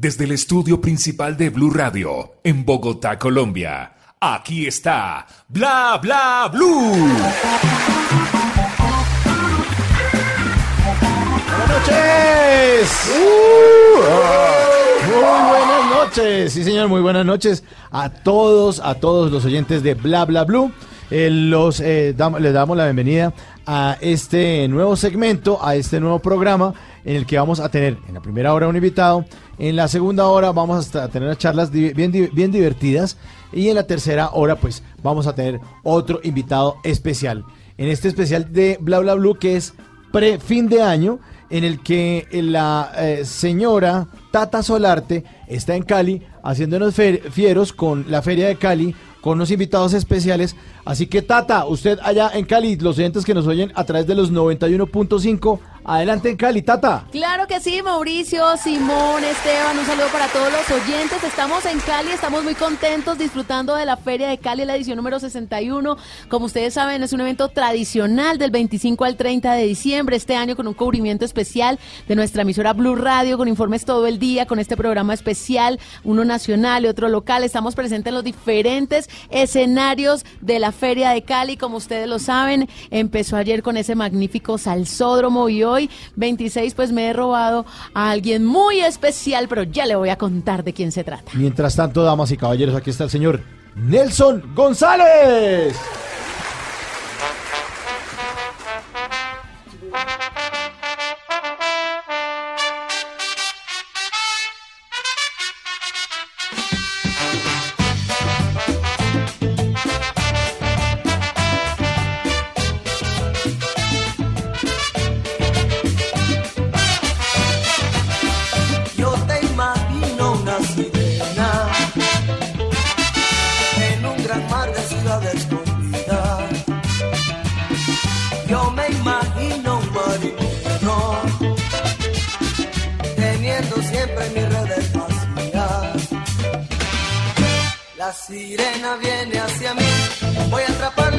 desde el estudio principal de Blue Radio, en Bogotá, Colombia. Aquí está Bla Bla Blue. Buenas noches. Uh, muy buenas noches. Sí, señor, muy buenas noches a todos, a todos los oyentes de Bla Bla Blue. Eh, los, eh, les damos la bienvenida a este nuevo segmento, a este nuevo programa en el que vamos a tener en la primera hora un invitado, en la segunda hora vamos a tener charlas bien, divertidas y en la tercera hora pues vamos a tener otro invitado especial. En este especial de Bla Bla Blue que es pre fin de año en el que la eh, señora Tata Solarte está en Cali haciéndonos fieros con la Feria de Cali, con unos invitados especiales. Así que Tata, usted allá en Cali, los oyentes que nos oyen a través de los 91.5 Adelante en Cali, Tata. Claro que sí, Mauricio, Simón, Esteban, un saludo para todos los oyentes. Estamos en Cali, estamos muy contentos disfrutando de la Feria de Cali, la edición número 61. Como ustedes saben, es un evento tradicional del 25 al 30 de diciembre, este año con un cubrimiento especial de nuestra emisora Blue Radio, con informes todo el día, con este programa especial, uno nacional y otro local. Estamos presentes en los diferentes escenarios de la Feria de Cali, como ustedes lo saben, empezó ayer con ese magnífico salsódromo y hoy, 26, pues me he robado a alguien muy especial, pero ya le voy a contar de quién se trata. Mientras tanto, damas y caballeros, aquí está el señor Nelson González. Sirena viene hacia mí, voy a atraparle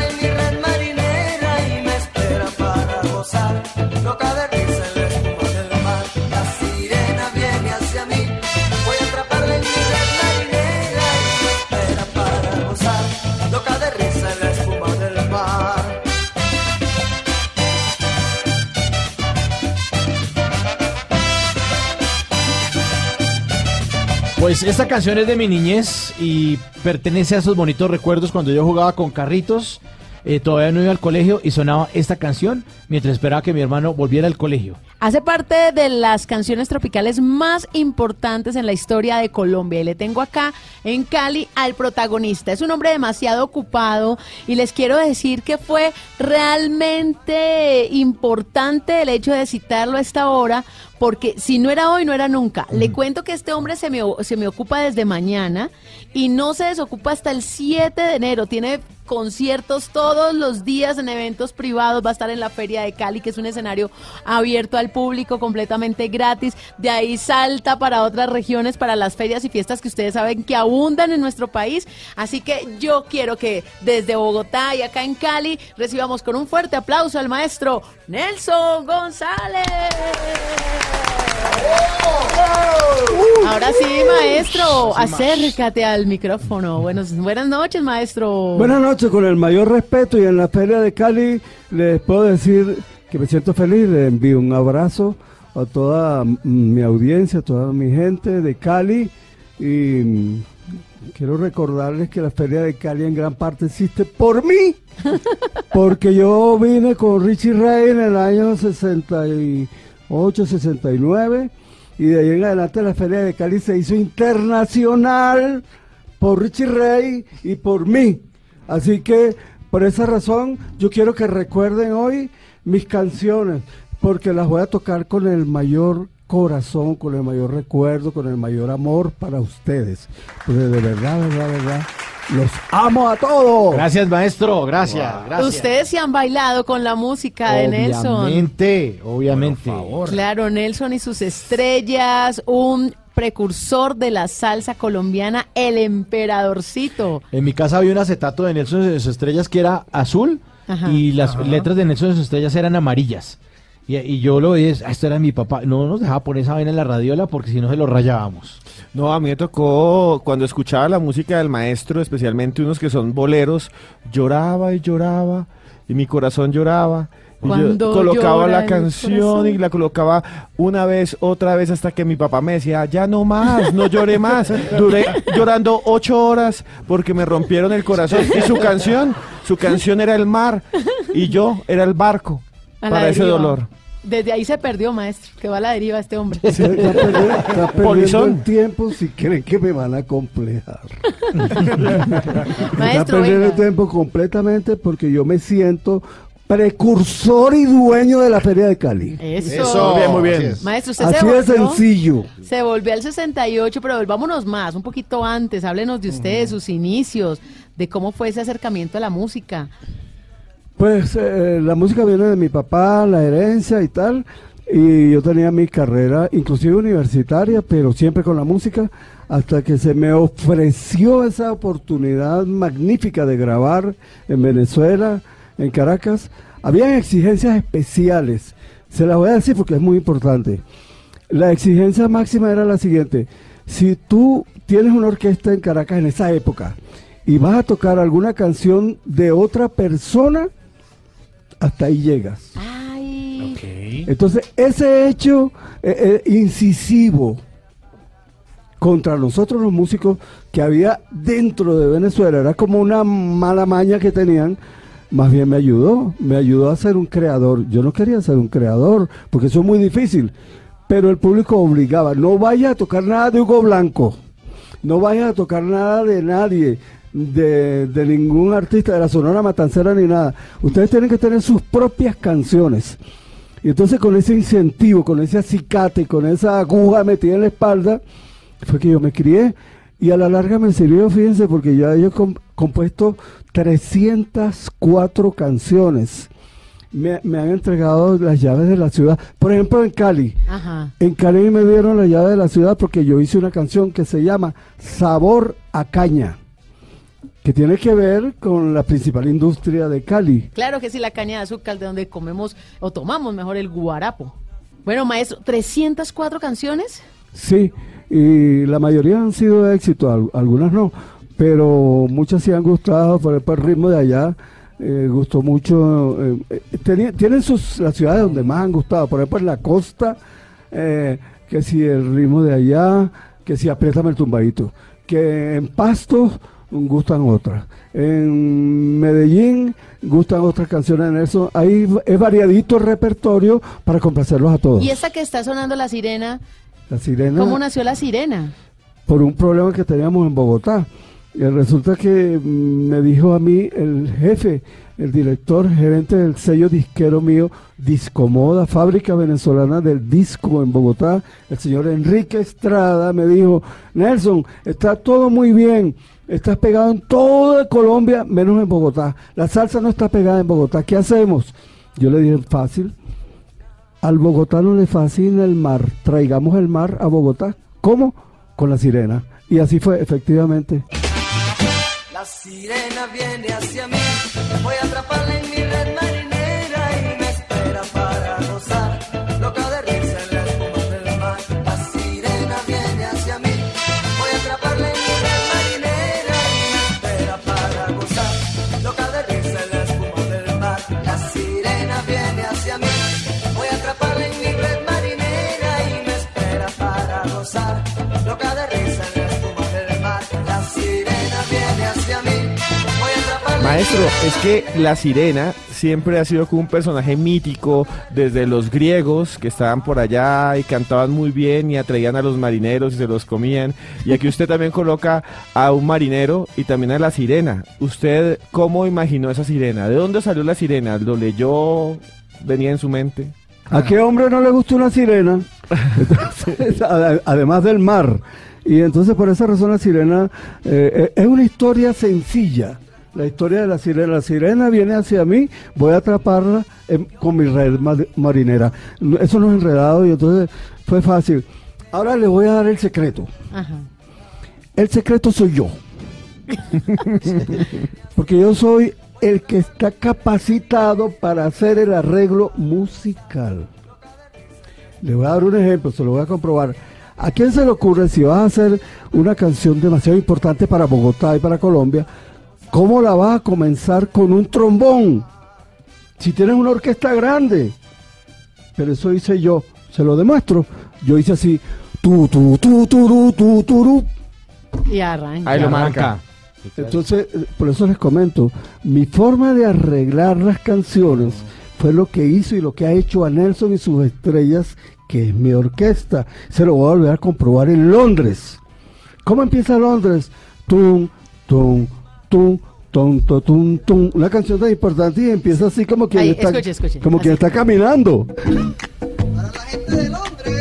Pues esta canción es de mi niñez y pertenece a esos bonitos recuerdos cuando yo jugaba con carritos, eh, todavía no iba al colegio y sonaba esta canción mientras esperaba que mi hermano volviera al colegio. Hace parte de las canciones tropicales más importantes en la historia de Colombia y le tengo acá en Cali al protagonista. Es un hombre demasiado ocupado y les quiero decir que fue realmente importante el hecho de citarlo a esta hora porque si no era hoy, no era nunca. Le cuento que este hombre se me, se me ocupa desde mañana y no se desocupa hasta el 7 de enero. Tiene conciertos todos los días en eventos privados. Va a estar en la Feria de Cali, que es un escenario abierto al público, completamente gratis. De ahí salta para otras regiones, para las ferias y fiestas que ustedes saben que abundan en nuestro país. Así que yo quiero que desde Bogotá y acá en Cali recibamos con un fuerte aplauso al maestro Nelson González. Ahora sí, maestro, acércate al micrófono. Buenos, buenas noches, maestro. Buenas noches, con el mayor respeto y en la Feria de Cali les puedo decir que me siento feliz, le envío un abrazo a toda mi audiencia, a toda mi gente de Cali y quiero recordarles que la Feria de Cali en gran parte existe por mí, porque yo vine con Richie Ray en el año 68, 69 y de ahí en adelante la Feria de Cali se hizo internacional por Richie Ray y por mí. Así que por esa razón yo quiero que recuerden hoy mis canciones, porque las voy a tocar con el mayor corazón, con el mayor recuerdo, con el mayor amor para ustedes. Porque de verdad, verdad, verdad, los amo a todos. Gracias, maestro. Gracias. gracias. Ustedes se han bailado con la música de Nelson. Obviamente, obviamente. Claro, Nelson y sus estrellas, un precursor de la salsa colombiana, el emperadorcito. En mi casa había un acetato de Nelson de sus estrellas que era azul Ajá. y las letras de Nelson de sus estrellas eran amarillas. Y, y yo lo veía, esto era mi papá. No nos dejaba poner esa vaina en la radiola porque si no se lo rayábamos. No, a mí me tocó, cuando escuchaba la música del maestro, especialmente unos que son boleros, lloraba y lloraba, y mi corazón lloraba. Cuando colocaba la canción y la colocaba una vez, otra vez, hasta que mi papá me decía, ya no más, no lloré más. Duré llorando ocho horas porque me rompieron el corazón. Y su canción, su canción era el mar, y yo era el barco A para ese deriva. dolor. Desde ahí se perdió, maestro, que va a la deriva este hombre. Sí, Está perdiendo, está perdiendo el tiempo si creen que me van a complejar. está perdiendo el tiempo completamente porque yo me siento precursor y dueño de la Feria de Cali. Eso. Eso, bien, muy bien. así es. Maestro, usted Así se de volvió, sencillo. se volvió al 68, pero volvámonos más, un poquito antes. Háblenos de usted, de sus inicios, de cómo fue ese acercamiento a la música. Pues eh, la música viene de mi papá, la herencia y tal. Y yo tenía mi carrera, inclusive universitaria, pero siempre con la música, hasta que se me ofreció esa oportunidad magnífica de grabar en Venezuela, en Caracas. Habían exigencias especiales. Se las voy a decir porque es muy importante. La exigencia máxima era la siguiente. Si tú tienes una orquesta en Caracas en esa época y vas a tocar alguna canción de otra persona, hasta ahí llegas. Ay, Entonces, ese hecho eh, eh, incisivo contra nosotros los músicos que había dentro de Venezuela, era como una mala maña que tenían, más bien me ayudó, me ayudó a ser un creador. Yo no quería ser un creador, porque eso es muy difícil, pero el público obligaba, no vaya a tocar nada de Hugo Blanco, no vaya a tocar nada de nadie, de, de ningún artista de la Sonora Matancera ni nada. Ustedes tienen que tener sus propias canciones. Y entonces con ese incentivo, con ese acicate, con esa aguja metida en la espalda, fue que yo me crié. Y a la larga me sirvió, fíjense, porque ya yo compuesto 304 canciones. Me, me han entregado las llaves de la ciudad. Por ejemplo, en Cali. ajá. En Cali me dieron la llave de la ciudad porque yo hice una canción que se llama Sabor a Caña, que tiene que ver con la principal industria de Cali. Claro que sí, la caña de azúcar de donde comemos o tomamos mejor el guarapo. Bueno, maestro, 304 canciones. Sí, y la mayoría han sido de éxito, al- algunas no, pero muchas sí han gustado, por ejemplo, el ritmo de allá eh, gustó mucho. eh, eh, tienen sus las ciudades donde más han gustado, por ejemplo, en la costa, eh, que si el ritmo de allá, que si apriétame el tumbadito, que en Pasto gustan otras, en Medellín gustan otras canciones de Nelson, ahí es variadito el repertorio para complacerlos a todos. Y esta que está sonando la sirena, La sirena ¿cómo nació la sirena? por un problema que teníamos en Bogotá. Y resulta que mm, me dijo a mí el jefe, el director, gerente del sello disquero mío, Discomoda, fábrica venezolana del disco en Bogotá, el señor Enrique Estrada, me dijo, Nelson, está todo muy bien, estás pegado en toda Colombia, menos en Bogotá. La salsa no está pegada en Bogotá, ¿qué hacemos? Yo le dije, fácil, al bogotano le fascina el mar. Traigamos el mar a Bogotá. ¿Cómo? Con la sirena. Y así fue, efectivamente. La sirena viene hacia mí, Maestro, es que la sirena siempre ha sido como un personaje mítico desde los griegos que estaban por allá y cantaban muy bien y atraían a los marineros y se los comían. Y aquí usted también coloca a un marinero y también a la sirena. ¿Usted cómo imaginó esa sirena? ¿De dónde salió la sirena? ¿Lo leyó? ¿Venía en su mente? ¿A qué hombre no le gusta una sirena? Entonces, además del mar. Y entonces por esa razón la sirena eh, eh, es una historia sencilla. La historia de la sirena. La sirena viene hacia mí, voy a atraparla eh, con mi red ma- marinera. Eso no es enredado y entonces fue fácil. Ahora le voy a dar el secreto. Ajá. El secreto soy yo. Porque yo soy el que está capacitado para hacer el arreglo musical. Le voy a dar un ejemplo, se lo voy a comprobar. ¿A quién se le ocurre si vas a hacer una canción demasiado importante para Bogotá y para Colombia, cómo la vas a comenzar con un trombón? Si tienes una orquesta grande. Pero eso hice yo, se lo demuestro. Yo hice así, tu tu tu tu tu tu tu. Y arranca. Ahí lo marca. Entonces, eh, por eso les comento, mi forma de arreglar las canciones fue lo que hizo y lo que ha hecho a Nelson y sus estrellas, que es mi orquesta. Se lo voy a volver a comprobar en Londres. ¿Cómo empieza Londres? Tum, tum, tum, tum, tum, tum, tum. Una canción tan importante y empieza así como quien Ahí, está, escuche, escuche. como Así. está caminando. Para la gente de Londres.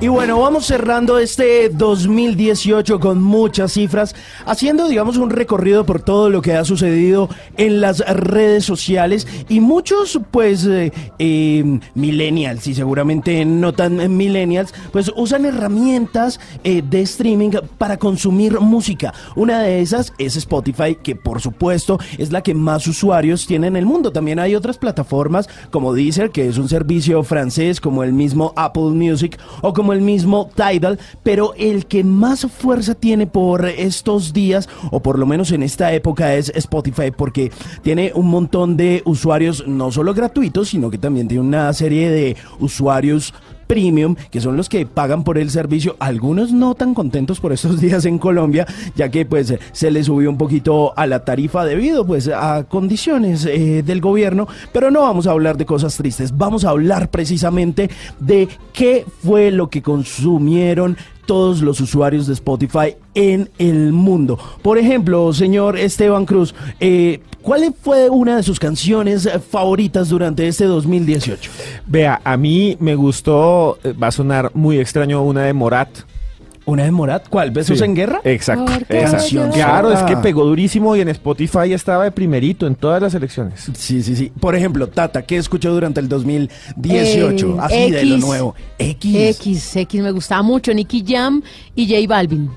Y bueno, vamos cerrando este 2018 con muchas cifras, haciendo, digamos, un recorrido por todo lo que ha sucedido en las redes sociales y muchos, pues, eh, eh, millennials y seguramente no tan millennials, pues usan herramientas eh, de streaming para consumir música. Una de esas es Spotify, que por supuesto es la que más usuarios tiene en el mundo. También hay otras plataformas como Deezer, que es un servicio francés, como el mismo Apple Music o como el mismo Tidal, pero el que más fuerza tiene por estos días, o por lo menos en esta época, es Spotify, porque tiene un montón de usuarios, no solo gratuitos, sino que también tiene una serie de usuarios premium, que son los que pagan por el servicio, algunos no tan contentos por estos días en Colombia, ya que pues se les subió un poquito a la tarifa debido pues a condiciones eh, del gobierno, pero no vamos a hablar de cosas tristes, vamos a hablar precisamente de qué fue lo que consumieron todos los usuarios de Spotify en el mundo. Por ejemplo, señor Esteban Cruz, eh, ¿cuál fue una de sus canciones eh, favoritas durante este 2018? Vea, a mí me gustó, eh, va a sonar muy extraño, una de Morat. ¿Una de Morat? ¿Cuál? ¿Besos Sí, en guerra? Exacto. Esa. yo- Claro, es que Ah. pegó durísimo y en Spotify estaba de primerito en todas las elecciones. Sí, sí, sí. Por ejemplo, Tata, ¿qué escuchó durante el 2018? Eh, Así de lo X. nuevo. X. X, X me gustaba mucho, Nicky Jam y J Balvin.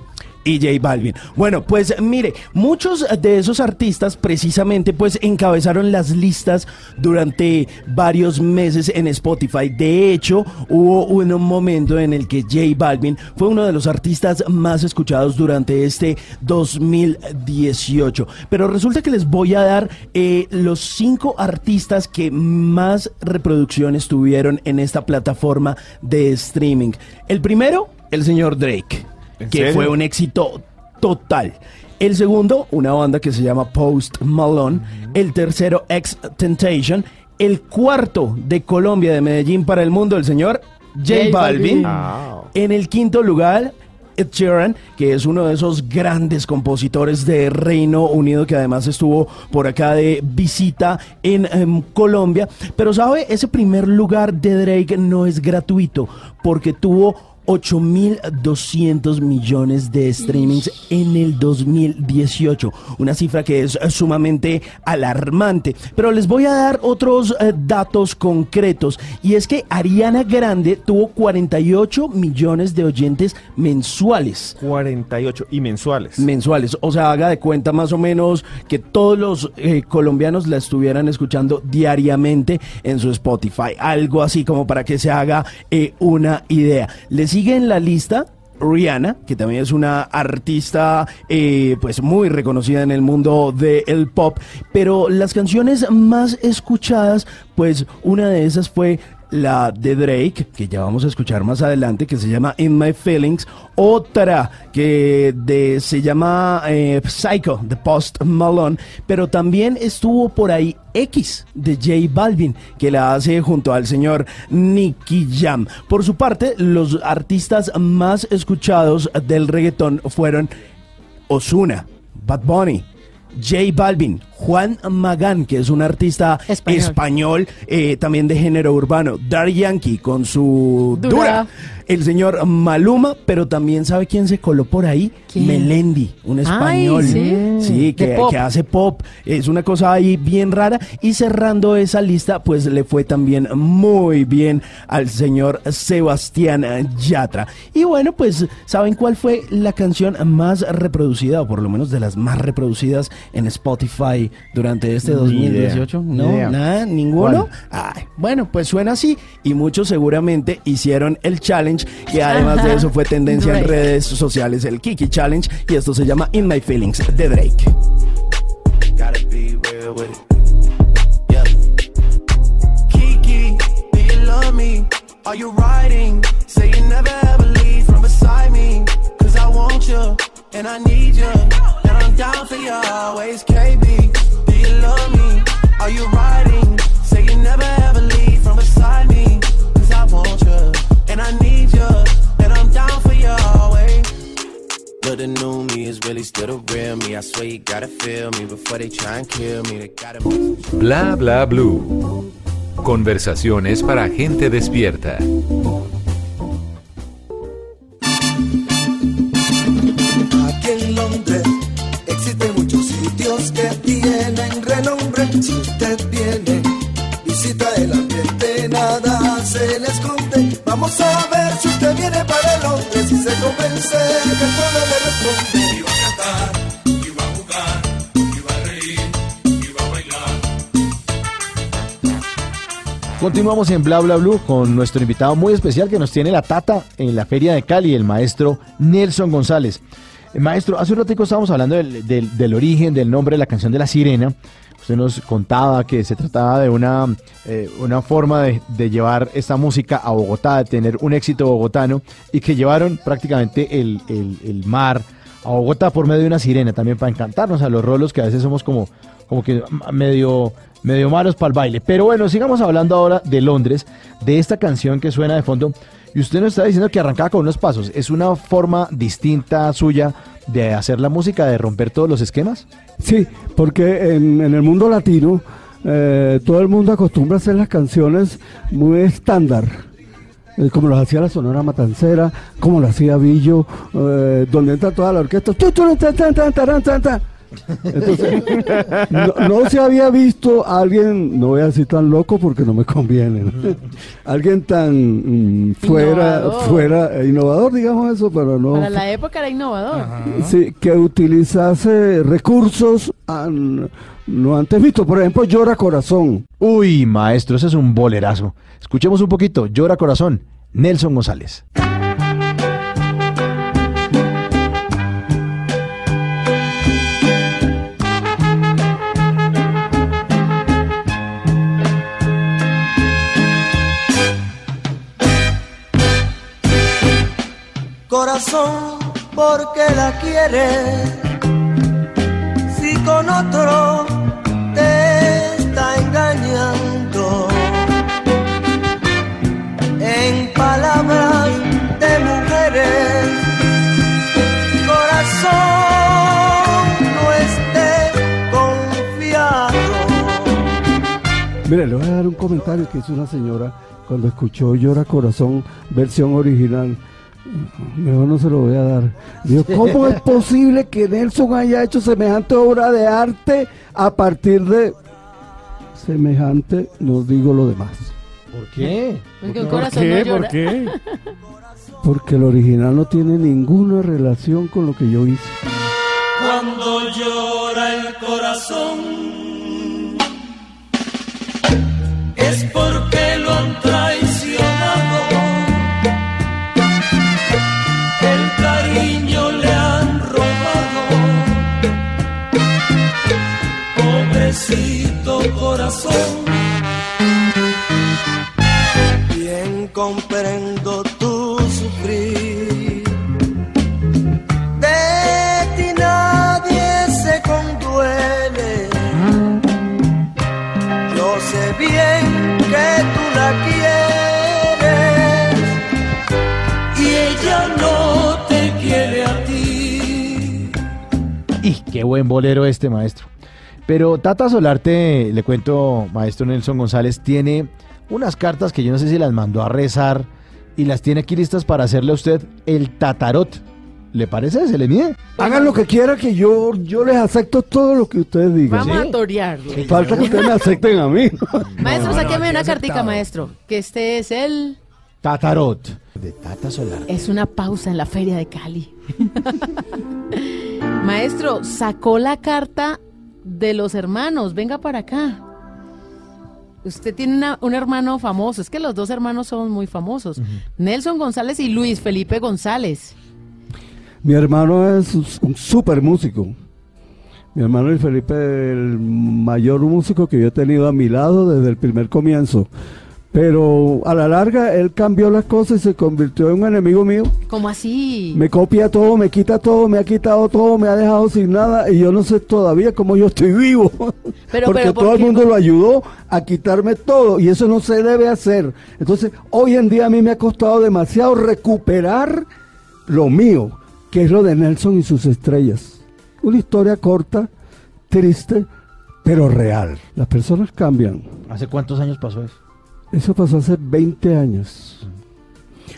Y J Balvin. Bueno, pues mire, muchos de esos artistas precisamente pues encabezaron las listas durante varios meses en Spotify. De hecho, hubo un momento en el que J Balvin fue uno de los artistas más escuchados durante este 2018. Pero resulta que les voy a dar eh, los cinco artistas que más reproducciones tuvieron en esta plataforma de streaming. El primero, el señor Drake ¿En que serio? fue un éxito total. El segundo, una banda que se llama Post Malone. El tercero, Ex Temptation. El cuarto de Colombia, de Medellín para el mundo, el señor J Balvin. Balvin. Ah. En el quinto lugar, Ed Sheeran, que es uno de esos grandes compositores de Reino Unido que además estuvo por acá de visita en em, Colombia. Pero sabe, ese primer lugar de Drake no es gratuito porque tuvo 8.200 millones de streamings en el 2018, una cifra que es sumamente alarmante. Pero les voy a dar otros eh, datos concretos y es que Ariana Grande tuvo 48 millones de oyentes mensuales. 48 y mensuales. Mensuales, o sea, haga de cuenta más o menos que todos los eh, colombianos la estuvieran escuchando diariamente en su Spotify, algo así como para que se haga eh, una idea. Le sigue en la lista Rihanna, que también es una artista eh, pues muy reconocida en el mundo del pop, pero las canciones más escuchadas, pues una de esas fue la de Drake, que ya vamos a escuchar más adelante, que se llama In My Feelings, otra que se llama eh, Psycho, de Post Malone, pero también estuvo por ahí X de J Balvin, que la hace junto al señor Nicky Jam. Por su parte, los artistas más escuchados del reggaetón fueron Osuna, Bad Bunny, J Balvin, Juan Magán, que es un artista Español. español, eh, también de género urbano, Dar Yankee con su Dura. dura. el señor Maluma, pero también sabe quién se coló por ahí, ¿Quién? Melendi, un Ay, español, sí. sí, que, pop. que hace pop, es una cosa ahí bien rara y cerrando esa lista, pues le fue también muy bien al señor Sebastián Yatra. Y bueno, pues ¿saben cuál fue la canción más reproducida o por lo menos de las más reproducidas en Spotify durante este Ni 2018? idea. No, nada, ninguno. Bueno, pues suena así y muchos seguramente hicieron el challenge y además de eso fue tendencia en redes sociales el Kiki Challenge y esto se llama In My Feelings de Drake. Kiki, do you love me? Are you riding? Say you never ever leave from beside me. Cause I want you and I need you. I'm down for you always, KB. Do you love me? Are you riding? Say you never ever leave from beside me. Cause I want you and I need you. And I'm down for you always. Look, the new me is really still the real me. I swear you gotta feel me before they try and kill me. They gotta. Bla bla blue. Conversaciones para gente despierta. Sitios que tienen renombre. Si usted viene, visita el ambiente, nada se le esconde. Vamos a ver si usted viene para Londres y se convence que el pueblo le responde. Y va a cantar, y va a jugar, y va a reír, y va a bailar. Continuamos en Bla Bla Blue con nuestro invitado muy especial que nos tiene la tata en la Feria de Cali, el maestro Nelson González. Maestro, hace un ratico estábamos hablando del, origen, del nombre de la canción de la sirena. Usted nos contaba que se trataba de una, eh, forma de, llevar esta música a Bogotá, de tener un éxito bogotano y que llevaron prácticamente el mar a Bogotá por medio de una sirena también para encantarnos a los rolos que a veces somos como, como que medio, medio malos para el baile. Pero bueno, sigamos hablando ahora de Londres, de esta canción que suena de fondo. Y usted nos está diciendo que arrancaba con unos pasos. ¿Es una forma distinta suya de hacer la música, de romper todos los esquemas? Sí, porque en, el mundo latino eh, todo el mundo acostumbra a hacer las canciones muy estándar. eh, Como lo hacía la Sonora Matancera, como lo hacía Billo, eh, donde entra toda la orquesta. Entonces, no, no se había visto a alguien, no voy a decir tan loco porque no me conviene, ¿no? alguien tan mm, fuera, Innovador. fuera, eh, innovador, digamos eso, pero no. Para la época era innovador. Sí, que utilizase recursos an- no antes vistos. Por ejemplo, Llora Corazón. Uy, maestro, ese es un bolerazo. Escuchemos un poquito. Llora corazón. Nelson González. Corazón, ¿por qué la quieres? Si con otro te está engañando. En palabras de mujeres, corazón, no estés confiado. Mire, le voy a dar un comentario que hizo una señora cuando escuchó Llora Corazón, versión original. Mejor no se lo voy a dar. Dijo, ¿cómo es posible que Nelson haya hecho semejante obra de arte a partir de semejante? No digo lo demás. ¿Por qué? Porque ¿Por corazón qué? llora. ¿Por qué? Porque el original no tiene ninguna relación con lo que yo hice. Cuando llora el corazón es porque lo han traicionado. Corazón. Bien comprendo tu sufrir. De ti nadie se conduele. Yo sé bien que tú la quieres y ella no te quiere a ti. Y qué buen bolero este, maestro. Pero Tata Solarte, le cuento, maestro Nelson González, tiene unas cartas que yo no sé si las mandó a rezar y las tiene aquí listas para hacerle a usted el tatarot. ¿Le parece? ¿Se le mide? Hagan lo que quieran que yo, yo les acepto todo lo que ustedes digan. Vamos a torearlo. Falta que ustedes me acepten a mí. Maestro, No, no, sáqueme aquí una cartica, maestro. Que este es el... Tatarot. De Tata Solarte. Es una pausa en la feria de Cali. Maestro, sacó la carta de los hermanos. Venga para acá. Usted tiene una- un hermano famoso. Es que los dos hermanos son muy famosos. Nelson González y Luis Felipe González. Mi hermano es un súper músico. Mi hermano Luis Felipe es el mayor músico que yo he tenido a mi lado desde el primer comienzo. Pero a la larga él cambió las cosas y se convirtió en un enemigo mío. ¿Cómo así? Me copia todo, me quita todo, me ha quitado todo, me ha dejado sin nada y yo no sé todavía cómo yo estoy vivo. Pero- Porque pero, ¿por todo el mundo lo ayudó a quitarme todo y eso no se debe hacer. Entonces, hoy en día a mí me ha costado demasiado recuperar lo mío, que es lo de Nelson y sus estrellas. Una historia corta, triste, pero real. Las personas cambian. ¿Hace cuántos años pasó eso? Eso pasó hace 20 años.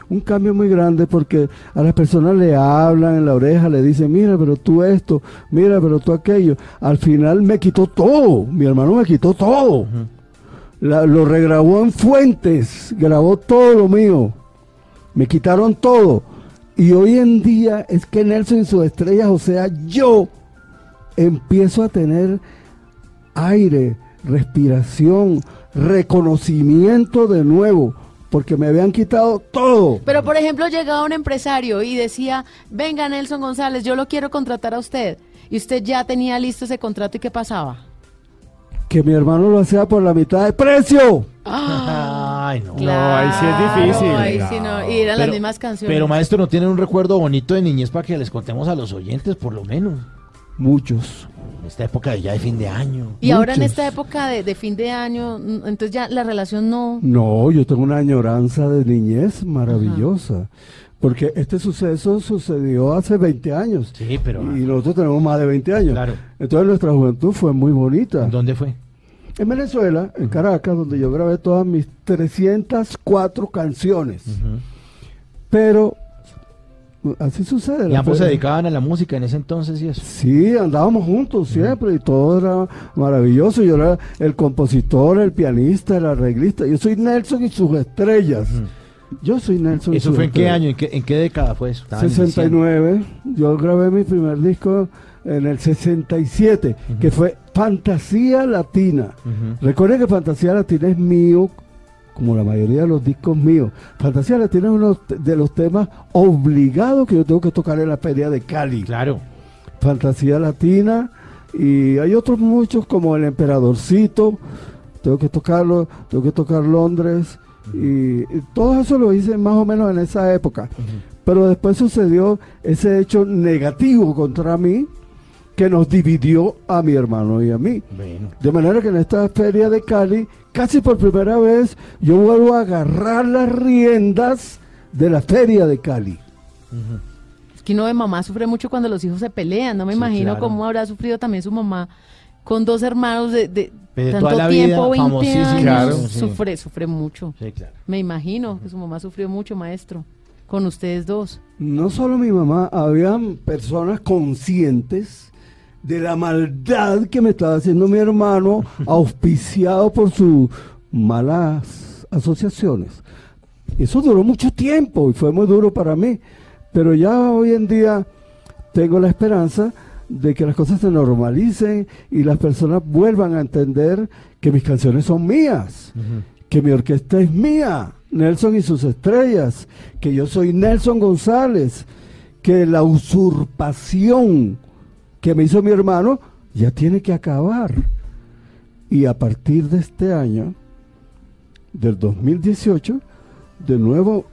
Un cambio muy grande porque a las personas le hablan en la oreja, le dicen, mira, pero tú esto, mira, pero tú aquello. Al final me quitó todo, mi hermano me quitó todo. La- lo regrabó en fuentes, grabó todo lo mío. Me quitaron todo. Y hoy en día es que Nelson y sus estrellas, o sea, yo empiezo a tener aire, respiración, reconocimiento de nuevo, porque me habían quitado todo. Pero, por ejemplo, llegaba un empresario y decía, venga Nelson González, yo lo quiero contratar a usted. Y usted ya tenía listo ese contrato y ¿qué pasaba? Que mi hermano lo hacía por la mitad de precio. Ay, no. ahí sí es difícil. ahí sí no, Y eran las mismas canciones. Pero maestro, ¿no tienen un recuerdo bonito de niñez para que les contemos a los oyentes, por lo menos? Muchos. En esta época de ya de fin de año. y ahora en muchos. esta época de, de fin de año, mm, entonces ya la relación no... No, yo tengo una añoranza de niñez maravillosa. Porque este suceso sucedió hace 20 años. Sí, pero... Y nosotros tenemos más de 20 años. Claro. Entonces nuestra juventud fue muy bonita. ¿Dónde fue? En Venezuela, en Caracas, donde yo grabé todas mis 304 canciones. Pero así sucede. ¿Y ambos se dedicaban a la música en ese entonces y eso? Sí, andábamos juntos siempre y todo era maravilloso. Yo era el compositor, el pianista, el arreglista. Yo soy Nelson y sus estrellas. Yo soy Nelson y ¿Eso fue en qué año? ¿En qué, en qué década fue eso? Estaban 69. Yo grabé mi primer disco en el 67, que fue Fantasía Latina. Recuerden que Fantasía Latina es mío, como la mayoría de los discos míos. Fantasía Latina es uno de los temas obligados que yo tengo que tocar en la feria de Cali. Claro. Fantasía Latina y hay otros muchos como El Emperadorcito, tengo que tocarlo, tengo que tocar Londres y, y todo eso lo hice más o menos en esa época. Pero después sucedió ese hecho negativo contra mí que nos dividió a mi hermano y a mí. Bueno. De manera que en esta feria de Cali, casi por primera vez, yo vuelvo a agarrar las riendas de la feria de Cali. Es que uno de mamá sufre mucho cuando los hijos se pelean. No me Sí, imagino claro. cómo habrá sufrido también su mamá con dos hermanos de, tanto toda la tiempo, vida, 20 famosísimos, años. claro, sí. Sufre, sufre mucho. Sí, claro. Me imagino que su mamá sufrió mucho, maestro, con ustedes dos. No solo mi mamá, habían personas conscientes de la maldad que me estaba haciendo mi hermano, auspiciado por sus malas asociaciones. Eso duró mucho tiempo y fue muy duro para mí, pero ya hoy en día tengo la esperanza de que las cosas se normalicen y las personas vuelvan a entender que mis canciones son mías que mi orquesta es mía, Nelson y sus estrellas, que yo soy Nelson González, que la usurpación que me hizo mi hermano ya tiene que acabar. Y a partir de este año, del 2018, de nuevo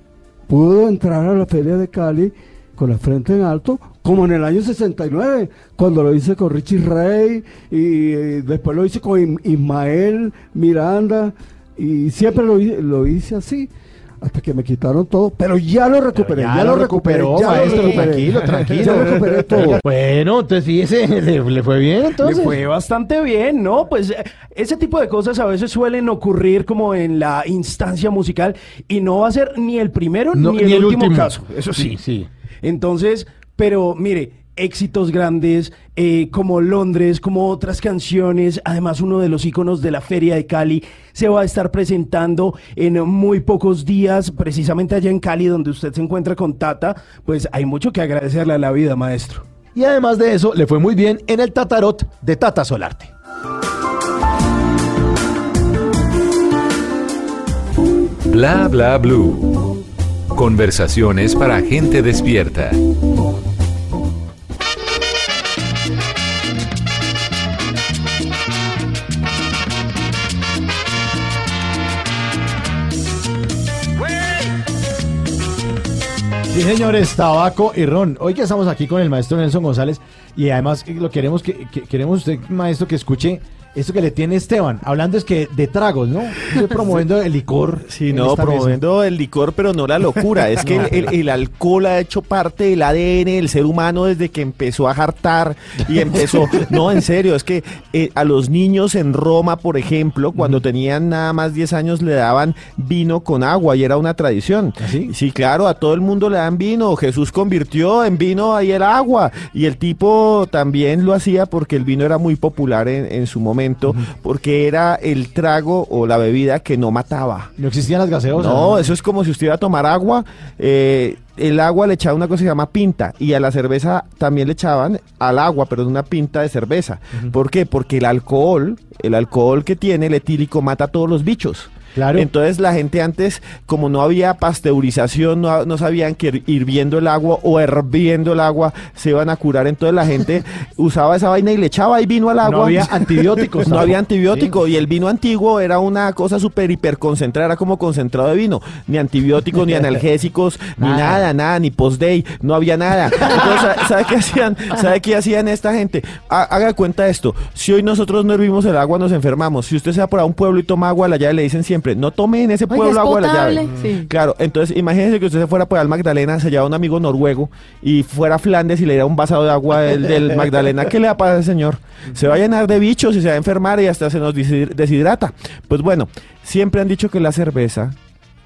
pudo entrar a la Feria de Cali con la frente en alto, como en el año 69, cuando lo hice con Richie Rey y eh, después lo hice con Ismael Miranda y siempre lo, lo hice así. Hasta que me quitaron todo, pero ya lo recuperé, ya ya, lo lo recuperé, recuperó, lo maestro, recuperé. tranquilo, tranquilo. Ya recuperé todo. Bueno, entonces fíjese, le, le fue bien entonces. Le fue bastante bien, ¿no? Pues eh, ese tipo de cosas a veces suelen ocurrir como en la instancia musical y no va a ser ni el primero No, ni, el, último, caso. Eso sí. Sí, sí. Entonces, pero mire, éxitos grandes eh, como Londres, como otras canciones, además uno de los íconos de la Feria de Cali se va a estar presentando en muy pocos días, precisamente allá en Cali donde usted se encuentra con Tata, pues hay mucho que agradecerle a la vida, maestro. Y además de eso, le fue muy bien en el Tatarot de Tata Solarte. Bla bla blue. Conversaciones para gente despierta. Sí, señores, tabaco y ron. Hoy que estamos aquí con el maestro Nelson González y además lo queremos que, que- queremos usted, maestro, que escuche esto que le tiene Esteban. Hablando es que de tragos, ¿no? Estoy promoviendo el licor. Sí, no, mesa. promoviendo el licor, pero no la locura. Es que No. el, el- el alcohol ha hecho parte del ADN del ser humano desde que empezó a jartar y empezó. No, en serio, es que eh, a los niños en Roma, por ejemplo, cuando tenían nada más 10 años, le daban vino con agua y era una tradición. ¿Así? Sí, claro, a todo el mundo le dan vino. Jesús convirtió en vino ahí el agua. Y el tipo también lo hacía porque el vino era muy popular en, en su momento, porque era el trago o la bebida que no mataba. No existían las gaseosas. No, eso es como si usted iba a tomar agua. eh, el agua le echaba una cosa que se llama pinta y a la cerveza también le echaban al agua, pero una pinta de cerveza. ¿Por qué? Porque el alcohol, el alcohol que tiene el etílico mata a todos los bichos. Claro. Entonces la gente antes, como no había pasteurización, no, no sabían que hir- hirviendo el agua o herviendo el agua se iban a curar. Entonces la gente usaba esa vaina y le echaba ahí vino al agua. No había antibióticos. No había antibiótico y el vino antiguo era una cosa súper hiperconcentrada, era como concentrado de vino. Ni antibióticos, ni analgésicos, ni Nada. nada, ni post-day, no había nada. Entonces, ¿sabe- ¿sabe qué hacían? ¿Sabe qué hacían esta gente? Ha- Haga cuenta esto, si hoy nosotros no hervimos el agua nos enfermamos. Si usted se va por a un pueblo y toma agua llave, le dicen siempre, no tome en ese pueblo ¿es agua de la llave. Sí. Claro, entonces imagínese que usted se fuera por al Magdalena, se lleva un amigo noruego y fuera a Flandes y le diera un vasado de agua del, del Magdalena. ¿Qué le va a pasar, señor? Se va a llenar de bichos y se va a enfermar y hasta se nos deshid- deshidrata. Pues bueno, siempre han dicho que la cerveza,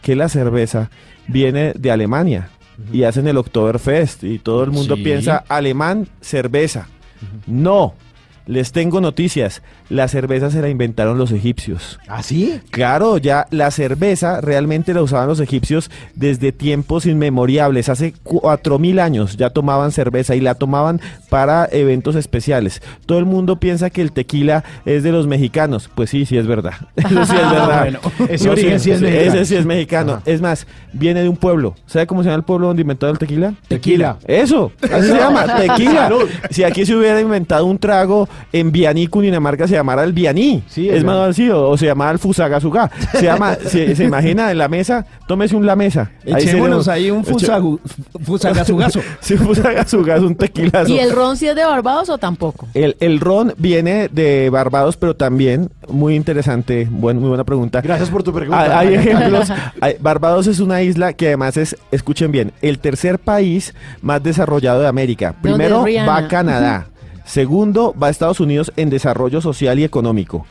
que la cerveza viene de Alemania y hacen el Oktoberfest y todo el mundo Sí. piensa alemán, cerveza. No. Les tengo noticias. La cerveza se la inventaron los egipcios. ¿Ah, sí? Claro, ya la cerveza realmente la usaban los egipcios desde tiempos inmemoriales. Hace cuatro mil años ya tomaban cerveza y la tomaban para eventos especiales. Todo el mundo piensa que el tequila es de los mexicanos. Pues sí, sí es verdad. Eso sí es verdad. Bueno, ese origen sí es mexicano. Ese sí es mexicano. Es más, viene de un pueblo. ¿Sabe cómo se llama el pueblo donde inventaron el tequila? Tequila. Eso, así se llama, tequila. Si aquí se hubiera inventado un trago en Vianí, Cundinamarca, se llamara el Vianí. Sí, es más así, o, o se llamaba el Fusagasugá. Se llama, se, se imagina en la mesa, tómese un la mesa. Echémonos ahí un fusagu- fusagasugazo. Sí, Fusagasugá es un tequilazo. ¿Y el ron si es de Barbados o tampoco? El, el ron viene de Barbados, pero también, muy interesante, buen- muy buena pregunta. Gracias por tu pregunta. Hay, hay ejemplos. Hay- Barbados es una isla que además es, escuchen bien, el tercer país más desarrollado de América. ¿Dónde Primero va Canadá. Segundo va Estados Unidos en desarrollo social y económico.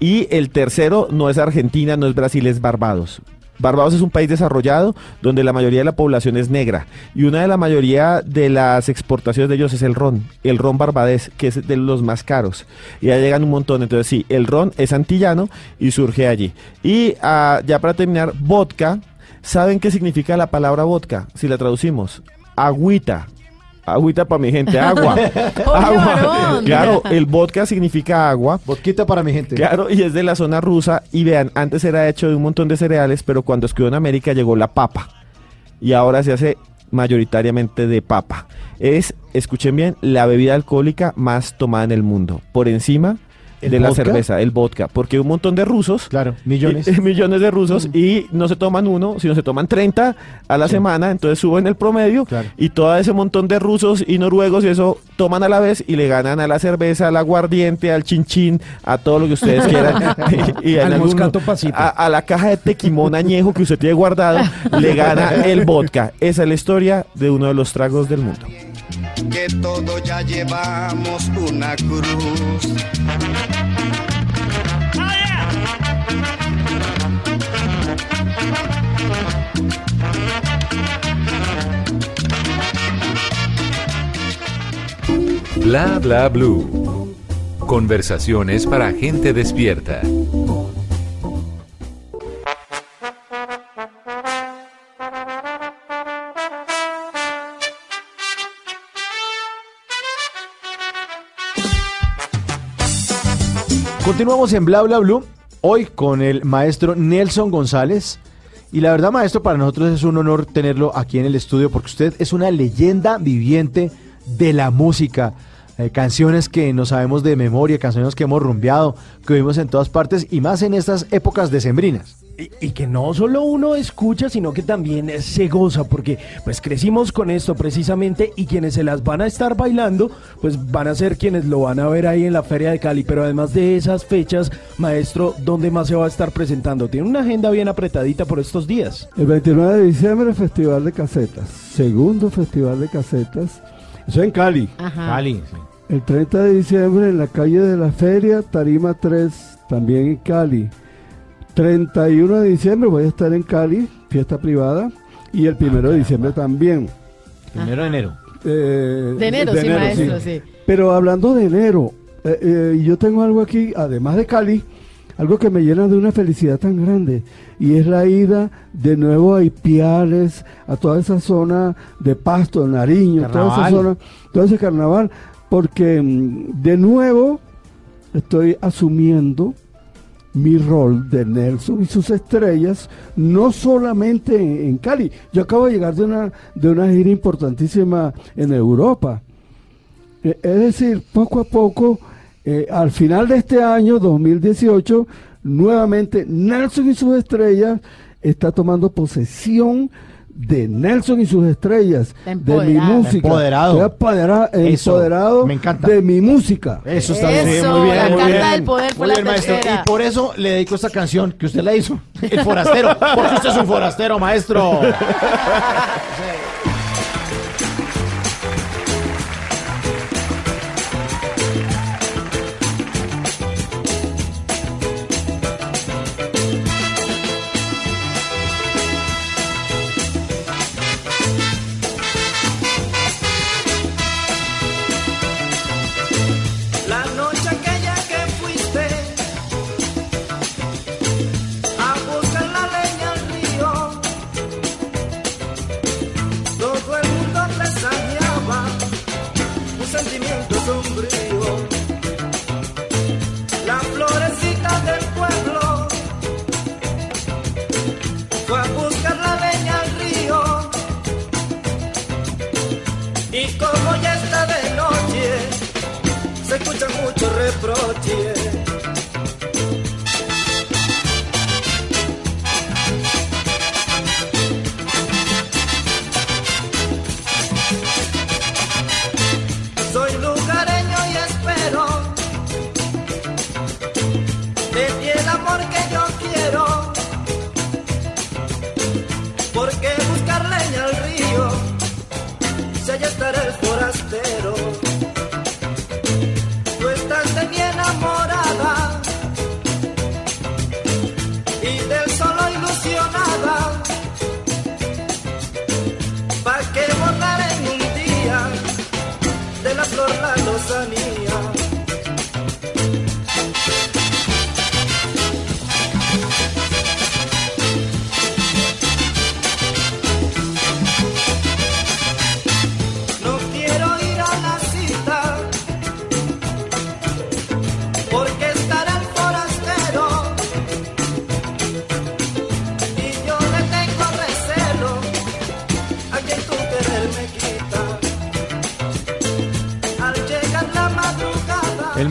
Y el tercero no es Argentina, no es Brasil, es Barbados. Barbados es un país desarrollado donde la mayoría de la población es negra y una de la mayoría de las exportaciones de ellos es el ron, el ron barbadés, que es de los más caros. Y ya llegan un montón, entonces sí, el ron es antillano y surge allí. Y ah, ya para terminar, vodka, ¿saben qué significa la palabra vodka? Si la traducimos, agüita. Agüita para mi gente, agua. varón! Claro, el vodka significa agua. Vodquita para mi gente. Claro, y es de la zona rusa. Y vean, antes era hecho de un montón de cereales, pero cuando escribió en América llegó la papa. Y ahora se hace mayoritariamente de papa. Es, escuchen bien, la bebida alcohólica más tomada en el mundo. Por encima ¿El de la cerveza, el vodka, porque un montón de rusos, Claro, millones. y- millones de rusos, y no se toman uno, sino se toman 30 a la semana, entonces suben el promedio, Claro. y todo ese montón de rusos y noruegos y eso toman a la vez y le ganan a la cerveza, al aguardiente, al chinchín, a todo lo que ustedes quieran. y, Al pasito. a, a la caja de tequimón añejo que usted tiene guardado, le gana el vodka. Esa es la historia de uno de los tragos del mundo. que todo ya llevamos una cruz. Bla bla blue. Conversaciones para gente despierta. Continuamos en Bla Bla Blue, hoy con el maestro Nelson González. Y la verdad, maestro, para nosotros es un honor tenerlo aquí en el estudio porque usted es una leyenda viviente de la música. Eh, canciones que no sabemos de memoria, canciones que hemos rumbeado, que vimos en todas partes y más en estas épocas decembrinas. Y, y que no solo uno escucha, sino que también se goza, porque pues crecimos con esto precisamente y quienes se las van a estar bailando, pues van a ser quienes lo van a ver ahí en la Feria de Cali. Pero además de esas fechas, maestro, ¿dónde más se va a estar presentando? Tiene una agenda bien apretadita por estos días. El 29 de diciembre, Festival de Casetas. Segundo Festival de Casetas. Eso en Cali. Ajá. Cali, sí. El 30 de diciembre en la calle de la Feria, Tarima 3, también en Cali. 31 de diciembre voy a estar en Cali, fiesta privada. Y el 1 de diciembre también. Primero de enero. Eh, De enero, sí, maestro, sí. Pero hablando de enero, eh, eh, yo tengo algo aquí, además de Cali, algo que me llena de una felicidad tan grande. Y es la ida de nuevo a Ipiales, a toda esa zona de Pasto, Nariño, toda esa Carnaval. zona, todo ese carnaval. Porque mm, de nuevo estoy asumiendo mi rol de Nelson y sus estrellas, no solamente en, en Cali. Yo acabo de llegar de una, de una gira importantísima en Europa. Eh, Es decir, poco a poco, eh, al final de este año, 2018, nuevamente Nelson y sus estrellas está tomando posesión de Nelson y sus estrellas, de mi empoderado. música. Empoderado. Eso, empoderado me encanta. de mi música. Eso está Eso, bien, muy bien, la muy carta bien. del poder Muy la bien, maestro. Y por eso le dedico esta canción que usted la hizo. El forastero. Porque usted es un forastero, maestro. La muchos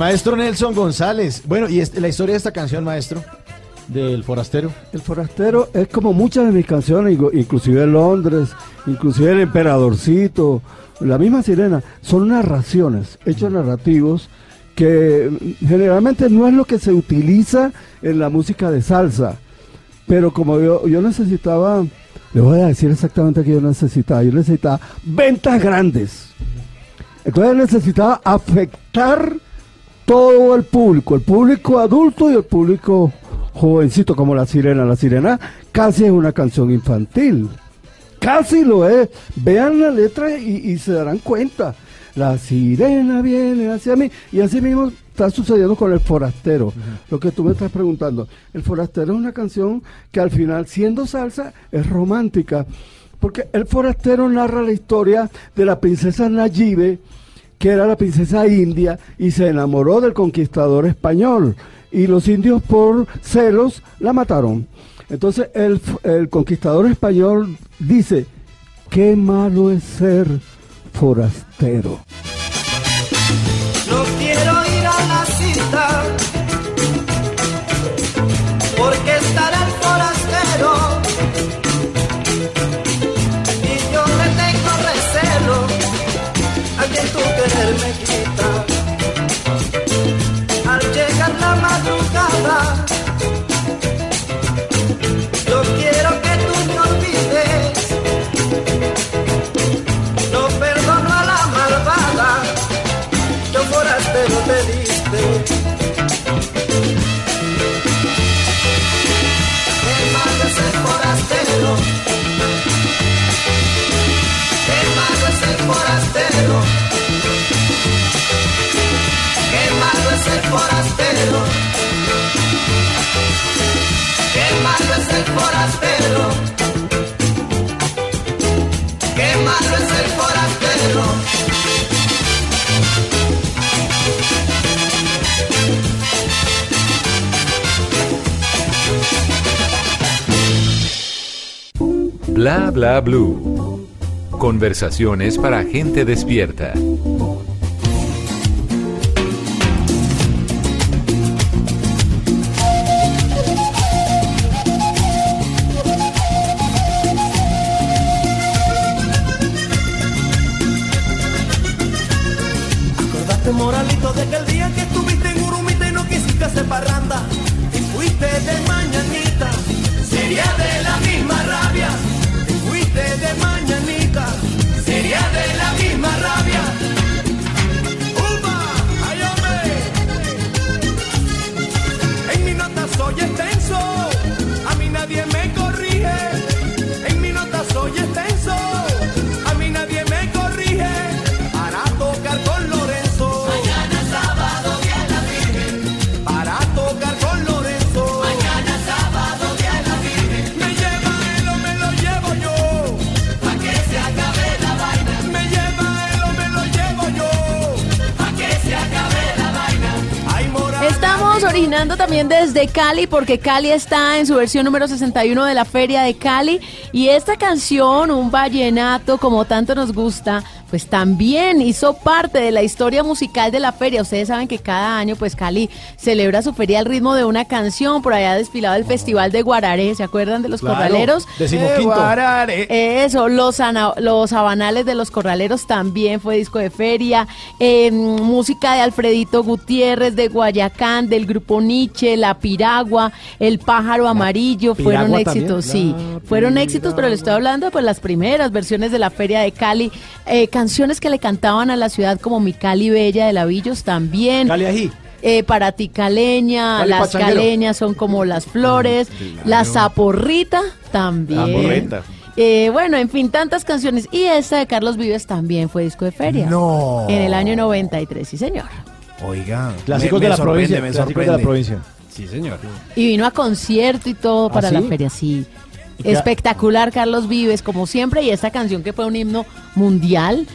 maestro Nelson González. Bueno, y este- la historia de esta canción, maestro, del forastero. El forastero es como muchas de mis canciones, inclusive Londres, inclusive El Emperadorcito, la misma Sirena, son narraciones, hechos narrativos que mm, generalmente no es lo que se utiliza en la música de salsa, pero como yo, yo necesitaba, le voy a decir exactamente qué yo necesitaba, yo necesitaba ventas grandes. Entonces necesitaba afectar todo el público, el público adulto y el público jovencito como la sirena. La sirena casi es una canción infantil. Casi lo es. Vean la letra y, y se darán cuenta. La sirena viene hacia mí. Y así mismo está sucediendo con el forastero. Lo que tú me estás preguntando. El forastero es una canción que al final, siendo salsa, es romántica. Porque el forastero narra la historia de la princesa Nayibe, que era la princesa india y se enamoró del conquistador español. Y los indios por celos la mataron. Entonces el, el conquistador español dice, qué malo es ser forastero. Blue. Conversaciones para gente despierta. Porque Cali está en su versión número 61 de la Feria de Cali y esta canción, un vallenato como tanto nos gusta, pues también hizo parte de la historia musical de la feria. Ustedes saben que cada año pues Cali celebra su feria al ritmo de una canción, por allá desfilado el Festival de Guararé, ¿se acuerdan de los Claro, corraleros? decimoquinto. Eh. Eso, los, ana- los habanales de los corraleros también fue disco de feria. Eh, música de Alfredito Gutiérrez, de Guayacán, del grupo Nietzsche, La Piragua, El Pájaro Amarillo, fueron éxitos, también. sí. Fueron éxitos, pero le estoy hablando de pues, las primeras versiones de la Feria de Cali. Eh, canciones que le cantaban a la ciudad como Mi Cali Bella de Lavillos también. Cali Ají. Eh, para ti caleña, Cali las Pachanguero. caleñas son como las flores, la zaporrita también. Zaporrita. Eh, bueno, en fin, tantas canciones. Y esta de Carlos Vives también fue disco de feria. No. En el año 93, sí señor. Oiga. Clásicos me- de la provincia. me Clásicos de la provincia. Sí, señor. Y vino a concierto y todo ¿Ah, para la feria, sí. ¿Y qué- Espectacular Carlos Vives, como siempre, y esta canción que fue un himno mundial.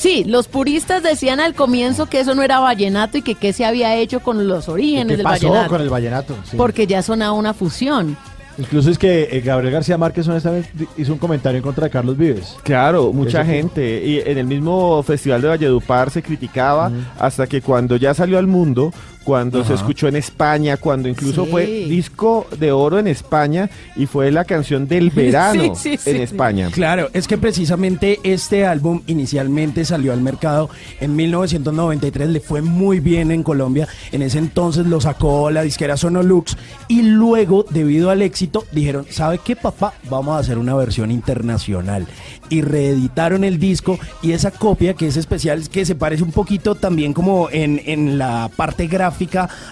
Sí, los puristas decían al comienzo que eso no era vallenato y que qué se había hecho con los ¿Y orígenes ¿Qué del pasó vallenato. con el vallenato? Sí. Porque ya sonaba una fusión. Incluso es que eh, Gabriel García Márquez honestamente hizo un comentario en contra de Carlos Vives. Claro, mucha gente. Y en el mismo Festival de Valledupar se criticaba hasta que cuando ya salió al mundo, cuando se escuchó en España, cuando incluso Sí. fue disco de oro en España y fue la canción del verano Sí, en sí. España. Claro, es que precisamente este álbum inicialmente salió al mercado en 1993, le fue muy bien en Colombia, en ese entonces lo sacó la disquera Sonolux y luego, debido al éxito, dijeron, ¿sabe qué papá? Vamos a hacer una versión internacional y reeditaron el disco y esa copia que es especial, que se parece un poquito también como en, en la parte gráfica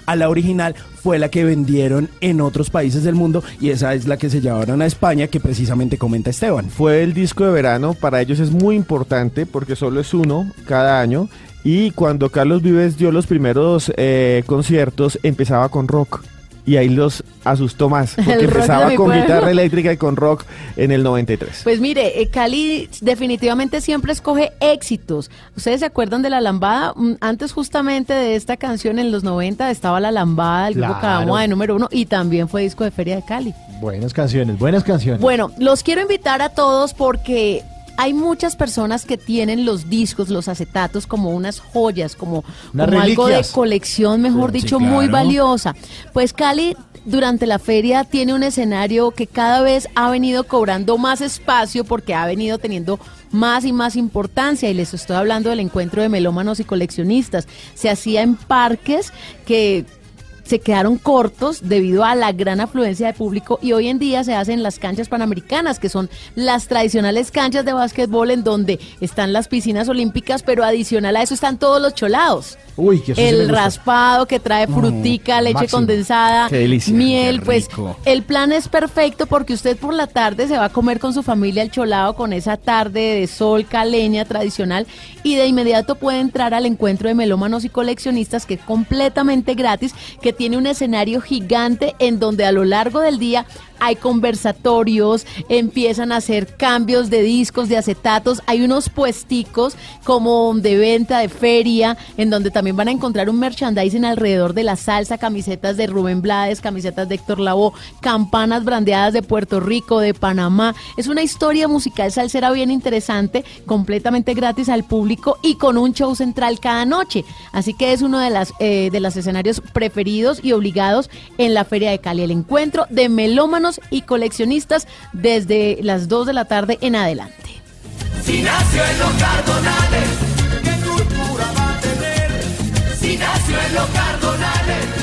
a la original, fue la que vendieron en otros países del mundo y esa es la que se llevaron a España, que precisamente comenta Esteban. Fue el disco de verano, para ellos es muy importante porque solo es uno cada año. Y cuando Carlos Vives dio los primeros eh, conciertos, empezaba con rock. Y ahí los asustó más, porque El empezaba con pueblo. guitarra eléctrica y con rock en el 93. Pues mire, eh, Cali definitivamente siempre escoge éxitos. ¿Ustedes se acuerdan de La Lambada? Mm, Antes justamente de esta canción, en los 90, estaba La Lambada, el grupo Claro. Cabamoa de número uno, y también fue disco de Feria de Cali. Buenas canciones, buenas canciones. Bueno, los quiero invitar a todos porque hay muchas personas que tienen los discos, los acetatos como unas joyas, como, Unas como algo de colección, mejor Sí, dicho, claro. muy valiosa. Pues Cali durante la feria tiene un escenario que cada vez ha venido cobrando más espacio porque ha venido teniendo más y más importancia y les estoy hablando del encuentro de melómanos y coleccionistas. Se hacía en parques que se quedaron cortos debido a la gran afluencia de público y hoy en día se hacen las canchas panamericanas, que son las tradicionales canchas de básquetbol en donde están las piscinas olímpicas, pero adicional a eso están todos los cholados. Uy, que eso El raspado que trae frutica, leche máximo. condensada, Qué delicia. miel, Qué pues el plan es perfecto porque usted por la tarde se va a comer con su familia el cholado con esa tarde de sol caleña tradicional y de inmediato puede entrar al encuentro de melómanos y coleccionistas que es completamente gratis, que tiene un escenario gigante en donde a lo largo del día hay conversatorios, empiezan a hacer cambios de discos, de acetatos, hay unos puesticos como de venta, de feria, en donde también van a encontrar un merchandising alrededor de la salsa, camisetas de Rubén Blades, camisetas de Héctor Lavoe, campanas brandeadas de Puerto Rico, de Panamá. Es una historia musical salsera bien interesante, completamente gratis al público y con un show central cada noche. Así que es uno de las eh, de los escenarios preferidos y obligados en la Feria de Cali, el encuentro de melómanos y coleccionistas desde las 2 de la tarde en adelante. Si nació en los cardonales, ¿qué cultura va a tener? Si nació en los cardonales.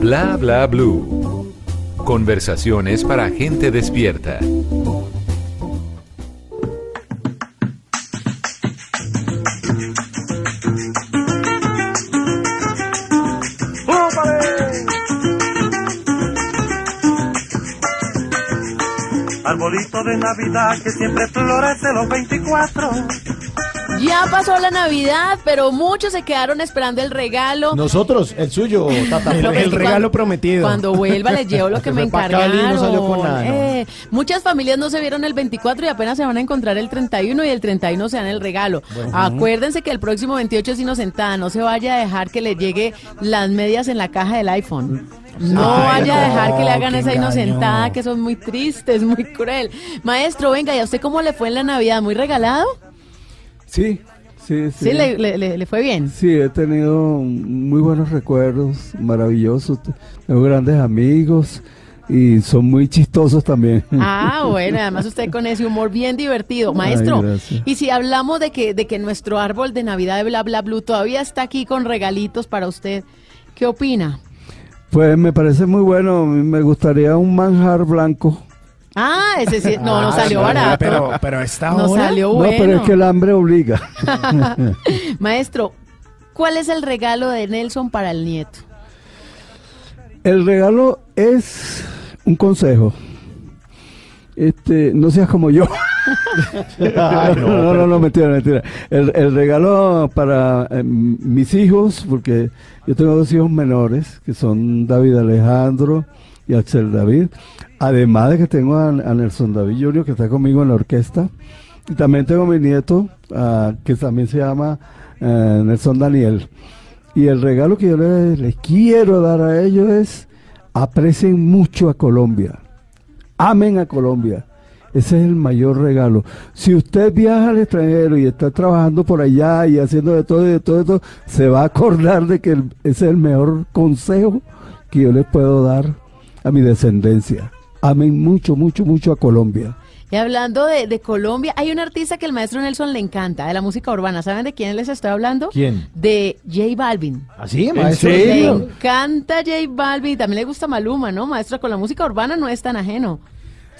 Bla bla blue. Conversaciones para gente despierta. Arbolito de Navidad que siempre florece los 24. Ya pasó la Navidad, pero muchos se quedaron esperando el regalo. Nosotros, el suyo, Tata. El, regalo prometido. Cuando vuelva les llevo lo que me encargaron. no salió con nada, ¿no? Eh, muchas familias no se vieron el 24 y apenas se van a encontrar el 31 y el 31 se dan el regalo. Acuérdense que el próximo 28 es inocentada, no se vaya a dejar que le llegue las medias en la caja del iPhone. No Ay, vaya a no, dejar que le hagan esa engaño. inocentada, que son muy tristes, muy cruel. Maestro, venga, ¿y a usted cómo le fue en la Navidad? ¿Muy regalado? Sí, sí, sí. Sí, le, le- le- fue bien. Sí, he tenido muy buenos recuerdos, maravillosos. Tengo grandes amigos y son muy chistosos también. Ah, bueno, además usted con ese humor bien divertido. Maestro, y si hablamos de que, de que nuestro árbol de Navidad de Bla Bla Blue todavía está aquí con regalitos para usted, ¿qué opina? Pues me parece muy bueno. Me gustaría un manjar blanco. Ah, ese sí, no, nos Ah, salió barato. Pero, pero esta hora. salió No, bueno. pero es que el hambre obliga. Maestro, ¿cuál es el regalo de Nelson para el nieto? El regalo es un consejo. Este, no seas como yo. no, no, no, no, mentira, mentira. El, el regalo para eh, mis hijos, porque yo tengo dos hijos menores, que son David Alejandro y Axel David. Además de que tengo a, Nelson David Jr., que está conmigo en la orquesta. Y también tengo a mi nieto, que también se llama eh, Nelson Daniel. Y el regalo que yo les, quiero dar a ellos es aprecien mucho a Colombia. Amen a Colombia. Ese es el mayor regalo. Si usted viaja al extranjero y está trabajando por allá y haciendo de todo y de todo, de todo, se va a acordar de que ese es el mejor consejo que yo les puedo dar a mi descendencia. Amen mucho, mucho, mucho a Colombia. Y hablando de, de Colombia, hay un artista que el maestro Nelson le encanta, de la música urbana. ¿Saben de quién les estoy hablando? ¿Quién? De J Balvin. ¿Así, maestro? Le encanta J Balvin y también le gusta Maluma, ¿no? Maestro, con la música urbana no es tan ajeno.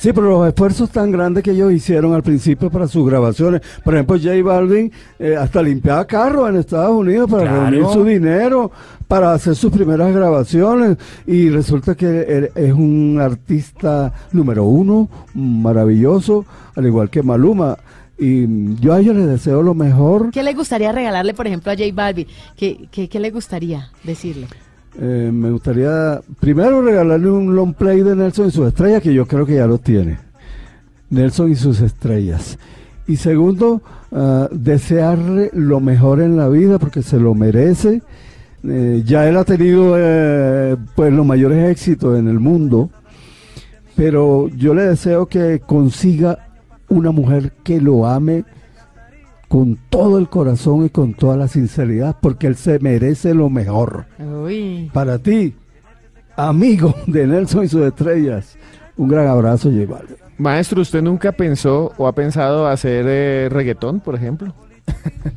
Sí, pero los esfuerzos tan grandes que ellos hicieron al principio para sus grabaciones. Por ejemplo, J Balvin eh, hasta limpiaba carros en Estados Unidos para Claro. reunir su dinero, para hacer sus primeras grabaciones. Y resulta que él es un artista número uno, maravilloso, al igual que Maluma. Y yo a ellos les deseo lo mejor. ¿Qué le gustaría regalarle, por ejemplo, a J Balvin? ¿Qué, qué, qué le gustaría decirle? Eh, me gustaría primero regalarle un long play de Nelson y sus estrellas, que yo creo que ya lo tiene. Nelson y sus estrellas. Y segundo, ah, desearle lo mejor en la vida porque se lo merece. Eh, ya él ha tenido eh, pues los mayores éxitos en el mundo, pero yo le deseo que consiga una mujer que lo ame con todo el corazón y con toda la sinceridad, porque él se merece lo mejor. Uy. Para ti, amigo de Nelson y sus estrellas, un gran abrazo, J Balvin. Maestro, ¿usted nunca pensó o ha pensado hacer eh, reggaetón, por ejemplo?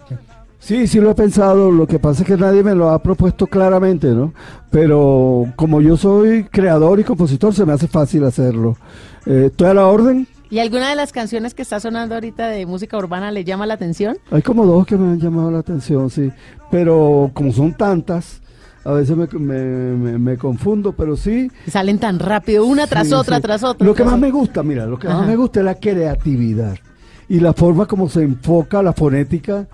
Sí, sí lo he pensado, lo que pasa es que nadie me lo ha propuesto claramente, ¿no? Pero como yo soy creador y compositor, se me hace fácil hacerlo. Eh, ¿Estoy a la orden? ¿Y alguna de las canciones que está sonando ahorita de música urbana le llama la atención? Hay como dos que me han llamado la atención, sí. Pero como son tantas, a veces me, me- me- me confundo, pero sí. Salen tan rápido, una tras Sí, otra, sí. tras otra. Lo que más me gusta, mira, lo que Ajá. más me gusta es la creatividad. Y la forma como se enfoca la fonética,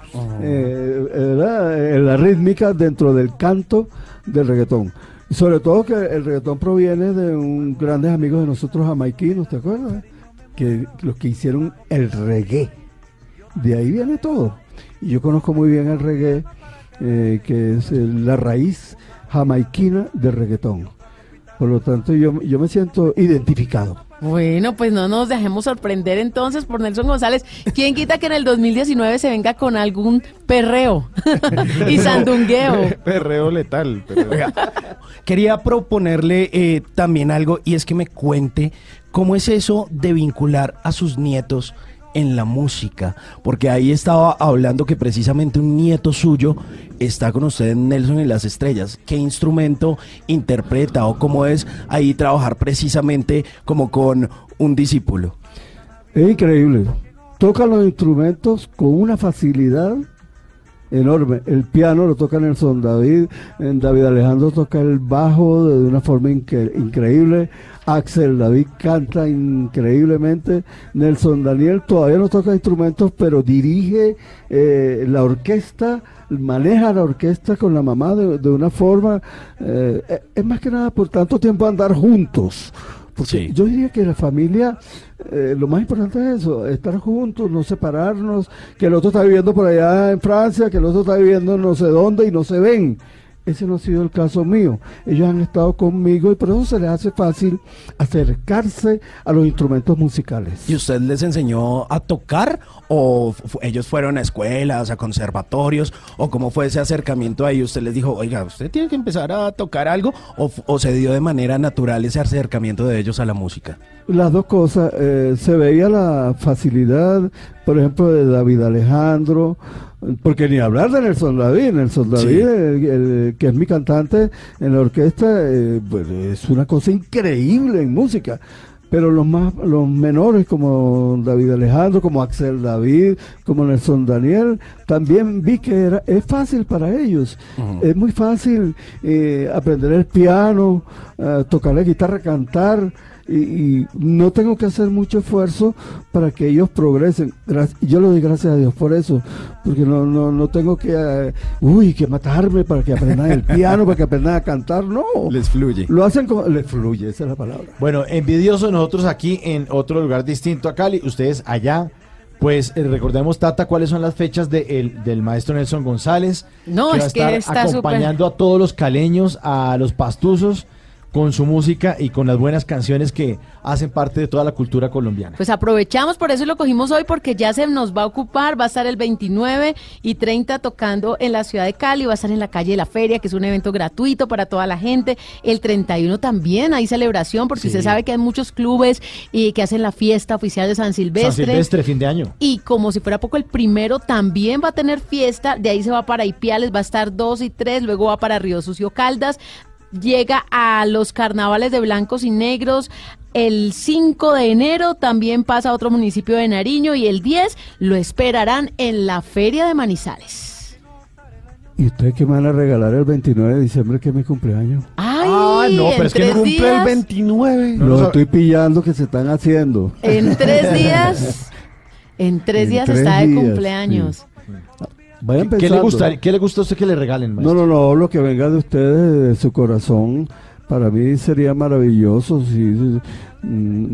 eh, eh, ¿verdad? Eh, la rítmica dentro del canto del reggaetón. Sobre todo que el reggaetón proviene de un grandes amigos de nosotros jamaiquinos, ¿te acuerdas? Que los que hicieron el reggae. De ahí viene todo. Y yo conozco muy bien el reggae, eh, que es la raíz jamaiquina del reggaetón. Por lo tanto, yo, yo me siento identificado. Bueno, pues no nos dejemos sorprender entonces por Nelson González. ¿Quién quita que en el 2019 se venga con algún perreo y sandungueo? Perreo letal. perreo. Quería proponerle eh, también algo y es que me cuente cómo es eso de vincular a sus nietos en la música, porque ahí estaba hablando que precisamente un nieto suyo está con usted en Nelson y las Estrellas. ¿Qué instrumento interpreta o cómo es ahí trabajar precisamente como con un discípulo? Es increíble. Toca los instrumentos con una facilidad enorme. El piano lo toca Nelson David, David Alejandro toca el bajo de una forma incre- increíble. Axel David canta increíblemente. Nelson Daniel todavía no toca instrumentos, pero dirige eh, la orquesta, maneja la orquesta con la mamá de, de una forma. eh, eh, es más que nada por tanto tiempo andar juntos. Porque Sí. yo diría que la familia, eh, lo más importante es eso, estar juntos, no separarnos, que el otro está viviendo por allá en Francia, que el otro está viviendo no sé dónde y no se ven. Ese no ha sido el caso mío. Ellos han estado conmigo y por eso se les hace fácil acercarse a los instrumentos musicales. ¿Y usted les enseñó a tocar o ellos fueron a escuelas, a conservatorios o cómo fue ese acercamiento ahí? ¿Usted les dijo, oiga, usted tiene que empezar a tocar algo o, o se dio de manera natural ese acercamiento de ellos a la música? Las dos cosas, eh, se veía la facilidad, por ejemplo, de David Alejandro, porque ni hablar de Nelson David, Nelson Sí. David, el- el- que es mi cantante en la orquesta, eh, pues, es una cosa increíble en música. Pero los más, los menores como David Alejandro, como Axel David, como Nelson Daniel, también vi que era, es fácil para ellos. Es muy fácil eh, aprender el piano, eh, tocar la guitarra, cantar, y, y no tengo que hacer mucho esfuerzo para que ellos progresen. Yo le doy gracias a Dios por eso, porque no, no, no tengo que, eh, uy, que matarme para que aprendan el piano, para que aprendan a cantar, no. Les fluye. Lo hacen como, les fluye, esa es la palabra. Bueno, envidiosos nosotros aquí en otro lugar distinto a Cali, ustedes allá. Pues eh, recordemos, Tata, cuáles son las fechas de el- del maestro Nelson González. No, va es a que estar está acompañando a todos los caleños, a los pastuzos, con su música y con las buenas canciones que hacen parte de toda la cultura colombiana. Pues aprovechamos, por eso lo cogimos hoy, porque ya se nos va a ocupar, va a estar el 29 y 30 tocando en la ciudad de Cali, va a estar en la calle de la feria, que es un evento gratuito para toda la gente. El 31 también hay celebración, porque Sí. usted sabe que hay muchos clubes y que hacen la fiesta oficial de San Silvestre. San Silvestre, fin de año. Y como si fuera poco, el primero también va a tener fiesta, de ahí se va para Ipiales, va a estar 2 y 3, luego va para Río Sucio Caldas, llega a los carnavales de blancos y negros. El 5 de enero también pasa a otro municipio de Nariño y el 10 lo esperarán en la Feria de Manizales. ¿Y ustedes qué me van a regalar el 29 de diciembre, que es mi cumpleaños? ¡Ay! Ah, no, pero es que Cumple el días, 29. No lo estoy pillando que se están haciendo. En tres días. En tres En días tres está de días, cumpleaños. Vayan ¿Qué le, gusta, ¿Qué le gusta a usted que le regalen, No, maestro? no, no, lo que venga de ustedes, de su corazón, para mí sería maravilloso. Si, mm,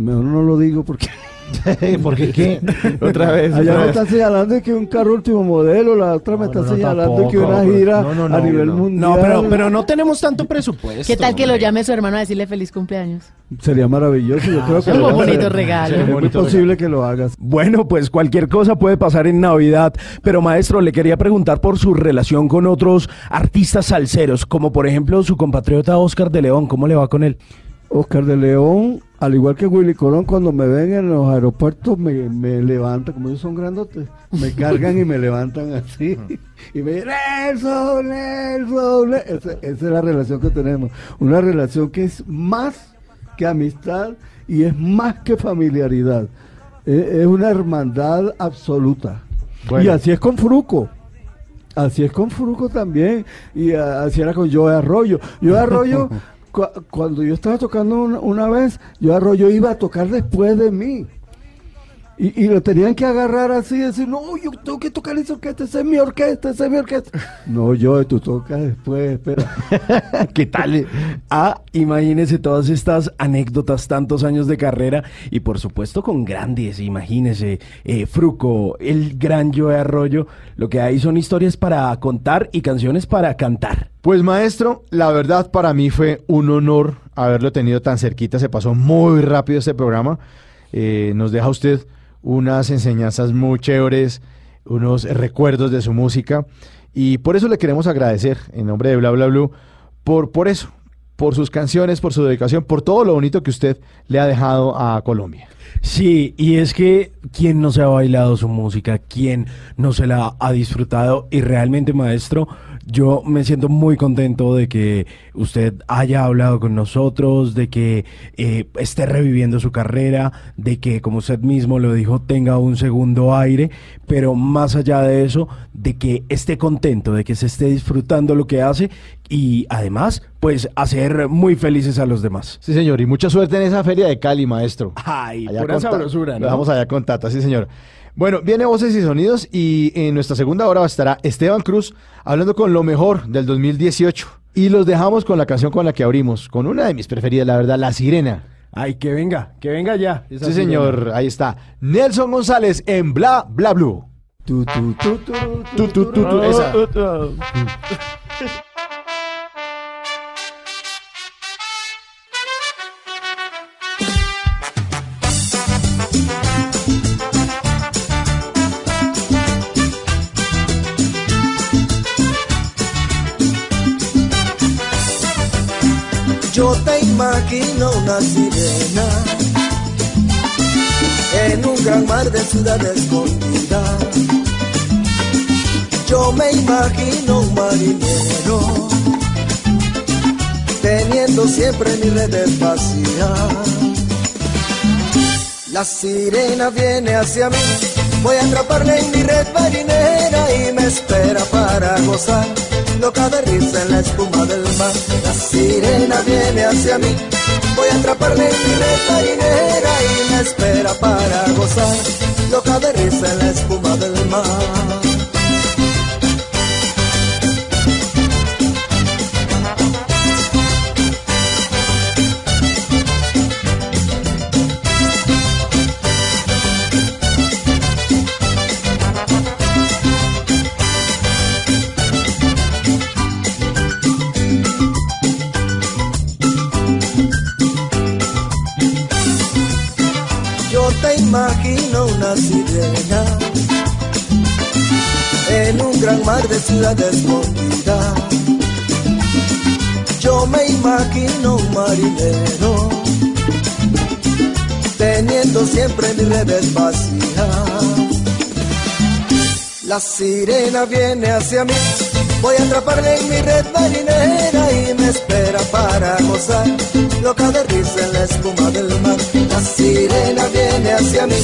mejor no lo digo porque Porque qué? Otra vez. allá otra me vez. están señalando que un carro último modelo, la otra me está no, no, señalando que una gira No, no, no, a nivel no. mundial. No, pero, pero no tenemos tanto presupuesto. ¿Qué tal que lo llame su hermano a decirle feliz cumpleaños? Sería maravilloso. Yo creo que un bonito regalo. Es muy posible que lo hagas. Bueno, pues cualquier cosa puede pasar en Navidad, pero maestro, le quería preguntar por su relación con otros artistas salseros, como por ejemplo su compatriota Oscar de León, ¿cómo le va con él? Oscar de León, al igual que Willy Colón, cuando me ven en los aeropuertos me, me levantan, como ellos son grandotes, me cargan y me levantan así. Y me dicen, Nelson, Nelson, Nelson". Esa, esa es la relación que tenemos. Una relación que es más que amistad y es más que familiaridad. Es, es una hermandad absoluta. Bueno. Y así es con Fruco. Así es con Fruco también. Y así era con Joe Arroyo. Joe Arroyo, cuando yo estaba tocando una, vez, Joe Arroyo iba a tocar después de mí. Y, lo tenían que agarrar así decir, no, yo tengo que tocar esa orquesta, esa es mi orquesta, esa es mi orquesta. No, yo, tú tocas después, espera. ¿Qué tal? Ah, imagínese todas estas anécdotas, tantos años de carrera y por supuesto con grandes, imagínese, eh, Fruco, el gran Joe Arroyo, lo que hay son historias para contar y canciones para cantar. Pues maestro, la verdad para mí fue un honor haberlo tenido tan cerquita, se pasó muy rápido este programa, Eh, nos deja usted unas enseñanzas muy chéveres, unos recuerdos de su música. Y por eso le queremos agradecer en nombre de Bla Bla Blue por, por eso, por sus canciones, por su dedicación, por todo lo bonito que usted le ha dejado a Colombia. Sí, y es que quién no se ha bailado su música, quién no se la ha disfrutado y realmente maestro, yo me siento muy contento de que usted haya hablado con nosotros, de que eh, esté reviviendo su carrera, de que como usted mismo lo dijo tenga un segundo aire, pero más allá de eso, de que esté contento, de que se esté disfrutando lo que hace y además pues hacer muy felices a los demás. Sí, señor, y mucha suerte en esa feria de Cali, maestro. Ay, Allá pura sabrosura, Lo ¿no? dejamos allá con Tata, sí, señor. Bueno, viene Voces y Sonidos y en nuestra segunda hora estará Esteban Cruz hablando con lo mejor del 2018. Y los dejamos con la canción con la que abrimos, con una de mis preferidas, la verdad, La Sirena. Ay, que venga, que venga ya. Sí, sirena. señor, ahí está. Nelson González en Bla Bla Blue. Tu, tu, tu, tu, Tu, tu, tu, tu, esa. Yo te imagino una sirena en un gran mar de ciudad escondida. Yo me imagino un marinero teniendo siempre mi red vacía. La sirena viene hacia mí, voy a atraparla en mi red marinera y me espera para gozar. Loca de risa en la espuma del mar. La sirena viene hacia mí, voy a atraparle en mi red marinera y me espera para gozar, loca de risa en la espuma del mar. Sirena en un gran mar de ciudad escondida. Yo me imagino un marinero teniendo siempre mis redes vacías. La sirena viene hacia mí, voy a atraparle en mi red marinera y me espera para gozar, loca de risa en la espuma del mar. La sirena viene hacia mí,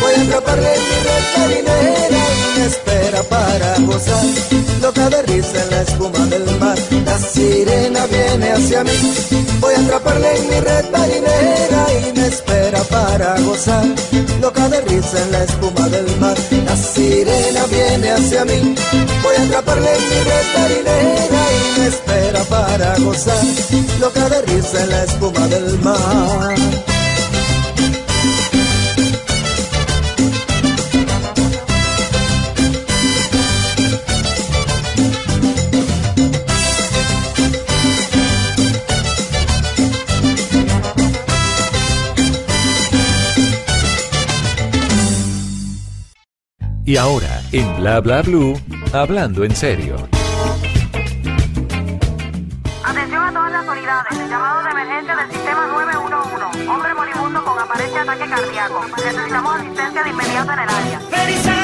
voy a atraparle en mi red marinera y me espera para gozar, loca de risa en la espuma del mar. La sirena viene hacia mí, voy a atraparle en mi red marinera y me espera para gozar, loca de risa en la espuma del mar. La sirena viene hacia mí, voy a atraparle mi red marinera y me espera para gozar, loca de risa en la espuma del mar. Y ahora, en Bla Bla Blue, hablando en serio. Atención a todas las unidades. Llamado de emergencia del sistema 911. Hombre moribundo con aparente ataque cardíaco. Necesitamos asistencia de inmediato en el área.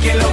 Lo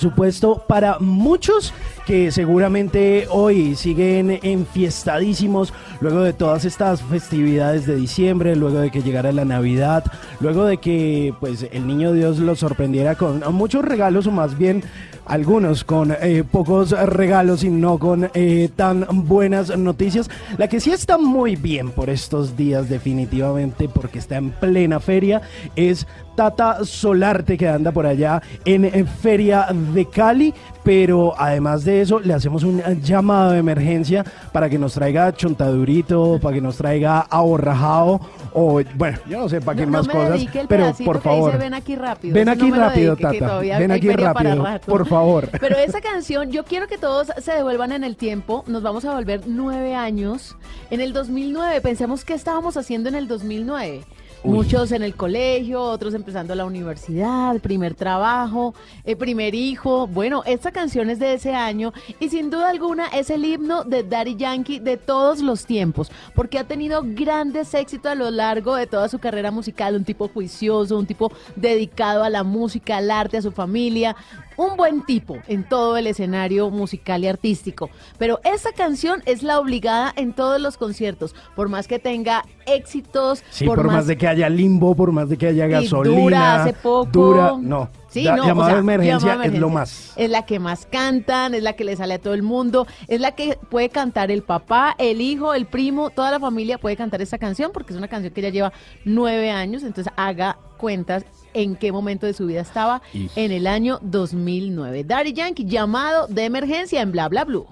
supuesto, para muchos que seguramente hoy siguen enfiestadísimos luego de todas estas festividades de diciembre, luego de que llegara la Navidad, luego de que pues el niño Dios los sorprendiera con muchos regalos o más bien algunos con eh, pocos regalos y no con eh, tan buenas noticias. La que sí está muy bien por estos días definitivamente porque está en plena feria es Tata Solarte que anda por allá en, en Feria de Cali, pero además de eso le hacemos un llamado de emergencia para que nos traiga chontadurito, para que nos traiga ahorrajao o bueno, yo no sé para qué No, más no me cosas, pero por dice, favor. ven aquí rápido. Ven aquí no rápido, Tata. Ven aquí rápido, por favor. Pero esa canción, yo quiero que todos se devuelvan en el tiempo. Nos vamos a volver nueve años. En el 2009, pensemos qué estábamos haciendo en el 2009. Uy. Muchos en el colegio, otros empezando la universidad, primer trabajo, eh, primer hijo. Bueno, esta canción es de ese año y sin duda alguna es el himno de Daddy Yankee de todos los tiempos, porque ha tenido grandes éxitos a lo largo de toda su carrera musical. Un tipo juicioso, un tipo dedicado a la música, al arte, a su familia. Un buen tipo en todo el escenario musical y artístico. Pero esta canción es la obligada en todos los conciertos, por más que tenga éxitos, Sí, por, más de que haya limbo, por más de que haya y gasolina. dura hace poco. Dura, no. Sí, Da- no, llamado o sea, de emergencia es lo más. Es la que más cantan, es la que le sale a todo el mundo, es la que puede cantar el papá, el hijo, el primo, toda la familia puede cantar esta canción porque es una canción que ya lleva nueve años, entonces haga cuentas en qué momento de su vida estaba en el año 2009. Daddy Yankee, llamado de emergencia en Bla Bla Blue.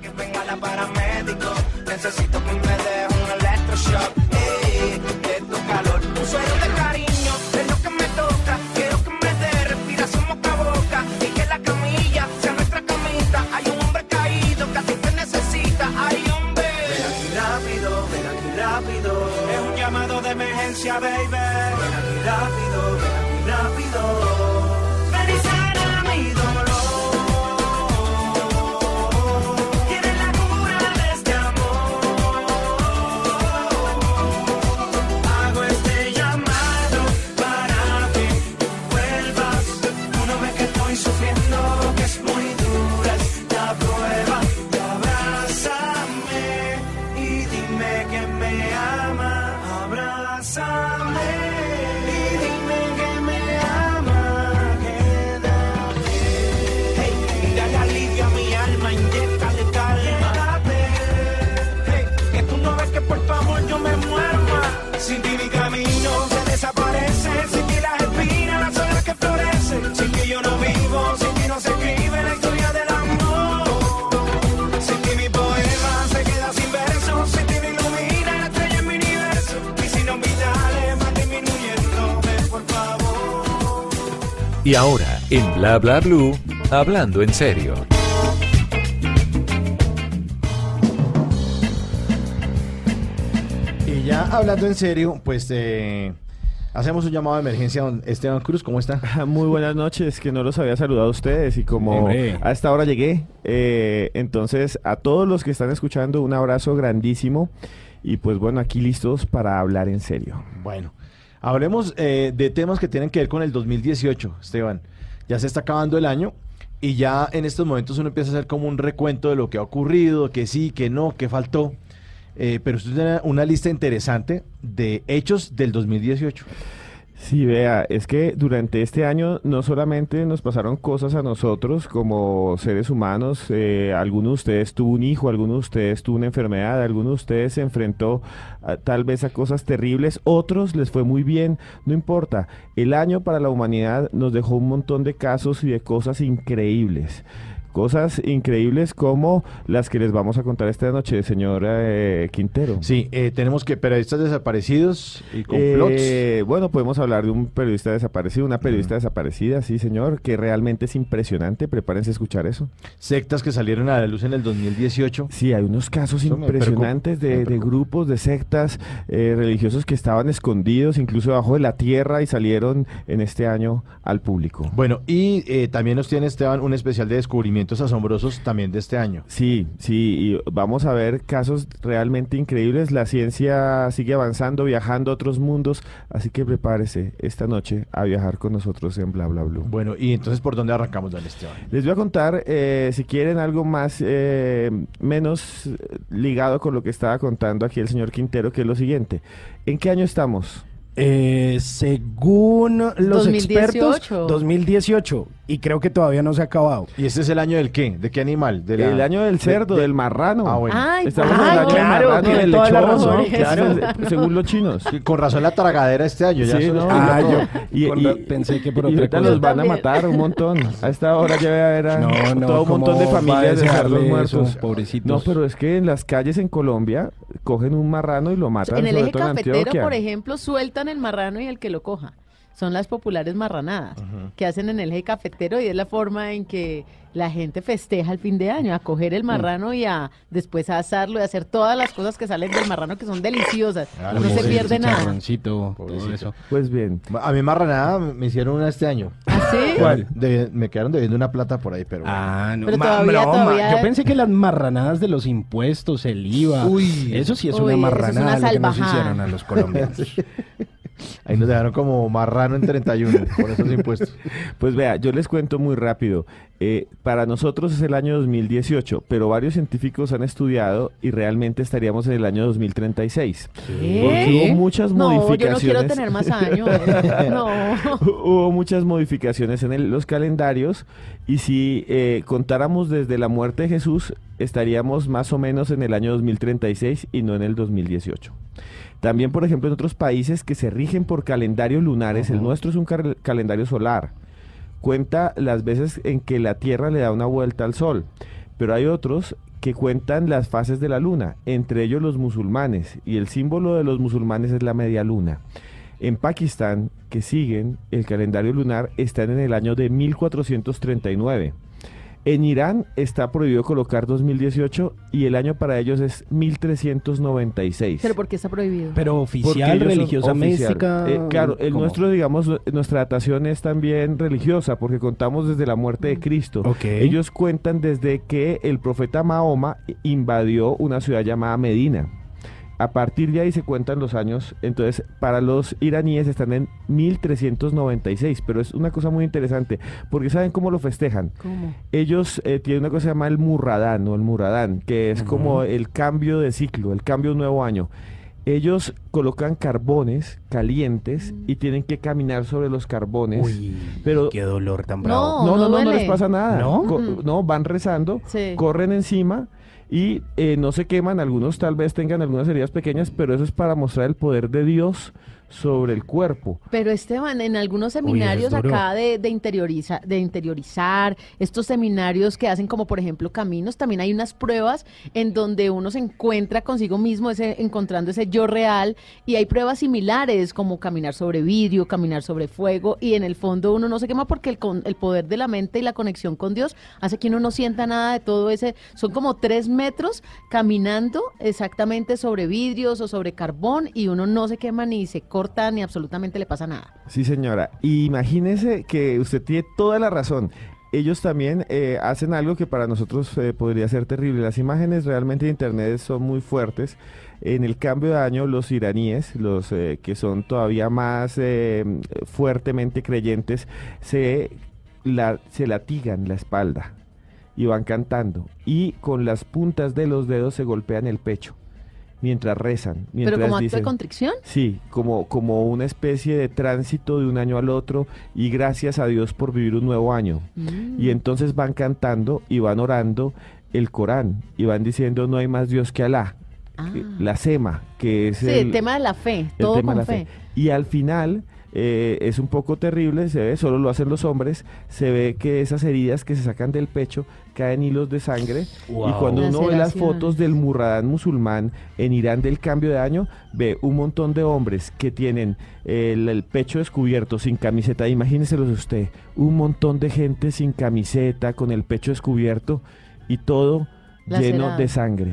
que venga la paramédico. Necesito que me dé un electroshock. De emergencia, baby. Ven aquí rápido, ven Y ahora, en Bla Bla Blue, hablando en serio. Y ya hablando en serio, pues eh, hacemos un llamado de emergencia don Esteban Cruz. ¿Cómo está? Muy buenas noches, que no los había saludado a ustedes y como Hombre. a esta hora llegué, eh, entonces a todos los que están escuchando un abrazo grandísimo y pues bueno, aquí listos para hablar en serio. Bueno, hablemos eh, de temas que tienen que ver con el 2018, Esteban. Ya se está acabando el año y ya en estos momentos uno empieza a hacer como un recuento de lo que ha ocurrido, que sí, que no, que faltó. Eh, pero usted tiene una lista interesante de hechos del 2018. Sí, vea, es que durante este año no solamente nos pasaron cosas a nosotros como seres humanos, eh, alguno de ustedes tuvo un hijo, alguno de ustedes tuvo una enfermedad, alguno de ustedes se enfrentó a- tal vez a cosas terribles, otros les fue muy bien, no importa. El año para la humanidad nos dejó un montón de casos y de cosas increíbles. Cosas increíbles como las que les vamos a contar esta noche, señor eh, Quintero. Sí, eh, tenemos que periodistas desaparecidos y complots. Eh, bueno, podemos hablar de un periodista desaparecido, una periodista desaparecida, sí, señor, que realmente es impresionante. Prepárense a escuchar eso. Sectas que salieron a la luz en el 2018. Sí, hay unos casos Eso impresionantes de, grupos, de sectas eh, religiosos que estaban escondidos, incluso debajo de la tierra, y salieron en este año al público. Bueno, y eh, también nos tiene Esteban un especial de asombrosos también de este año. Sí, sí, y vamos a ver casos realmente increíbles. La ciencia sigue avanzando, viajando a otros mundos, así que prepárese esta noche a viajar con nosotros en Bla Bla Blue. Bueno, y entonces, ¿por dónde arrancamos, don Esteban? Les voy a contar, eh, si quieren algo más, eh, menos eh, ligado con lo que estaba contando aquí el señor Quintero, que es lo siguiente. ¿En qué año estamos? Eh, según los 2018. expertos, 2018. Y creo que todavía no se ha acabado. ¿Y este es el año del qué? ¿De qué animal? De la- El año del cerdo, de- del marrano. Ah, bueno. Ay, Estamos ay, en el año del claro, marrano, tiene del razón, ¿no? claro. Según los chinos. Con razón la tragadera este año. Ya Sí, eso- no, Ah, no. yo Y, y- pensé que por otra cosa. los van a matar un montón. A esta hora ya a- No, no, todo un ¿cómo montón de familias de eso, muertos. pobrecitos? No, pero es que en las calles en Colombia cogen un marrano y lo matan. En el eje cafetero, por ejemplo, sueltan el marrano y el que lo coja. Son las populares marranadas que hacen en el eje cafetero y es la forma en que la gente festeja el fin de año, a coger Mm. el marrano y a después a asarlo y a hacer todas las cosas que salen del marrano que son deliciosas. Ah, no se pierde nada. Todo eso. Pues bien. A mi marranada me hicieron una este año. ¿Ah, sí? Me quedaron debiendo una plata por ahí, pero... Ah, no. Pero todavía- no, ma- todavía- Yo pensé que las marranadas de los impuestos, el IVA, Uy. eso sí es Uy, una es marranada una lo que nos hicieron a los colombianos. Ahí nos dejaron como marrano en 31 por esos impuestos. Pues vea, yo les cuento muy rápido. Eh, para nosotros es el año 2018, pero varios científicos han estudiado y realmente estaríamos en el año 2036. ¿Qué? Porque hubo muchas No, yo no modificaciones. quiero tener más años. No. Hubo muchas modificaciones en el- los calendarios y si eh, contáramos desde la muerte de Jesús, estaríamos más o menos en el año 2036 y no en el 2018. También, por ejemplo, en otros países que se rigen por calendarios lunares, el nuestro es un cal- calendario solar. Cuenta las veces en que la Tierra le da una vuelta al Sol, pero hay otros que cuentan las fases de la luna, entre ellos los musulmanes, y el símbolo de los musulmanes es la media luna. En Pakistán, que siguen el calendario lunar, están en el año de 1439. En Irán está prohibido colocar 2018 y el año para ellos es 1396. Pero ¿por qué está prohibido? Pero Porque oficial, religiosa, mística. Eh, claro, el ¿cómo? nuestro, digamos, nuestra datación es también religiosa, porque contamos desde la muerte de Cristo. Ok. Ellos cuentan desde que el profeta Mahoma invadió una ciudad llamada Medina. A partir de ahí se cuentan los años, entonces para los iraníes están en 1396, pero es una cosa muy interesante, porque ¿saben cómo lo festejan? ¿Cómo? Ellos eh, tienen una cosa que se llama el Murradán o el Muradán, que es como el cambio de ciclo, el cambio de un nuevo año. Ellos colocan carbones calientes y tienen que caminar sobre los carbones. Uy, pero qué dolor tan No, bravo. no, no, no, no les pasa nada. ¿No? Co- Mm. no, van rezando, Sí. corren encima y eh, no se queman. Algunos tal vez tengan algunas heridas pequeñas, pero eso es para mostrar el poder de Dios sobre el cuerpo. Pero Esteban, en algunos seminarios duro. acá de, de, interioriza- de interiorizar, estos seminarios que hacen como por ejemplo caminos, también hay unas pruebas en donde uno se encuentra consigo mismo, ese, encontrando ese yo real, y hay pruebas similares como caminar sobre vidrio, caminar sobre fuego, y en el fondo uno no se quema porque el, con- el poder de la mente y la conexión con Dios hace que uno no sienta nada de todo ese, son como tres metros caminando exactamente sobre vidrios o sobre carbón y uno no se quema ni se corta ni absolutamente le pasa nada. Sí, señora. Imagínese que usted tiene toda la razón. Ellos también eh, hacen algo que para nosotros eh, podría ser terrible. Las imágenes realmente de Internet son muy fuertes. En el cambio de año, los iraníes, los eh, que son todavía más eh, fuertemente creyentes, se, la- se latigan la espalda y van cantando. Y con las puntas de los dedos se golpean el pecho mientras rezan. Mientras Pero como acto de dicen, contrición. Sí, como, como una especie de tránsito de un año al otro y gracias a Dios por vivir un nuevo año. Mm. Y entonces van cantando y van orando el Corán y van diciendo no hay más Dios que Alá. Ah. La Sema, que es Sí, el tema de la fe, el todo tema de con la fe. Y al final eh, es un poco terrible, se ve, solo lo hacen los hombres, se ve que esas heridas que se sacan del pecho caen hilos de sangre y cuando uno ve las fotos del Murradán musulmán en Irán del cambio de año, ve un montón de hombres que tienen el, el pecho descubierto sin camiseta, imagínenselos usted, un montón de gente sin camiseta, con el pecho descubierto y todo lleno de sangre.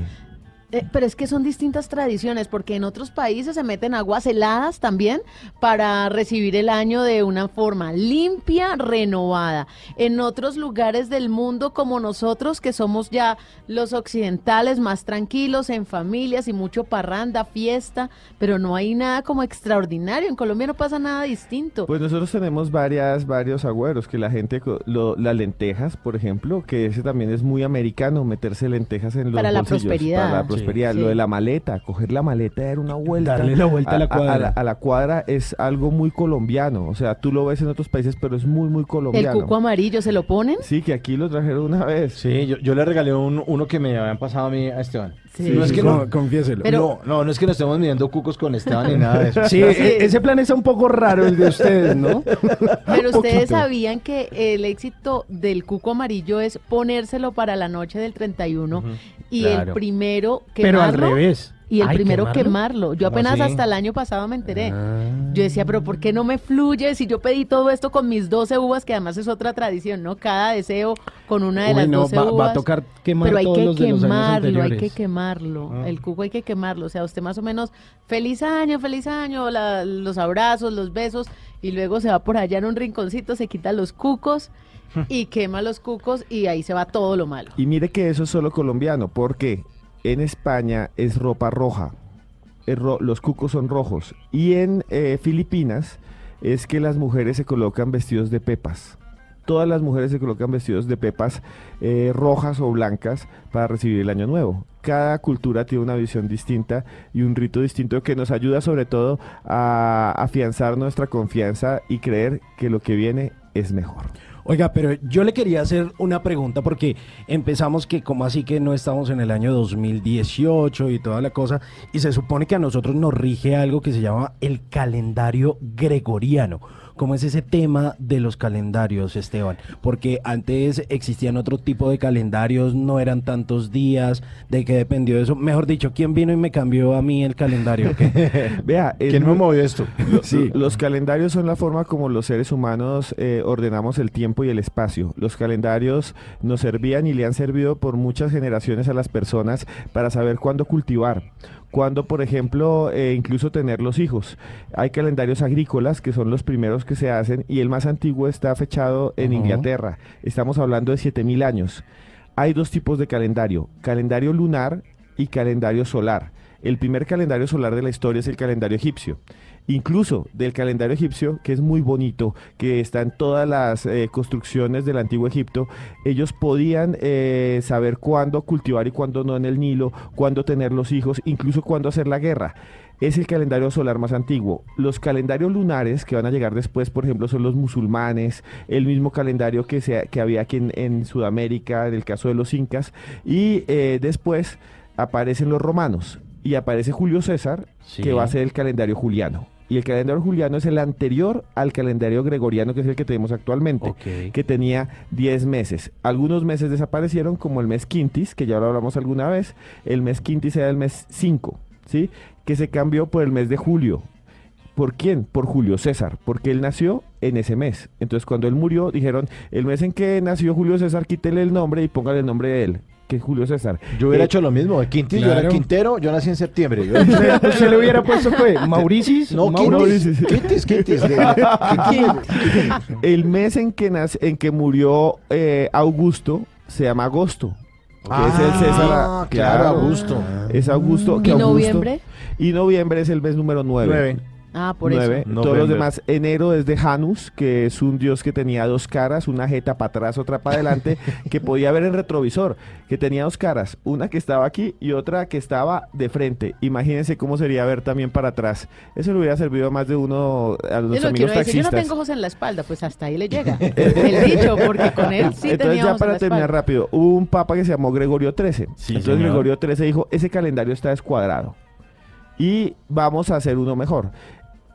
Eh, pero es que son distintas tradiciones, porque en otros países se meten aguas heladas también para recibir el año de una forma limpia, renovada. En otros lugares del mundo, como nosotros, que somos ya los occidentales más tranquilos, en familias y mucho parranda, fiesta, pero no hay nada como extraordinario. En Colombia no pasa nada distinto. Pues nosotros tenemos varias, varios agüeros, que la gente, lo- las lentejas, por ejemplo, que ese también es muy americano, meterse lentejas en los Para la bolsillos, prosperidad. Para la Sí. Sí. Lo de la maleta, coger la maleta era una vuelta. Darle la vuelta a la cuadra. A, la, a la cuadra es algo muy colombiano. O sea, tú lo ves en otros países, pero es muy, muy El colombiano. cuco amarillo, ¿se lo ponen? Sí, que aquí lo trajeron una vez. Sí, yo, yo le regalé un- uno que me habían pasado a mí a Esteban. Sí. no es que no, confiéselo. Pero- no, no, no es que nos estemos midiendo cucos con Esteban ni nada de eso. Sí, e- ese plan está un poco raro el de ustedes, ¿no? Pero ustedes sabían que el éxito del cuco amarillo es ponérselo para la noche del 31 y el primero Pero al revés. Y el Ay, primero ¿quemarlo? quemarlo. Yo ¿Cómo apenas así? hasta el año pasado me enteré. Ah. Yo decía, pero ¿por qué no me fluye si yo pedí todo esto con mis 12 uvas, que además es otra tradición, ¿no? Cada deseo con una de Uy, las no, 12 va, va uvas. a tocar quemar pero hay todos que los de los años quemarlo, hay que quemarlo. Ah. El cuco hay que quemarlo. O sea, usted más o menos, feliz año, feliz año, la- los abrazos, los besos, y luego se va por allá en un rinconcito, se quita los cucos y quema los cucos y ahí se va todo lo malo. Y mire que eso es solo colombiano, porque en España es ropa roja. Los cucos son rojos. Y en eh, Filipinas es que las mujeres se colocan vestidos de pepas. Todas las mujeres se colocan vestidos de pepas eh, rojas o blancas para recibir el año nuevo. Cada cultura tiene una visión distinta y un rito distinto que nos ayuda sobre todo a afianzar nuestra confianza y creer que lo que viene es mejor. Oiga, pero yo le quería hacer una pregunta porque empezamos que como así que no estamos en el año 2018 y toda la cosa y se supone que a nosotros nos rige algo que se llama el calendario gregoriano. ¿Cómo es ese tema de los calendarios, Esteban? Porque antes existían otro tipo de calendarios, no eran tantos días, ¿de qué dependió eso? Mejor dicho, ¿quién vino y me cambió a mí el calendario? Vea, ¿Quién me movió esto? Lo- Sí. Los calendarios son la forma como los seres humanos eh, ordenamos el tiempo y el espacio. Los calendarios nos servían y le han servido por muchas generaciones a las personas para saber cuándo cultivar, cuándo, por ejemplo, eh, incluso tener los hijos. Hay calendarios agrícolas que son los primeros que se hacen y el más antiguo está fechado en. Inglaterra. Estamos hablando de 7000 años. Hay dos tipos de calendario, calendario lunar y calendario solar. El primer calendario solar de la historia es el calendario egipcio. Incluso del calendario egipcio, que es muy bonito, que está en todas las eh, construcciones del antiguo Egipto, ellos podían eh, saber cuándo cultivar y cuándo no en el Nilo, cuándo tener los hijos, incluso cuándo hacer la guerra. Es el calendario solar más antiguo. Los calendarios lunares que van a llegar después, por ejemplo, son los musulmanes, el mismo calendario que, se, que había aquí en, en Sudamérica, en el caso de los incas, y eh, después aparecen los romanos y aparece Julio César, Sí. que va a ser el calendario juliano. Y el calendario juliano es el anterior al calendario gregoriano, que es el que tenemos actualmente, que tenía 10 meses. Algunos meses desaparecieron, como el mes quintis, que ya lo hablamos alguna vez. El mes quintis era el mes 5, ¿sí? Que se cambió por el mes de julio. ¿Por quién? Por Julio César, porque él nació en ese mes. Entonces, cuando él murió, dijeron, el mes en que nació Julio César, quítele el nombre y póngale el nombre de él, que Julio César. Yo hubiera Eh, hecho lo mismo. De Quintis, yo era claro. Quintero, yo nací en septiembre. Yo- ¿Usted, usted le hubiera puesto fue Mauricis? no, Mauricis. Quintis, Quintis, Quintis. de- El mes en que, nace- en que murió eh, Augusto se llama agosto. que es el César. Ah, claro, Augusto. Es Augusto. que ¿Y Augusto- noviembre? Y noviembre es el mes número 9. Nueve. Ah, por Nueve. eso. Todos los November. demás. Enero es de Janus, que es un dios que tenía dos caras, una jeta para atrás, otra para adelante, que podía ver en retrovisor, que tenía dos caras, una que estaba aquí y otra que estaba de frente. Imagínense cómo sería ver también para atrás. Eso le hubiera servido a más de uno a los que amigos uno dice, yo no taxistas. tengo ojos en la espalda, pues hasta ahí le llega. El dicho, porque con él sí Entonces ya en para la terminar espalda. rápido, hubo un papa que se llamó Gregorio XIII. Sí, Entonces señor. Gregorio XIII dijo, ese calendario está descuadrado y vamos a hacer uno mejor.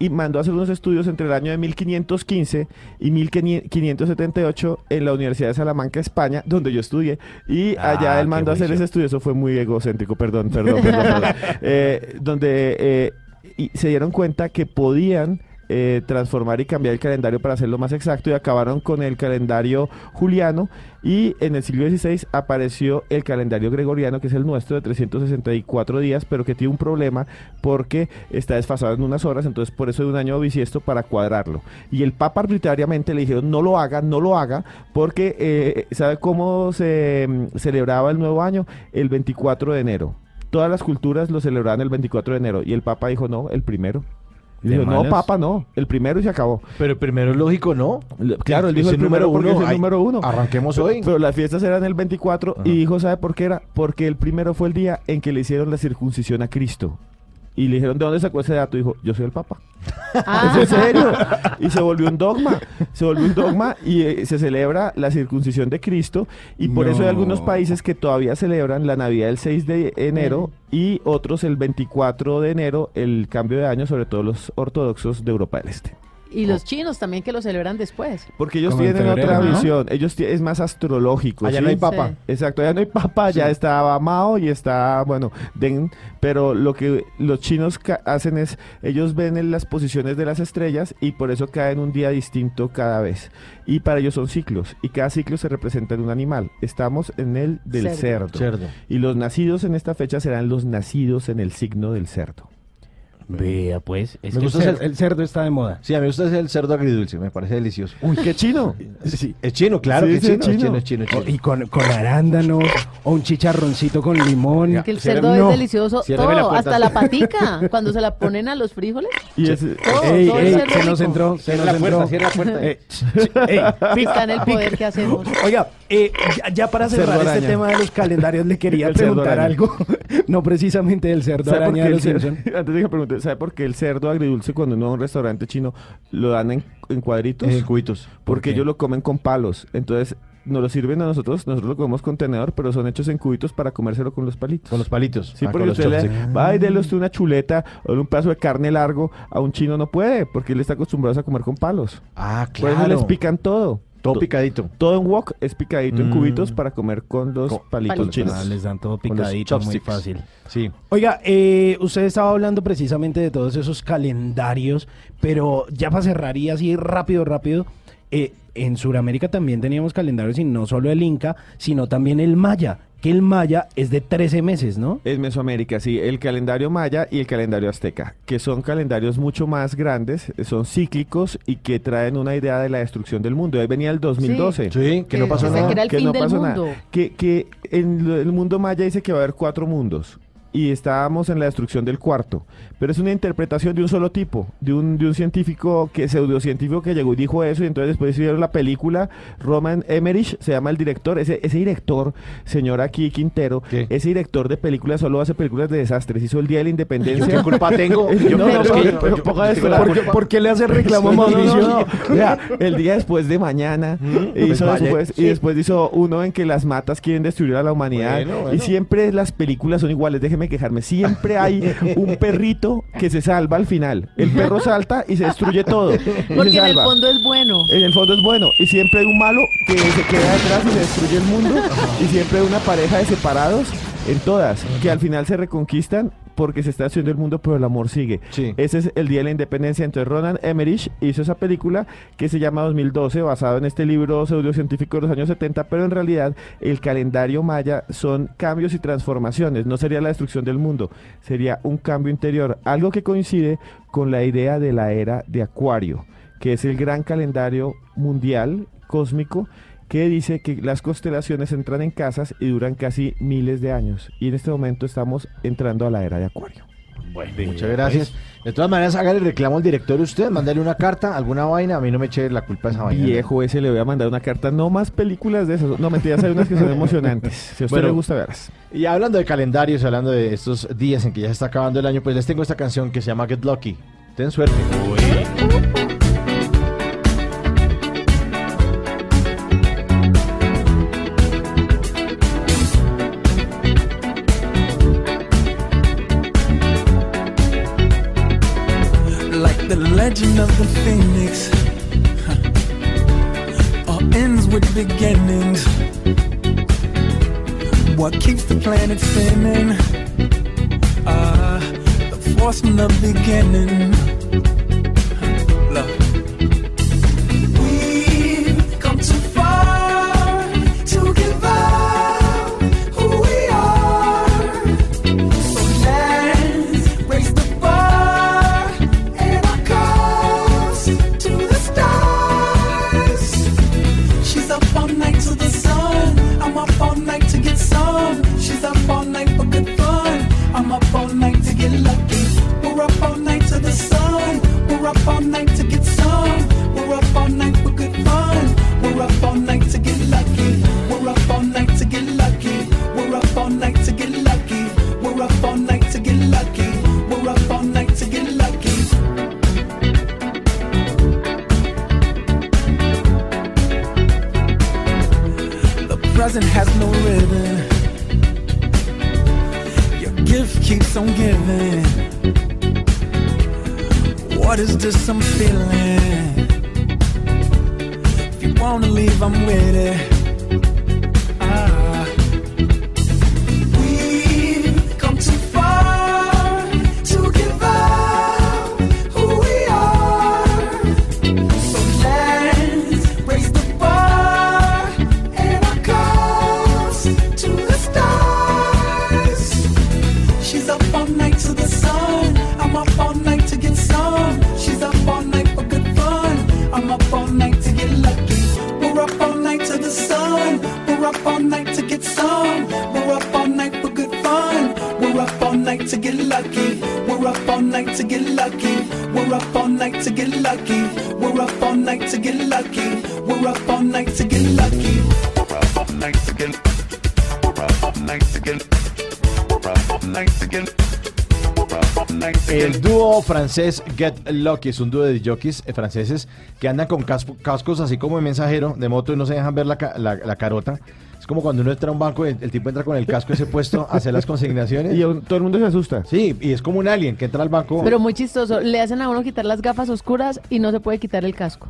Y mandó a hacer unos estudios entre el año de 1515 y 1578 en la Universidad de Salamanca, España, donde yo estudié. Y Ah, allá él mandó a hacer ese estudio, eso fue muy egocéntrico, perdón, perdón, perdón. perdón. Eh, donde eh, y se dieron cuenta que podían eh, transformar y cambiar el calendario para hacerlo más exacto y acabaron con el calendario juliano y en el siglo XVI apareció el calendario gregoriano que es el nuestro de 364 días pero que tiene un problema porque está desfasado en unas horas entonces por eso de un año bisiesto para cuadrarlo. Y el papa arbitrariamente le dijeron no lo haga no lo haga porque eh, sabe cómo se mm, celebraba el nuevo año el 24 de enero. Todas las culturas lo celebraban el 24 de enero y el Papa dijo no, el primero. Y ¿De dijo, no, papa, no. El primero y se acabó. Pero primero lógico, ¿no? Claro, él dijo el número uno. Es el Ay, número uno. Arranquemos Pero- hoy. Pero las fiestas eran el 24 y dijo, ¿sabe por qué era? Porque el primero fue el día en que le hicieron la circuncisión a Cristo. Y le dijeron, ¿de dónde sacó ese dato? Dijo, yo soy el Papa. Ah. ¿Es en serio? Y se volvió un dogma. Se volvió un dogma y eh, se celebra la circuncisión de Cristo. Y por eso hay No. algunos países que todavía celebran la Navidad el 6 de enero y otros el 24 de enero, el cambio de año, sobre todo los ortodoxos de Europa del Este. Y los chinos también que lo celebran después. Porque ellos Como en tienen febrero, otra ¿no? visión. Ellos ti- es más astrológico. Allá ¿sí? no hay papa. Sí. Exacto, allá no hay papa, ya estaba Mao y está, bueno, Deng, pero lo que los chinos ca- hacen es, ellos ven en las posiciones de las estrellas y por eso caen un día distinto cada vez. Y para ellos son ciclos, y cada ciclo se representa en un animal. Estamos en el del Cerdo. cerdo. Cerdo. Y los nacidos en esta fecha serán los nacidos en el signo del cerdo. Vea, pues. Es Me que el, gusta cer- ese- el cerdo está de moda. Sí, a mí me gusta el cerdo agridulce, me parece delicioso. Uy, qué chino. Sí, es chino, claro Sí, que es sí, chino, es chino. chino, es chino, es chino. Y con, con arándanos o un chicharroncito con limón. Ya. Que el cerdo no. es delicioso, Ciérreme la todo, puerta. hasta la patica, cuando se la ponen a los frijoles. Y es- Todo, Ey, todo el ey, cerdo se nos entró, se Cierra nos la puerta, entró. cierra la puerta. Eh, ey, Está en el poder que hacemos. Oiga, eh, ya, ya para cerrar Cerdo este araña. tema de los calendarios le quería El cerdo preguntar algo, no precisamente del cerdo ¿Sabe por araña de el los Simpson. Antes de que pregunte, ¿sabe por qué el cerdo agridulce cuando uno va a un restaurante chino lo dan en, en cuadritos? En cubitos. Porque ellos lo comen con palos. Entonces nos lo sirven a nosotros, nosotros lo comemos con tenedor, pero son hechos en cubitos para comérselo con los palitos. Con los palitos. Sí, Ah, porque usted le va y dele usted una chuleta o un pedazo de carne largo a un chino no puede, porque él está acostumbrado a comer con palos. Ah, Por eso les claro. pican todo. Todo To- picadito. Todo en wok es picadito en Mm. cubitos para comer con los Con palitos palitos. chinos. Ah, les dan todo picadito, muy fácil. Sí. Oiga, eh, usted estaba hablando precisamente de todos esos calendarios, pero ya para cerrar y así rápido, rápido, eh, en Sudamérica también teníamos calendarios y no solo el Inca, sino también el Maya, que el Maya es de 13 meses, ¿no? Es Mesoamérica, sí, el calendario maya y el calendario azteca, que son calendarios mucho más grandes, son cíclicos y que traen una idea de la destrucción del mundo. Ahí venía el 2012. Sí, que no pasó nada. que no del pasó mundo. nada. Que, que en el mundo maya dice que va a haber cuatro mundos. Y estábamos en la destrucción del cuarto. Pero es una interpretación de un solo tipo, de un, de un científico, que pseudocientífico que llegó y dijo eso, y entonces después hicieron la película, Roman Emmerich, se llama el director, ese, ese director, señor aquí Quintero, ¿Qué? ese director de películas solo hace películas de desastres, hizo el Día de la Independencia. ¿Yo qué culpa tengo? Yo No, no, que- yo- yo ¿Por qué, por qué le hace reclamo a Mauricio? no. El día después de mañana pues hizo vaya, después, sí. y después hizo uno en que las matas quieren destruir a la humanidad Bueno, bueno. y siempre las películas son iguales déjeme quejarme. Siempre hay un perrito que se salva al final. El perro salta y se destruye todo Porque en el fondo es bueno. En el fondo es bueno. Y siempre hay un malo que se queda detrás y se destruye el mundo. Y siempre hay una pareja de separados en todas que al final se reconquistan porque se está haciendo el mundo pero el amor sigue. Sí. Ese es el Día de la Independencia. Entonces Ronan Emmerich hizo esa película que se llama 2012 basado en este libro pseudocientífico de los años 70 pero en realidad el calendario maya son cambios y transformaciones. No sería la destrucción del mundo, sería un cambio interior. Algo que coincide con la idea de la era de Acuario que es el gran calendario mundial cósmico que dice que las constelaciones entran en casas y duran casi miles de años. Y en este momento estamos entrando a la era de Acuario. Muchas gracias. De todas maneras, hágale reclamo al director usted, mándale una carta, alguna vaina, a mí no me eche la culpa de esa vaina. Viejo ese, le voy a mandar una carta. No más películas de esas. No, mentiras, hay unas que son emocionantes. Si a usted Bueno. le gusta verlas. Y hablando de calendarios, hablando de estos días en que ya se está acabando el año, pues les tengo esta canción que se llama Get Lucky. Ten suerte. The planet spinning? Ah, the force from the beginning. Francés Get Lucky es un dúo de jockeys eh, franceses que andan con casco- cascos así como de mensajero de moto y no se dejan ver la, ca- la- la carota. Es como cuando uno entra a un banco y el, el tipo entra con el casco ese puesto a hacer las consignaciones. Y todo el mundo se asusta. Sí, y es como un alien que entra al banco. Pero muy chistoso. Le hacen a uno quitar las gafas oscuras y no se puede quitar el casco.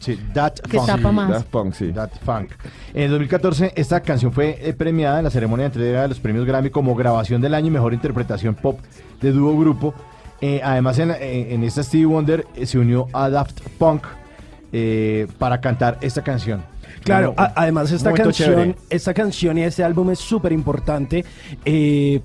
Sí, That Que tapa más. Daft Punk, sí. That Funk. En el 2014, esta canción fue eh, premiada en la ceremonia de entrega de los premios Grammy como grabación del año y mejor interpretación pop de dúo grupo. Eh, además, en, en- en esta Stevie Wonder eh, se unió a Daft Punk eh, para cantar esta canción. Claro, Bueno, a- además esta canción, chévere. esta canción y este álbum es súper importante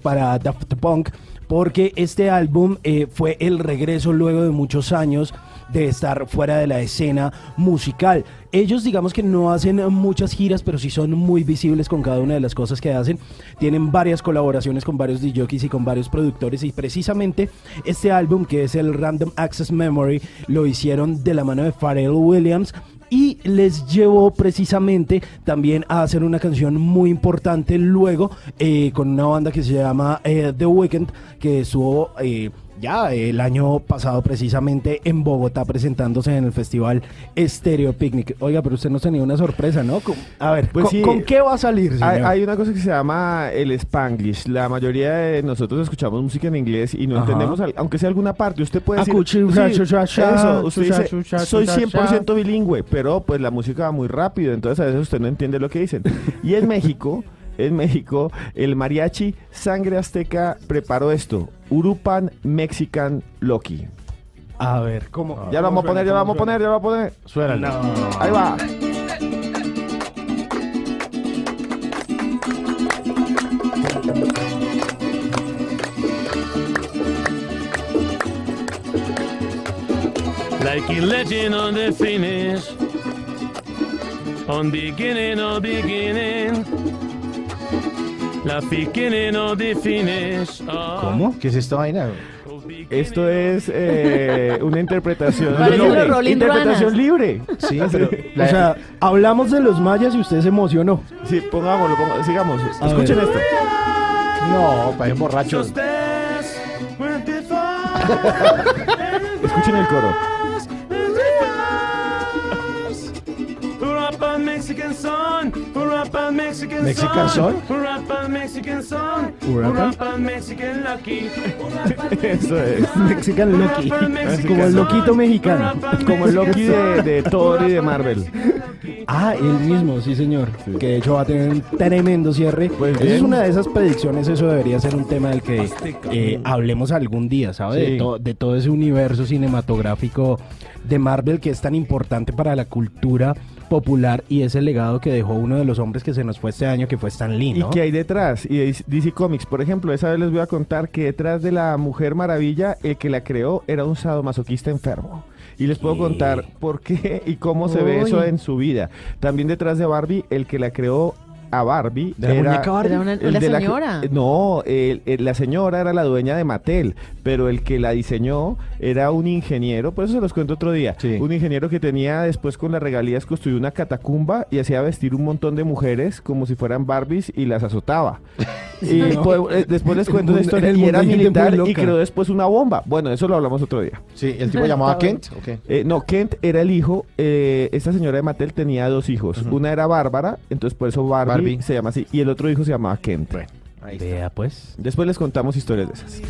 para Daft Punk porque este álbum fue el regreso luego de muchos años de estar fuera de la escena musical. Ellos digamos que no hacen muchas giras, pero sí son muy visibles con cada una de las cosas que hacen. Tienen varias colaboraciones con varios DJs y con varios productores y precisamente este álbum que es el Random Access Memory lo hicieron de la mano de Pharrell Williams y les llevó precisamente también a hacer una canción muy importante luego eh, con una banda que se llama eh, The Weeknd que estuvo eh, ya el año pasado precisamente en Bogotá presentándose en el festival Stereo Picnic. Oiga, pero usted nos tenía una sorpresa, ¿no? A ver, Pues ¿con, sí. con qué va a salir, señor? Hay, hay una cosa que se llama el Spanglish. La mayoría de nosotros escuchamos música en inglés y no Ajá. entendemos, aunque sea alguna parte. Usted puede decir, Acuchi, sí, eso, usted dice, soy cha, cha. 100% bilingüe, pero pues la música va muy rápido, entonces a veces usted no entiende lo que dicen. Y en México, en México, el mariachi Sangre Azteca preparó esto, Urupan Mexican Loki. A ver, ¿cómo? Ya lo vamos a poner, ya lo vamos a poner, ya lo vamos a poner. Suena. Ahí va. Like a legend on the finish, on beginning of beginning, la beginning of the finish. ah. ¿Cómo? ¿Qué es esta vaina? Esto es eh, una interpretación los libre. Rolling Interpretación libre. Sí, pero... O sea, hablamos de los mayas y usted se emocionó. Sí, pongámoslo, ponga- sigamos. A Escuchen ver. esto. No, parecen borrachos. Escuchen el coro. Mexican son, Urapa Mexican ¿Mexican son? Urapa Mexican son, Urapa. Mexican lucky. Eso es. Mexican Loki. Mexican Como el loquito mexicano. Como el Loki de, de Thor y de Marvel. Ah, él mismo, sí señor. Que de hecho va a tener un tremendo cierre. Pues es una de esas predicciones, eso debería ser un tema del que eh, hablemos algún día, ¿sabe? Sí. De, to- de todo ese universo cinematográfico de Marvel que es tan importante para la cultura popular y ese legado que dejó uno de los hombres que se nos fue este año, que fue Stan Lee, ¿Y ¿no? qué hay detrás? Y DC Comics, por ejemplo, esa vez les voy a contar que detrás de la Mujer Maravilla, el que la creó era un sadomasoquista enfermo. Y les puedo contar por qué y cómo se ve eso en su vida. También detrás de Barbie, el que la creó a Barbie ¿De la era, muñeca Barbie? Era una- el una de la- señora. no, el- el- la señora era la dueña de Mattel, pero el que la diseñó era un ingeniero, por eso se los cuento otro día. Sí. Un ingeniero que tenía después con las regalías construyó una catacumba y hacía vestir un montón de mujeres como si fueran Barbies y las azotaba. y No. po- eh, después les cuento una historia y era militar y creó después una bomba. Bueno, eso lo hablamos otro día. Sí, el tipo llamaba Kent. Eh, no, Kent era el hijo. eh, esta señora de Mattel tenía dos hijos. Una era Bárbara, entonces por eso Barbie, Barbie. Se llama así. Y el otro hijo se llamaba Kent. Vea, pues. Después les contamos historias de esas.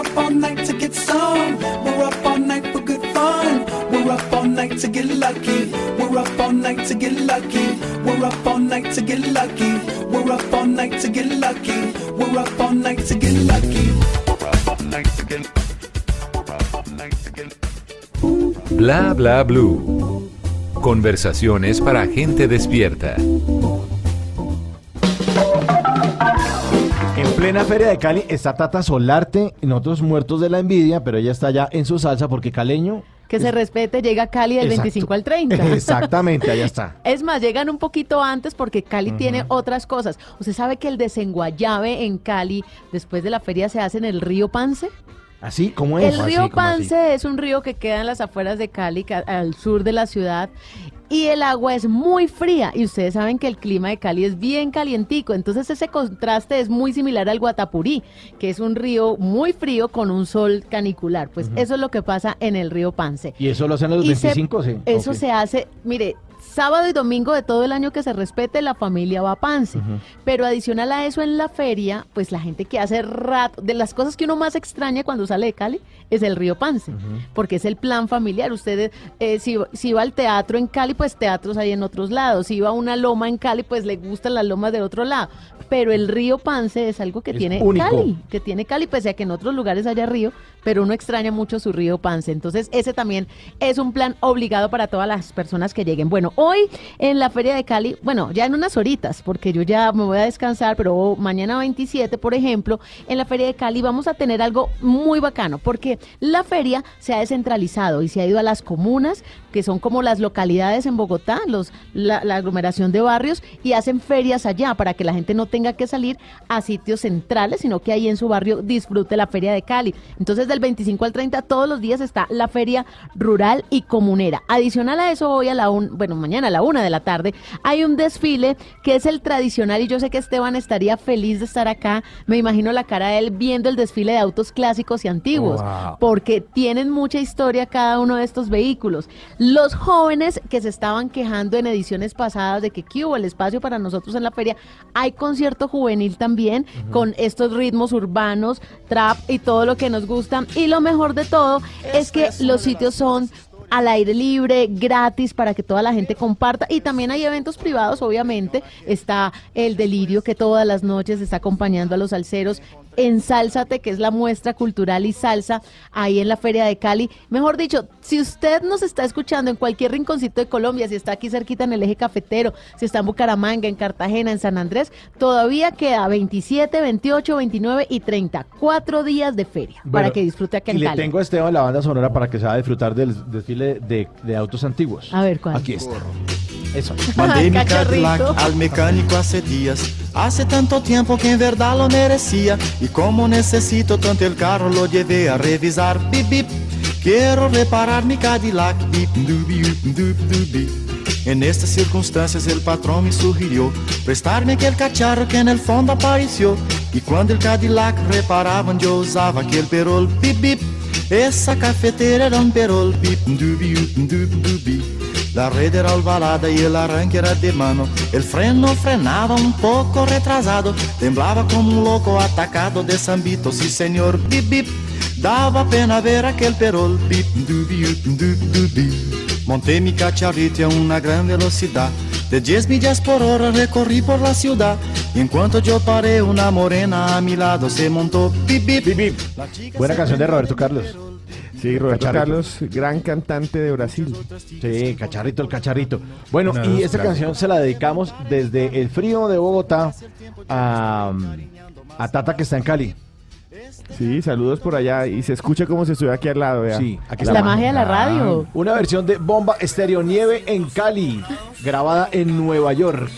Up all night to get some. We're up all night for good fun. We're up all night to get lucky. We're up all night to get lucky. We're up all night to get lucky. We're up all night to get lucky. We're up all night to get lucky. Bla bla blue. Conversaciones para gente despierta. Plena feria de Cali está Tata Solarte nosotros muertos de la envidia, pero ella está ya en su salsa porque caleño. Que se respete, llega Cali del Exacto. 25 al 30. Exactamente, allá está. Es más, llegan un poquito antes porque Cali tiene otras cosas. ¿Usted sabe que el desenguayabe en Cali, después de la feria, se hace en el río Pance? ¿Así? ¿Cómo es? El río ¿cómo así? Pance es un río que queda en las afueras de Cali, ca- al sur de la ciudad. Y el agua es muy fría y ustedes saben que el clima de Cali es bien calientico, entonces ese contraste es muy similar al Guatapurí, que es un río muy frío con un sol canicular. Pues eso es lo que pasa en el río Pance. ¿Y eso lo hacen los Y se- 25? sí. Eso se hace, mire, sábado y domingo de todo el año que se respete, la familia va a Pance. Pero adicional a eso, en la feria, pues la gente que hace rato, de las cosas que uno más extraña cuando sale de Cali, es el río Pance, porque es el plan familiar. Ustedes, eh, si, si va al teatro en Cali, pues teatros hay en otros lados. Si va a una loma en Cali, pues le gustan las lomas de otro lado. Pero el río Pance es algo que Es tiene único. Cali, que tiene Cali, pese a que en otros lugares haya río, pero uno extraña mucho su río Pance. Entonces, ese también es un plan obligado para todas las personas que lleguen. Bueno, hoy en la Feria de Cali, bueno, ya en unas horitas, porque yo ya me voy a descansar, pero mañana 27, por ejemplo, en la Feria de Cali vamos a tener algo muy bacano, porque la feria se ha descentralizado y se ha ido a las comunas, que son como las localidades en Bogotá, los, la, la aglomeración de barrios, y hacen ferias allá para que la gente no tenga que salir a sitios centrales, sino que ahí en su barrio disfrute la Feria de Cali. Entonces, del 25 al 30, todos los días está la Feria Rural y Comunera. Adicional a eso, hoy a la un, bueno, mañana a la una de la tarde, hay un desfile que es el tradicional, y yo sé que Esteban estaría feliz de estar acá. Me imagino la cara de él viendo el desfile de autos clásicos y antiguos, Wow. porque tienen mucha historia cada uno de estos vehículos. Los jóvenes que se estaban quejando en ediciones pasadas de que ¿qué hubo el espacio para nosotros en la feria, hay concierto juvenil también con estos ritmos urbanos, trap y todo lo que nos gusta. Y lo mejor de todo es que los sitios son al aire libre, gratis, para que toda la gente comparta. Y también hay eventos privados, obviamente. Está el delirio que todas las noches está acompañando a los salseros. Ensálzate, que es la muestra cultural y salsa ahí en la Feria de Cali. Mejor dicho, si usted nos está escuchando en cualquier rinconcito de Colombia, si está aquí cerquita en el eje cafetero, si está en Bucaramanga, en Cartagena, en San Andrés, todavía queda 27, 28, 29 y 30. Cuatro días de feria para que disfrute y en le Cali. tengo a Esteban la banda sonora para que se va a disfrutar del desfile de, de autos antiguos. A ver, ¿cuál? Aquí está. Eso. Mandei mi Cachorrito. Cadillac al mecânico hace días. Hace tanto tiempo que en verdad lo merecía. Y como necesito tanto el carro, lo llevé a revisar. Bip, bip. Quiero reparar mi Cadillac. Bip, dubi, up, dup, dubi. En estas circunstancias el patrón me sugirió prestarme aquel cacharro que en el fondo apareció. Y cuando el Cadillac reparaban yo usaba aquel perol. Bip, bip. Esa cafetera era un perol. Bip, dubi, up, dup, dubi. La red era ovalada y el arranque era de mano. El freno frenaba un poco retrasado. Temblaba como un loco atacado de Sambito. Sí, señor, bip, bip. Daba pena ver aquel perol. Bip, dubi, up, dup, dubi. Monté mi cacharrito a una gran velocidad. De 10 millas por hora recorrí por la ciudad. Y en cuanto yo paré, una morena a mi lado se montó. Bip, bip. La chica Buena canción de. Roberto Carlos. Sí, Roberto Cacharrito. Carlos, gran cantante de Brasil. Sí, cacharrito, el cacharrito. Bueno, y esta canción se la dedicamos desde el frío de Bogotá a, a Tata que está en Cali. Sí, saludos por allá y se escucha como si estuviera aquí al lado, vea. Sí, aquí La magia de la radio. Una versión de Bomba Estéreo Nieve en Cali, grabada en Nueva York.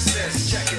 Importa dónde estés, check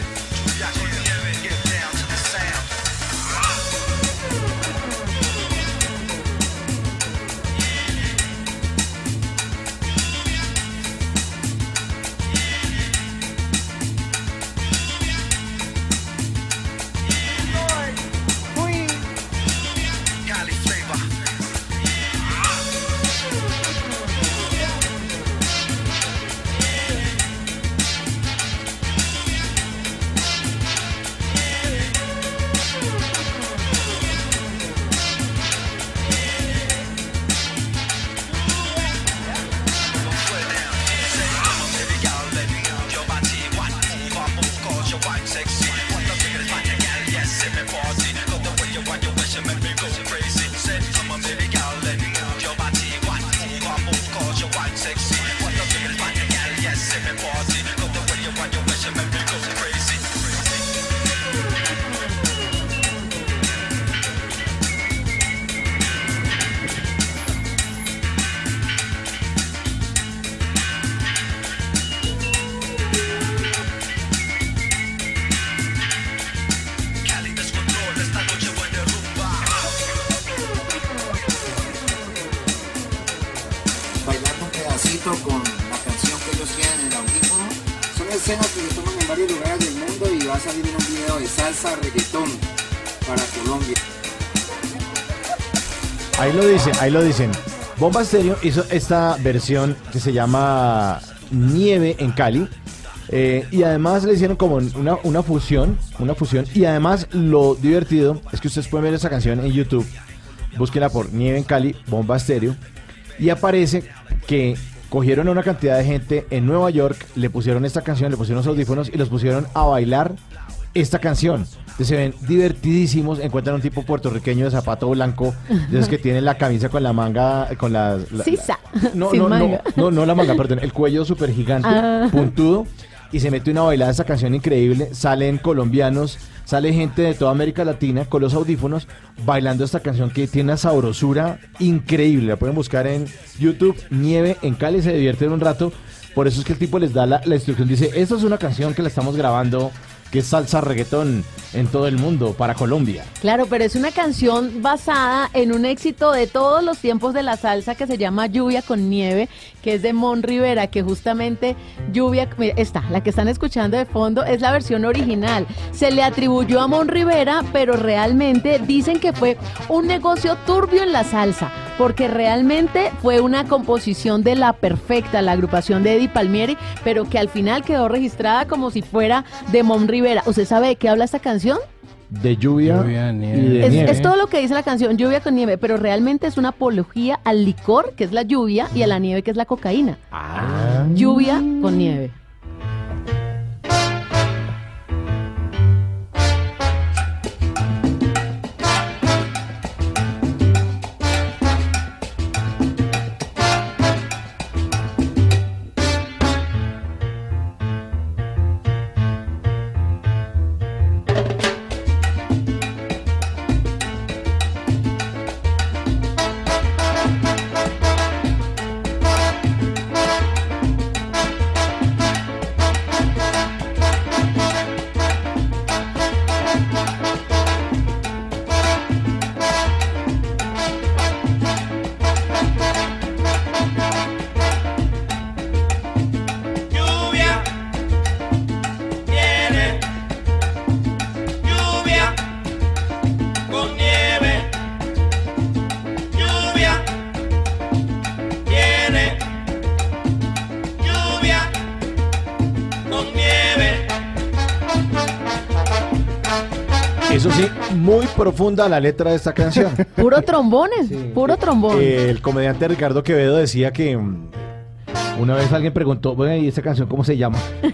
Ahí lo dicen. Bomba Estéreo hizo esta versión que se llama Nieve en Cali. eh, y además le hicieron como una, fusión, una fusión. Y además lo divertido es que ustedes pueden ver esa canción en YouTube. Búsquenla por Nieve en Cali, Bomba Estéreo. Y aparece que cogieron a una cantidad de gente en Nueva York, le pusieron esta canción, le pusieron los audífonos y los pusieron a bailar esta canción. Se ven divertidísimos, encuentran un tipo puertorriqueño de zapato blanco, de esos que tienen la camisa con la manga, con la... la- Sisa. no, no, manga. no, no, no la manga, perdón, el cuello súper gigante, Ah. puntudo, y se mete una bailada esta canción increíble, salen colombianos, sale gente de toda América Latina con los audífonos bailando esta canción que tiene una sabrosura increíble, la pueden buscar en YouTube, Nieve en Cali, se divierten un rato, por eso es que el tipo les da la, la instrucción, dice, esta es una canción que la estamos grabando, que salsa reggaetón en todo el mundo, para Colombia. Claro, pero es una canción basada en un éxito de todos los tiempos de la salsa que se llama Lluvia con Nieve, que es de Mon Rivera, que justamente Lluvia, esta, la que están escuchando de fondo, es la versión original. Se le atribuyó a Mon Rivera, pero realmente dicen que fue un negocio turbio en la salsa, porque realmente fue una composición de La Perfecta, la agrupación de Eddie Palmieri, pero que al final quedó registrada como si fuera de Mon Rivera. ¿Usted sabe de qué habla esta canción? De lluvia, Lluvia, y nieve. de Es, nieve. es todo lo que dice la canción, lluvia con nieve, pero realmente es una apología al licor, que es la lluvia, y a la nieve, que es la cocaína. Ah. Lluvia con nieve. Profunda la letra de esta canción. Puro trombones, puro trombón. Eh, el comediante Ricardo Quevedo decía que mm, una vez alguien preguntó, bueno, ¿y esa canción cómo se llama?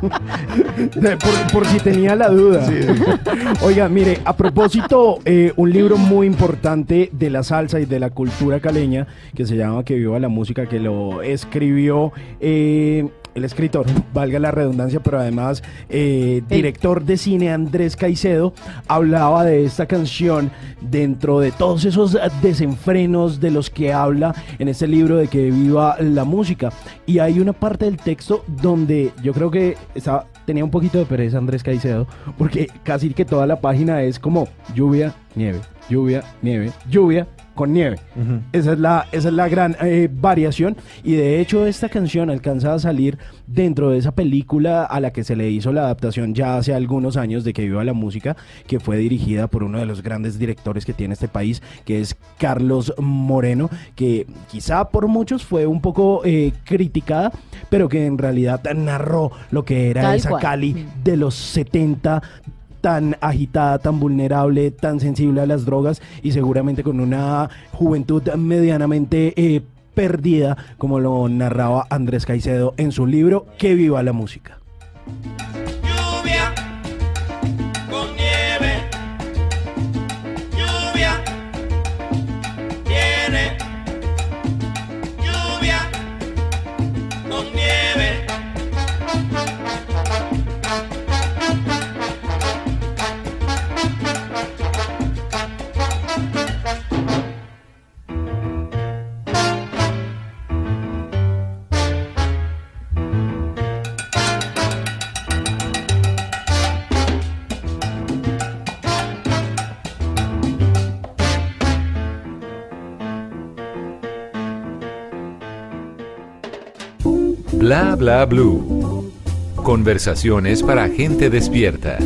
por, por si tenía la duda. Oiga, mire, a propósito, eh, un libro muy importante de la salsa y de la cultura caleña que se llama Que viva la música, que lo escribió eh, el escritor, valga la redundancia, pero además eh, director de cine Andrés Caicedo, hablaba de esta canción dentro de todos esos desenfrenos de los que habla en este libro de que viva la música. Y hay una parte del texto donde yo creo que estaba, tenía un poquito de pereza Andrés Caicedo, porque casi que toda la página es como lluvia, nieve, lluvia, nieve, lluvia con nieve. Esa es la, esa es la gran eh, variación. Y de hecho, esta canción alcanza a salir dentro de esa película a la que se le hizo la adaptación ya hace algunos años de Que Viva la Música, que fue dirigida por uno de los grandes directores que tiene este país, que es Carlos Moreno, que quizá por muchos fue un poco eh, criticada, pero que en realidad narró lo que era Tal esa cual. Cali de los 70 tan agitada, tan vulnerable, tan sensible a las drogas y seguramente con una juventud medianamente eh, perdida, como lo narraba Andrés Caicedo en su libro Que viva la música. Bla bla blue. Conversaciones para gente despierta.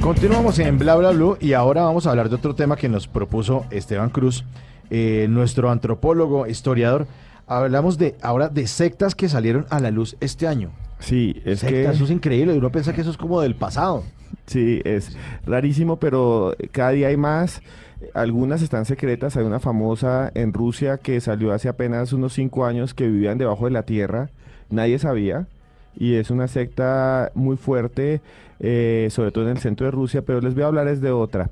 Continuamos en Bla Bla Blue y ahora vamos a hablar de otro tema que nos propuso Esteban Cruz, eh, nuestro antropólogo, historiador. Hablamos de ahora de sectas que salieron a la luz este año. Sí, es que... sectas, eso es increíble. Uno piensa que eso es como del pasado. Sí, es rarísimo, pero cada día hay más. Algunas están secretas. Hay una famosa en Rusia que salió hace apenas unos cinco años que vivían debajo de la tierra. Nadie sabía. Y es una secta muy fuerte, eh, sobre todo en el centro de Rusia. Pero les voy a hablar es de otra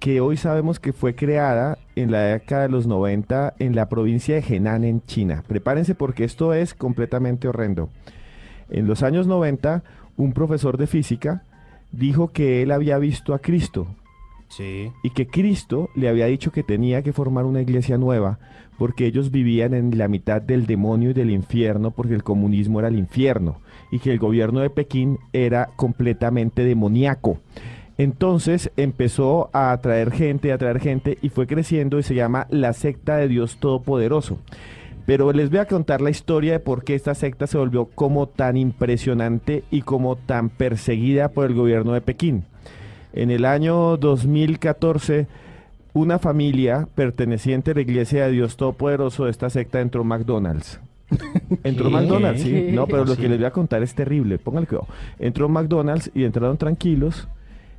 que hoy sabemos que fue creada en la década de los 90 en la provincia de Henan en China. Prepárense porque esto es completamente horrendo. En los años 90, un profesor de física dijo que él había visto a Cristo. Y que Cristo le había dicho que tenía que formar una iglesia nueva porque ellos vivían en la mitad del demonio y del infierno porque el comunismo era el infierno y que el gobierno de Pekín era completamente demoníaco. Entonces empezó a atraer gente, a atraer gente y fue creciendo y se llama la secta de Dios Todopoderoso. Pero les voy a contar la historia de por qué esta secta se volvió como tan impresionante y como tan perseguida por el gobierno de Pekín. En el año 2014, una familia perteneciente a la Iglesia de Dios Todopoderoso de esta secta entró a McDonald's. Entró ¿Qué? McDonald's, sí. No, pero lo Sí. que les voy a contar es terrible. Pónganle cuidado. Entró a McDonald's y entraron tranquilos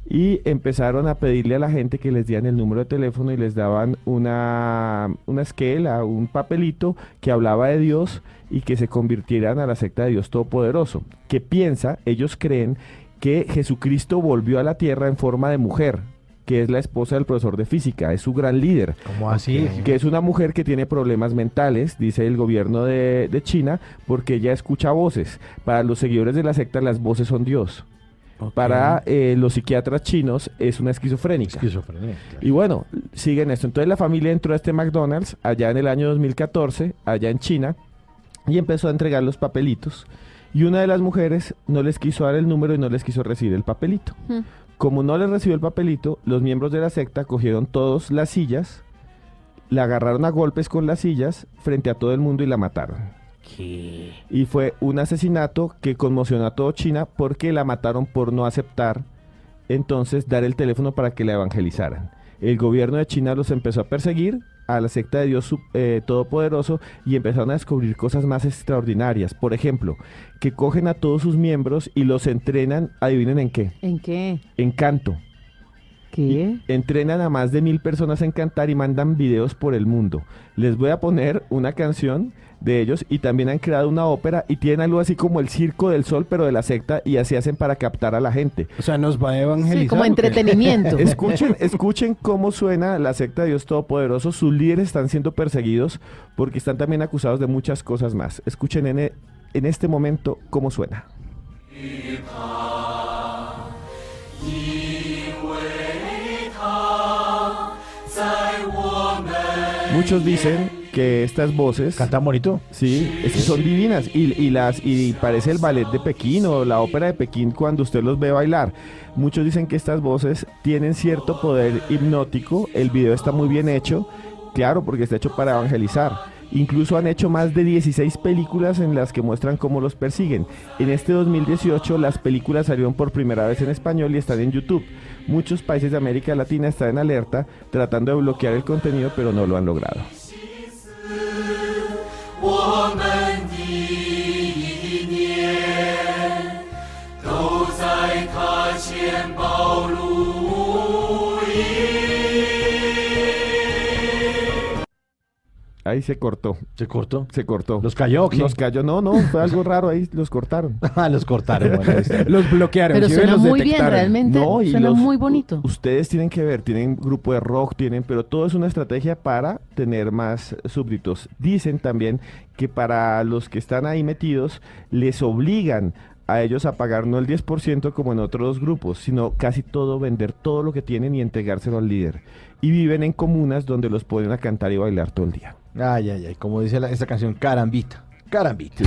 y empezaron a pedirle a la gente que les dieran el número de teléfono y les daban una, una esquela, un papelito que hablaba de Dios y que se convirtieran a la secta de Dios Todopoderoso. Que piensa, ellos creen que Jesucristo volvió a la tierra en forma de mujer que es la esposa del profesor de física, es su gran líder. ¿Cómo así? Que es una mujer que tiene problemas mentales, dice el gobierno de, de China, porque ella escucha voces. Para los seguidores de la secta, las voces son Dios. Para eh, los psiquiatras chinos es una esquizofrénica. Y bueno, siguen esto. Entonces la familia entró a este McDonald's allá en el año 2014, allá en China, y empezó a entregar los papelitos. Y una de las mujeres no les quiso dar el número y no les quiso recibir el papelito. Como no les recibió el papelito, los miembros de la secta cogieron todos las sillas, la agarraron a golpes con las sillas frente a todo el mundo y la mataron. Y fue un asesinato que conmocionó a todo China porque la mataron por no aceptar entonces dar el teléfono para que la evangelizaran. El gobierno de China los empezó a perseguir a la secta de Dios eh, Todopoderoso y empezaron a descubrir cosas más extraordinarias. Por ejemplo, que cogen a todos sus miembros y los entrenan, adivinen en qué, ¿En qué? en canto. ¿Qué? Entrenan a más de mil personas en cantar y mandan videos por el mundo. Les voy a poner una canción de ellos y también han creado una ópera y tienen algo así como el Circo del Sol, pero de la secta y así hacen para captar a la gente. O sea, nos va a evangelizar. Sí, como entretenimiento. Escuchen, escuchen cómo suena la secta de Dios Todopoderoso. Sus líderes están siendo perseguidos porque están también acusados de muchas cosas más. Escuchen en, e- en este momento cómo suena. Muchos dicen que estas voces ¿Cantan bonito? Sí, es que son divinas y, y las y parece el ballet de Pekín o la ópera de Pekín cuando usted los ve bailar. Muchos dicen que estas voces tienen cierto poder hipnótico. El video está muy bien hecho, claro, porque está hecho para evangelizar. Incluso han hecho más de 16 películas en las que muestran cómo los persiguen. En este 2018 las películas salieron por primera vez en español y están en YouTube. Muchos países de América Latina están en alerta tratando de bloquear el contenido, pero no lo han logrado. Ahí se cortó. ¿Se cortó? Se cortó. ¿Los cayó? Los cayó, no, no, fue algo raro ahí, los cortaron. Ah, los cortaron. bueno. Los bloquearon. Pero suena Los muy bien, realmente. No, y suena los- muy bonito. Ustedes tienen que ver, tienen grupo de rock, tienen, pero todo es una estrategia para tener más súbditos. Dicen también que para los que están ahí metidos, les obligan a ellos a pagar no el 10% como en otros grupos, sino casi todo, vender todo lo que tienen y entregárselo al líder. Y viven en comunas donde los ponen a cantar y bailar todo el día. Ay, ay, ay. Como dice la- esta canción, Carambita. Carambita.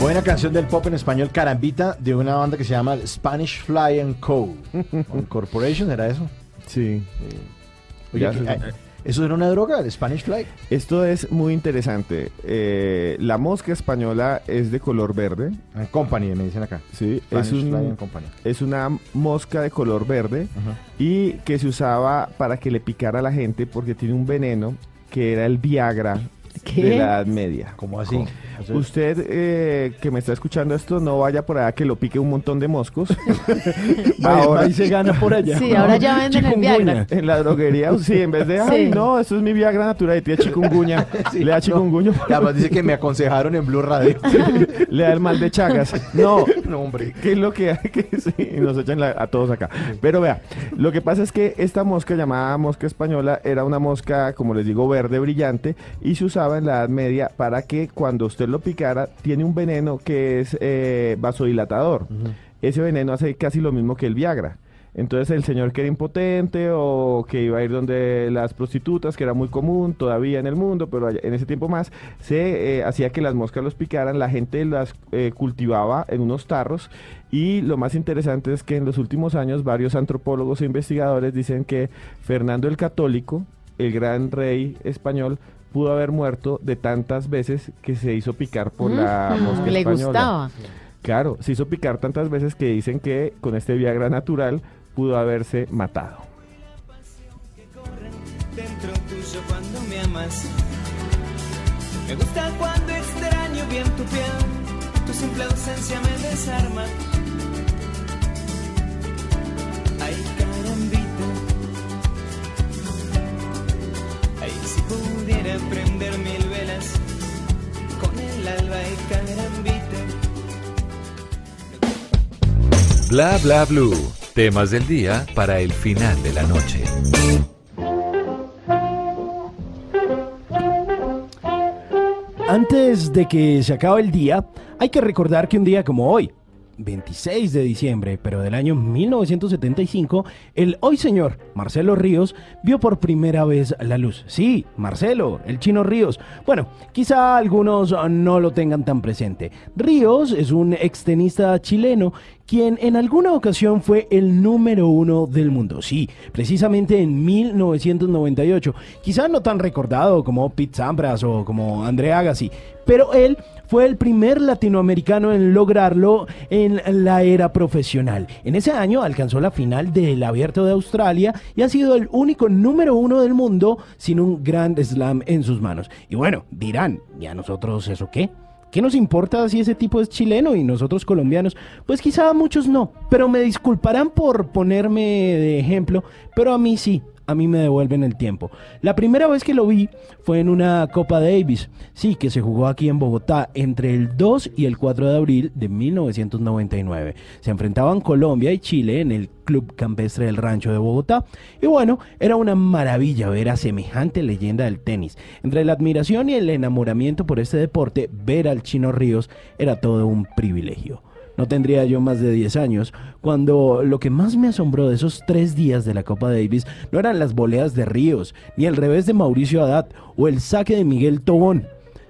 Buena canción del pop en español, Carambita, de una banda que se llama Spanish Fly and Co. Corporation, ¿era eso? Sí. Oye, Ya ¿qué- se- eh, ¿eso era una droga, el Spanish Fly? Esto es muy interesante. Eh, la mosca española es de color verde. And Company, me dicen acá. Sí, Spanish es, un- Fly and Company. es una mosca de color verde y que se usaba para que le picara a la gente porque tiene un veneno que era el Viagra ¿Qué? de la Edad Media. ¿Cómo así? Usted eh, que me está escuchando esto, no vaya por allá que lo pique un montón de moscos. Va- ahí se gana por allá. Sí, ahora ya venden el Viagra. En la droguería, sí, en vez de, ay, Sí. no, esto es mi Viagra natural y tiene chikungunya. le da chikungunya. Y además dice que me aconsejaron en Blue Radio. le da el mal de Chagas. No, No, hombre. ¿Qué es lo que hay que sí, nos echan la- a todos acá? Pero vea, lo que pasa es que esta mosca llamada mosca española era una mosca, como les digo, verde brillante y se usaba en la Edad Media para que cuando usted lo picara tiene un veneno que es eh, vasodilatador. Ese veneno hace casi lo mismo que el Viagra. Entonces el señor que era impotente o que iba a ir donde las prostitutas, que era muy común todavía en el mundo, pero en ese tiempo más, se eh, hacía que las moscas los picaran, la gente las eh, cultivaba en unos tarros y lo más interesante es que en los últimos años varios antropólogos e investigadores dicen que Fernando el Católico, el gran rey español, pudo haber muerto de tantas veces que se hizo picar por la Mm, mosca le española. gustaba. Claro, se hizo picar tantas veces que dicen que con este Viagra natural pudo haberse matado. dentro tuyo cuando me amas. Me gusta cuando extraño bien tu piel, tu simple ausencia me desarma. Ay, Ay, si pudiera prender mil velas con el alba y carambita. Bla bla blue. Temas del día para el final de la noche. Antes de que se acabe el día, hay que recordar que un día como hoy, 26 de diciembre, pero del año 1975, el hoy señor Marcelo Ríos vio por primera vez la luz. Sí, Marcelo, el chino Ríos. Bueno, quizá algunos no lo tengan tan presente. Ríos es un extenista chileno quien en alguna ocasión fue el número uno del mundo. Sí, precisamente en 1998. Quizá no tan recordado como Pete Sampras o como André Agassi, pero él fue el primer latinoamericano en lograrlo en la era profesional. En ese año alcanzó la final del Abierto de Australia y ha sido el único número uno del mundo sin un Grand Slam en sus manos. Y bueno, dirán, ¿y a nosotros eso qué? ¿Qué nos importa si ese tipo es chileno y nosotros colombianos? Pues quizá a muchos no, pero me disculparán por ponerme de ejemplo, pero a mí sí, a mí me devuelven el tiempo. La primera vez que lo vi fue en una Copa Davis, sí, que se jugó aquí en Bogotá entre el 2 y el 4 de abril de 1999. Se enfrentaban Colombia y Chile en el Club Campestre del Rancho de Bogotá. Y bueno, era una maravilla ver a semejante leyenda del tenis. Entre la admiración y el enamoramiento por este deporte, ver al Chino Ríos era todo un privilegio. No tendría yo más de 10 años, cuando lo que más me asombró de esos tres días de la Copa Davis no eran las voleas de Ríos, ni el revés de Mauricio Haddad o el saque de Miguel Tobón,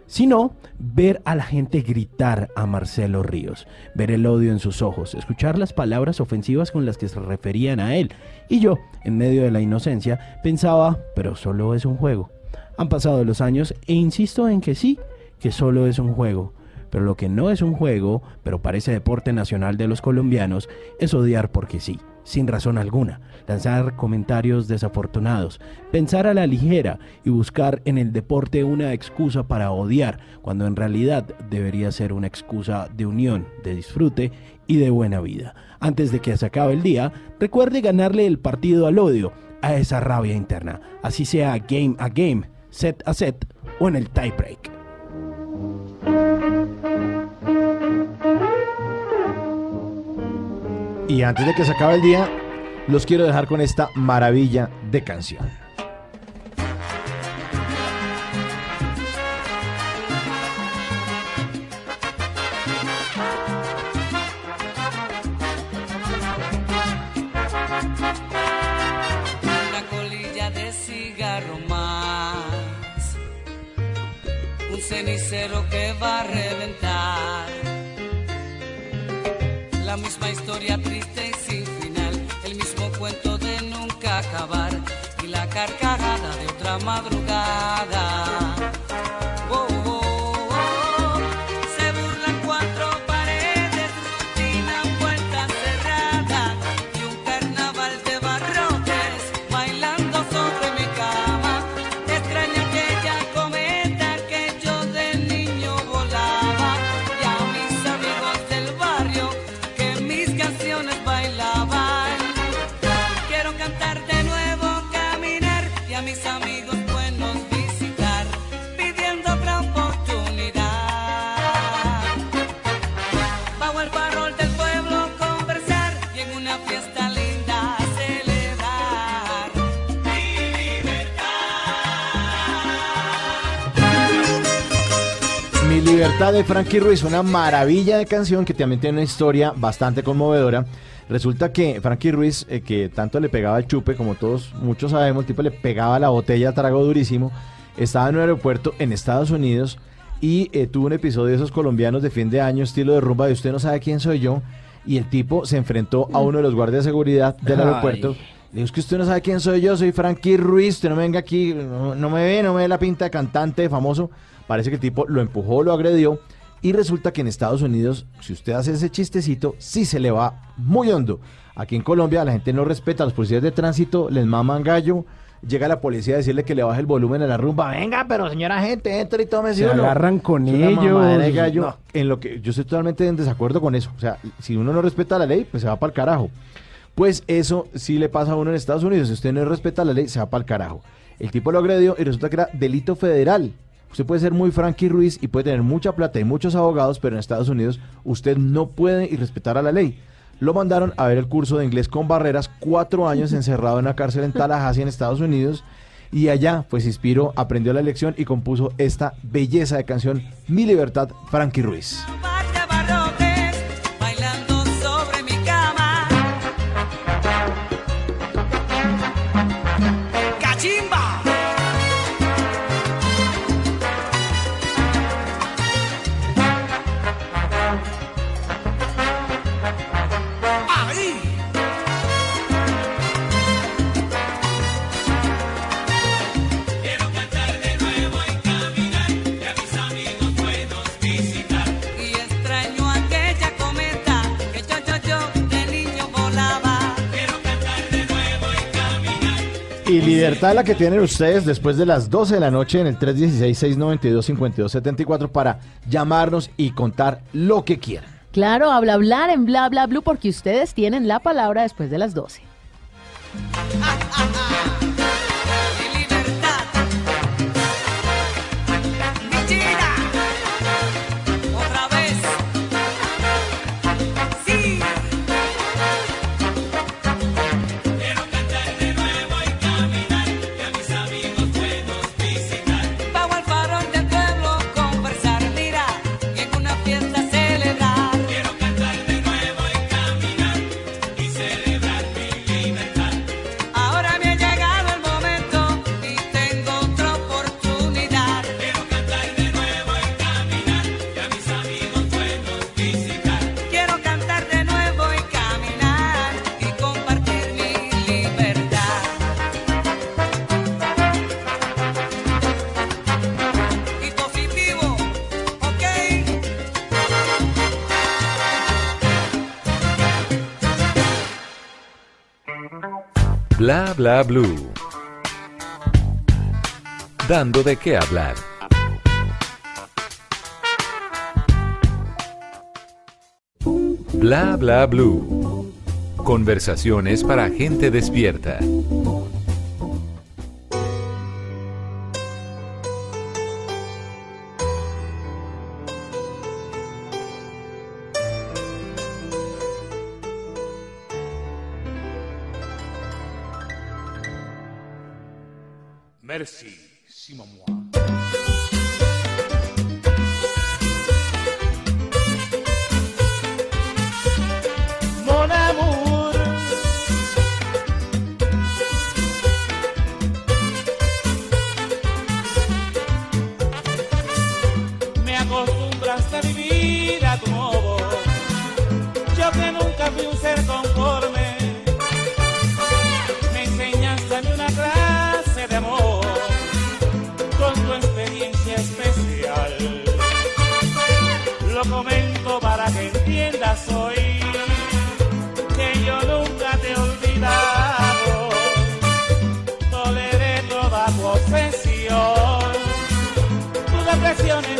sino ver a la gente gritar a Marcelo Ríos, ver el odio en sus ojos, escuchar las palabras ofensivas con las que se referían a él. Y yo, en medio de la inocencia, pensaba, pero solo es un juego. Han pasado los años e insisto en que sí, que solo es un juego. Pero lo que no es un juego, pero parece deporte nacional de los colombianos, es odiar porque sí, sin razón alguna, lanzar comentarios desafortunados, pensar a la ligera y buscar en el deporte una excusa para odiar, cuando en realidad debería ser una excusa de unión, de disfrute y de buena vida. Antes de que se acabe el día, recuerde ganarle el partido al odio, a esa rabia interna, así sea game a game, set a set o en el tiebreak. Y antes de que se acabe el día, los quiero dejar con esta maravilla de canción. una colilla de cigarro más, un cenicero que va a reventar, la misma historia triste y sin final, el mismo cuento de nunca acabar y la carcajada de otra madrugada. Libertad de Frankie Ruiz, una maravilla de canción que también tiene una historia bastante conmovedora. Resulta que Frankie Ruiz, eh, que tanto le pegaba el chupe, como todos muchos sabemos, el tipo le pegaba la botella a trago durísimo, estaba en un aeropuerto en Estados Unidos y eh, tuvo un episodio de esos colombianos de fin de año, estilo de rumba de usted no sabe quién soy yo, y el tipo se enfrentó a uno de los guardias de seguridad del Ay. aeropuerto. Le dijo, es que usted no sabe quién soy yo, soy Frankie Ruiz, usted no venga aquí, no, no me ve, no me ve la pinta de cantante, de famoso. Parece que el tipo lo empujó, lo agredió. Y resulta que en Estados Unidos, si usted hace ese chistecito, sí se le va muy hondo. Aquí en Colombia la gente no respeta, los policías de tránsito les maman gallo. Llega la policía a decirle que le baje el volumen a la rumba. Venga, pero señora gente, entre y tome Se agarran con ellos. gallo. No. En lo que yo estoy totalmente en desacuerdo con eso. O sea, si uno no respeta la ley, pues se va para el carajo. Pues eso sí le pasa a uno en Estados Unidos. Si usted no respeta la ley, se va para el carajo. El tipo lo agredió y resulta que era delito federal. Usted puede ser muy Frankie Ruiz y puede tener mucha plata y muchos abogados, pero en Estados Unidos usted no puede y respetar a la ley. Lo mandaron a ver el curso de inglés con barreras, cuatro años encerrado en una cárcel en Tallahassee, en Estados Unidos. Y allá, pues, se inspiró, aprendió la lección y compuso esta belleza de canción, Mi Libertad, Frankie Ruiz. Y libertad la que tienen ustedes después de las 12 de la noche en el 316-692-5274 para llamarnos y contar lo que quieran. Claro, habla hablar en bla bla blue porque ustedes tienen la palabra después de las 12. Bla bla blue. Dando de qué hablar. Bla bla blue. Conversaciones para gente despierta. confesiones.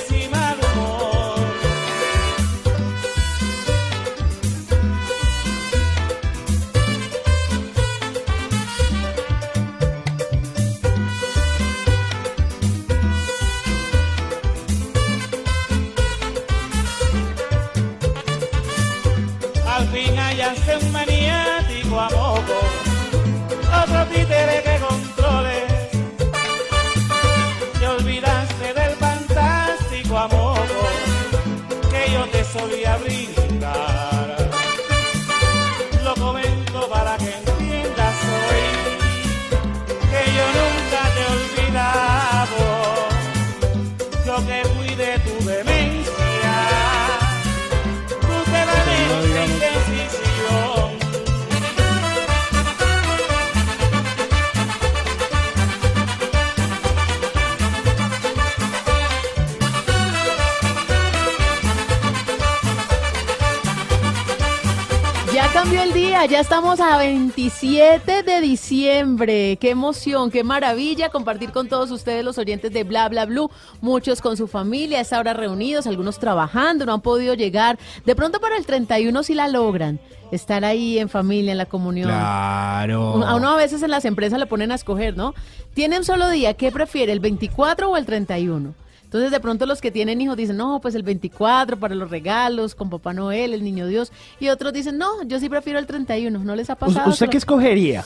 Estamos a 27 de diciembre. Qué emoción, qué maravilla compartir con todos ustedes los oyentes de Bla Bla Blue, muchos con su familia, a esta hora reunidos, algunos trabajando, no han podido llegar. De pronto para el 31 sí la logran, estar ahí en familia, en la comunión. Claro. A uno a veces en las empresas le ponen a escoger, ¿no? Tiene un solo día, ¿qué prefiere, el 24 o el 31? Entonces de pronto los que tienen hijos dicen, no, pues el 24 para los regalos, con Papá Noel, el Niño Dios. Y otros dicen, no, yo sí prefiero el 31, ¿no les ha ¿Us- pasado? ¿Usted qué escogería?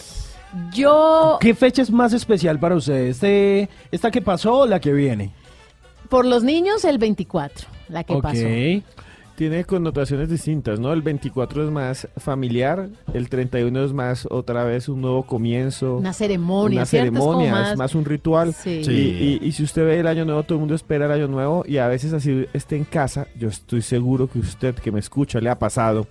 Yo, ¿Qué fecha es más especial para usted? ¿Este, ¿Esta que pasó o la que viene? por los niños, el 24, la que pasó. Tiene connotaciones distintas, ¿no? El 24 es más familiar, el 31 es más otra vez un nuevo comienzo. Una ceremonia, Una ceremonia, más- es más un ritual. Sí. Y, Sí. y- y si usted ve el año nuevo, todo el mundo espera el año nuevo y a veces así esté en casa, yo estoy seguro que usted que me escucha le ha pasado.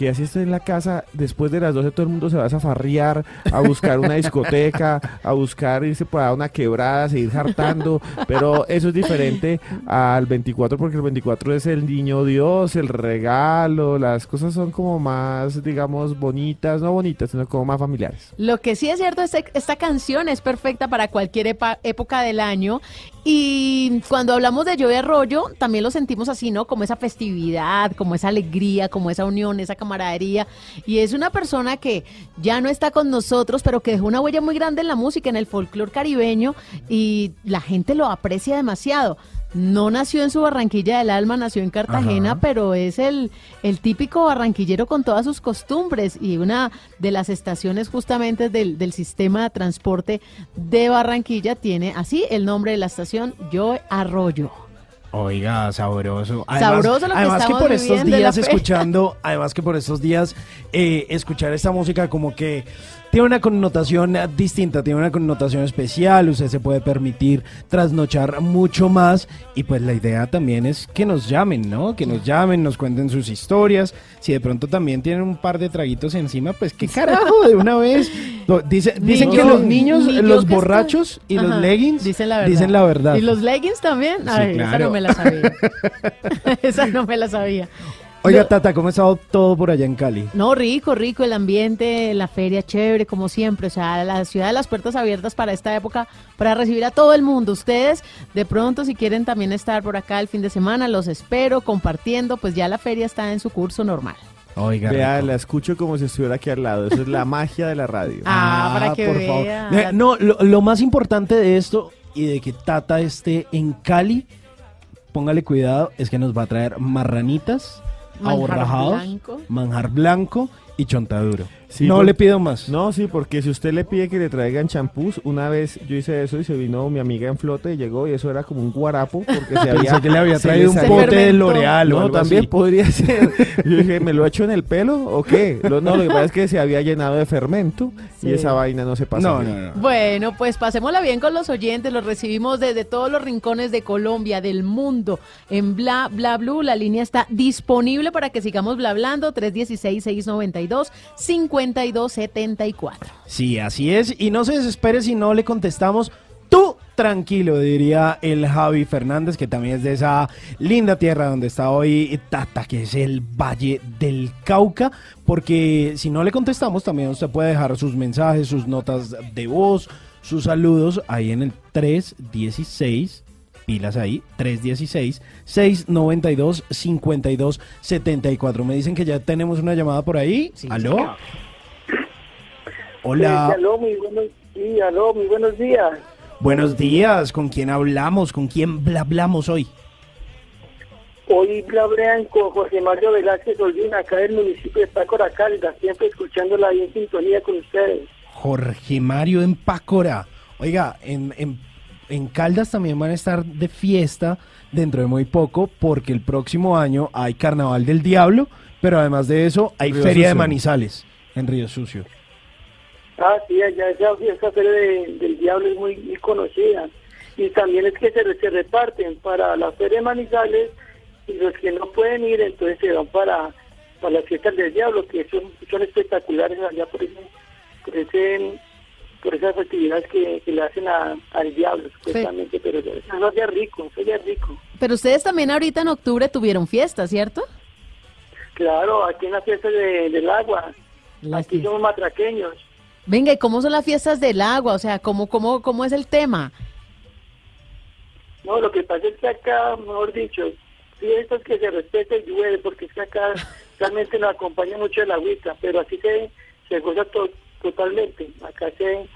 Que así esté en la casa, después de las 12 todo el mundo se va a zafarrear, a buscar una discoteca, a buscar irse por ahí a una quebrada, seguir hartando. Pero eso es diferente al 24 porque el 24 es el niño Dios, el regalo, las cosas son como más, digamos, bonitas, no bonitas, sino como más familiares. Lo que sí es cierto es que esta canción es perfecta para cualquier época del año y cuando hablamos de Joey Arroyo también lo sentimos así, ¿no? Como esa festividad, como esa alegría, como esa unión, esa camaradería y es una persona que ya no está con nosotros, pero que dejó una huella muy grande en la música, en el folclore caribeño y la gente lo aprecia demasiado. No nació en su Barranquilla del Alma, nació en Cartagena, Ajá. pero es el, el típico barranquillero con todas sus costumbres y una de las estaciones justamente del, del sistema de transporte de Barranquilla tiene así el nombre de la estación, Joe Arroyo. Oiga, sabroso. Sabroso lo que además estamos por estos días escuchando, además que por estos días eh, escuchar esta música como que tiene una connotación eh, distinta, tiene una connotación especial, usted se puede permitir trasnochar mucho más y pues la idea también es que nos llamen, ¿no? Que nos llamen, nos cuenten sus historias, si de pronto también tienen un par de traguitos encima, pues qué carajo de una vez. Dice- dicen que los niños, los borrachos y los leggings dicen la dicen la verdad. ¿Y los leggings también? Sí, Ay, esa claro. no me la sabía. esa no me la sabía. Oiga, Tata, ¿cómo ha estado todo por allá en Cali? No, rico, rico el ambiente, la feria chévere, como siempre. O sea, la ciudad de las puertas abiertas para esta época, para recibir a todo el mundo. Ustedes, de pronto, si quieren también estar por acá el fin de semana, los espero compartiendo. Pues ya la feria está en su curso normal. Oiga, Vea, la escucho como si estuviera aquí al lado. Eso es la magia de la radio. Ah, para que por favor. vea. Eh, No, lo, lo más importante de esto y de que Tata esté en Cali, póngale cuidado, es que nos va a traer marranitas, Manjar aborrajados, blanco. manjar blanco y chontaduro. Sí, no por- le pido más. No, sí, porque si usted le pide que le traigan champús, una vez yo hice eso y se vino mi amiga en flote y llegó y eso era como un guarapo porque se había... Que le había se traído un pote de L'Oreal o No, algo también así. podría ser. Yo dije, ¿me lo echo en el pelo o qué? Lo- no, lo que pasa es que se había llenado de fermento Sí. y esa vaina no se pasa. No, no, no. Bueno, pues pasémosla bien con los oyentes, los recibimos desde todos los rincones de Colombia, del mundo, en Bla Bla Blue. La línea está disponible para que sigamos bla hablando, 316-692-5274. Sí, así es. Y no se desespere si no le contestamos. Tú tranquilo, diría el Javi Fernández, que también es de esa linda tierra donde está hoy Tata, que es el Valle del Cauca. Porque si no le contestamos, también usted puede dejar sus mensajes, sus notas de voz, sus saludos ahí en el 316 pilas ahí, 316-692-5274. Me dicen que ya tenemos una llamada por ahí. ¿Aló? Hola. Aló, muy buenos días, aló, muy buenos días. Buenos días. ¿Con quién hablamos? ¿Con quién bla- hablamos hoy? Hoy hablan con José Mario Velázquez Olvina, acá del municipio de Pácora Caldas, siempre escuchándola ahí en sintonía con ustedes. Jorge Mario en Pácora. Oiga, en, en, en Caldas también van a estar de fiesta dentro de muy poco porque el próximo año hay Carnaval del Diablo, pero además de eso hay Río Feria de. Manizales en Río Sucio. Ah, sí, allá esa, esa feria de- del diablo es muy, muy conocida. Y también es que se, se reparten para la feria de Manizales y los que no pueden ir entonces se van para, para las fiestas del diablo, que son, son espectaculares allá por ese, por ese por esas actividades que, que le hacen a- al diablo, supuestamente, pero eso es ya rico, eso ya es rico. Pero ustedes también ahorita en octubre tuvieron fiesta, ¿cierto? Claro, aquí en la fiesta de- del agua. Aquí somos matraqueños. Venga, ¿y cómo son las fiestas del agua? O sea, ¿cómo, cómo, cómo es el tema? No, lo que pasa es que acá, mejor dicho, fiestas que se respeta y llueve, porque es que acá realmente nos acompaña mucho el agüita, pero así se, se goza to- totalmente. Acá se,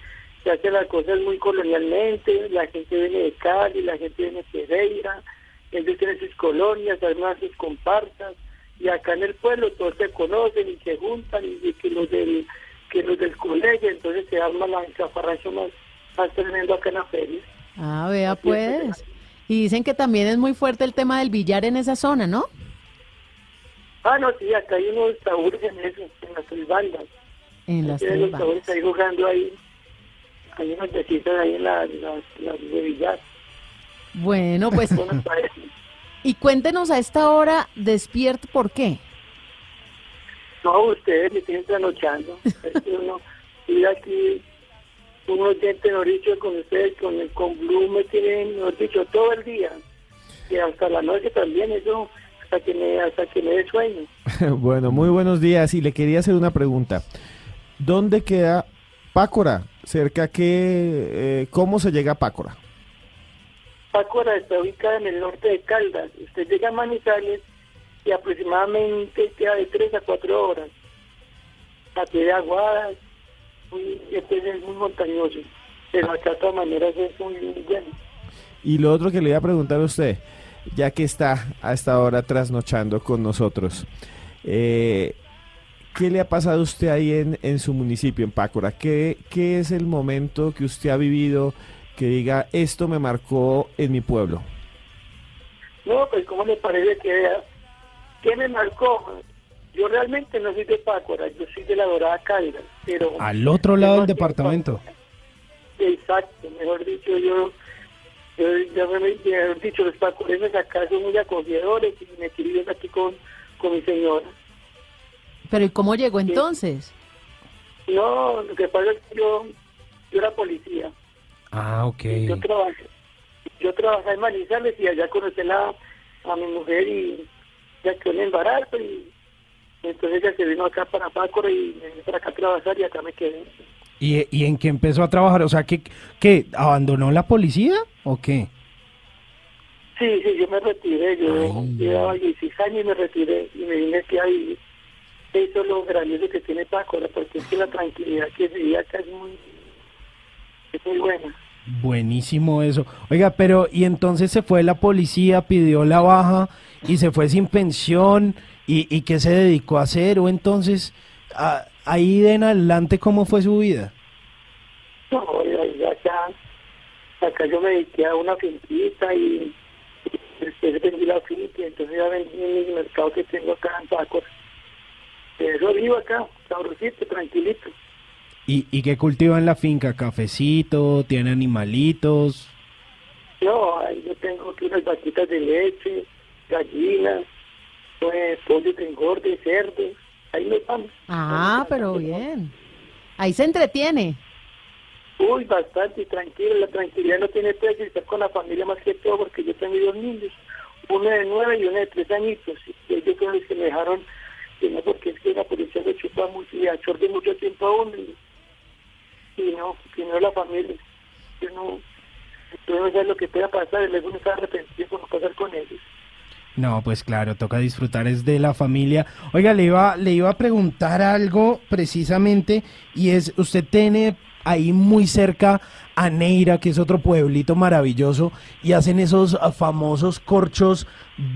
se hace las cosas muy colonialmente, la gente viene de Cali, la gente viene de Pereira, ellos tienen sus colonias, además sus comparsas, y acá en el pueblo todos se conocen y se juntan, y, y que los del que los del colegio, entonces se arma la encafarracho más, más tremendo acá en la feria. Ah, vea pues. Y dicen que también es muy fuerte el tema del billar en esa zona, ¿no? Ah, no, sí, acá hay unos tabures en eso, en las tres bandas. En las tres los tabures ahí jugando ahí. Hay unas mesitas ahí en las la, las de billar. Bueno, pues. Y cuéntenos a esta hora, despierto, ¿por qué? No, ustedes me tienen trasnochando. Es que uno, ir aquí, un oyente, mejor dicho, con ustedes, con el con Blue, me tienen, mejor dicho, todo el día. Y hasta la noche también, eso, hasta que me, hasta que me dé sueño. bueno, muy buenos días y le quería hacer una pregunta. ¿Dónde queda Pácora? ¿Cerca que eh, ¿Cómo se llega a Pácora? Pácora está ubicada en el norte de Caldas. Usted llega a Manizales y aproximadamente queda de 3 a 4 horas. A pie de aguadas, muy, este es muy montañoso. Pero acá de todas maneras es muy bueno. Y lo otro que le iba a preguntar a usted, ya que está a esta hora trasnochando con nosotros, eh, ¿qué le ha pasado a usted ahí en, en su municipio, en Pácora? ¿Qué, ¿Qué es el momento que usted ha vivido que diga, esto me marcó en mi pueblo? No, pues ¿cómo le parece que ¿Qué me marcó? Yo realmente no soy de Pácora, yo soy de la Dorada Caldas, pero... Al otro lado del departamento. Exacto, mejor dicho, yo, yo ya me mejor dicho, los pacoreños acá son muy acogedores y me quiero aquí con, con mi señora. Pero ¿y cómo llegó entonces? No, lo que pasa es que yo, yo era policía, Ah, ok. yo trabajé, yo trabajé en Manizales y allá conocí a, la- a mi mujer y ya quedó en embarazo y entonces ella se vino acá para Pácora y me vine para acá a trabajar y acá me quedé. ¿Y, y en qué empezó a trabajar? O sea, ¿que, que abandonó la policía o qué? Sí, sí, yo me retiré, yo llevaba 16 años y me retiré y me vine aquí a vivir. Eso es lo grandioso que tiene Pácora, porque es que la tranquilidad que se vive acá es muy, es muy buena. Buenísimo eso. Oiga, pero y entonces se fue la policía, pidió la baja y se fue sin pensión y, y qué se dedicó a hacer o entonces a- ahí de en adelante cómo fue su vida. No, acá, acá yo me dediqué a una finquita y, después vendí la finca y entonces ya vendí mi mercado que tengo acá en Pácora. De eso vivo acá, sabrosito, tranquilito. ¿Y, y qué cultiva en la finca? ¿Cafecito? ¿Tiene animalitos? No, ahí yo tengo aquí unas vaquitas de leche, gallinas, pues, pollo de engorde, cerdos, ahí nos vamos. Ah, pero bien. Ahí se entretiene. Uy, bastante tranquilo, la tranquilidad no tiene precio, estar con la familia más que todo, porque yo tengo dos niños, uno de nueve y uno de tres añitos, y ellos fueron los que me dejaron, que no, porque es que la policía se chupa mucho y absorbe mucho tiempo a uno, y, y no, primero la familia, yo no, yo no sé lo que pueda pasar, y luego uno está arrepentido por no pasar con ellos. No, pues claro, toca disfrutar es de la familia. Oiga, le iba, le iba a preguntar algo precisamente y es, usted tiene ahí muy cerca a Neira, que es otro pueblito maravilloso, y hacen esos ah, famosos corchos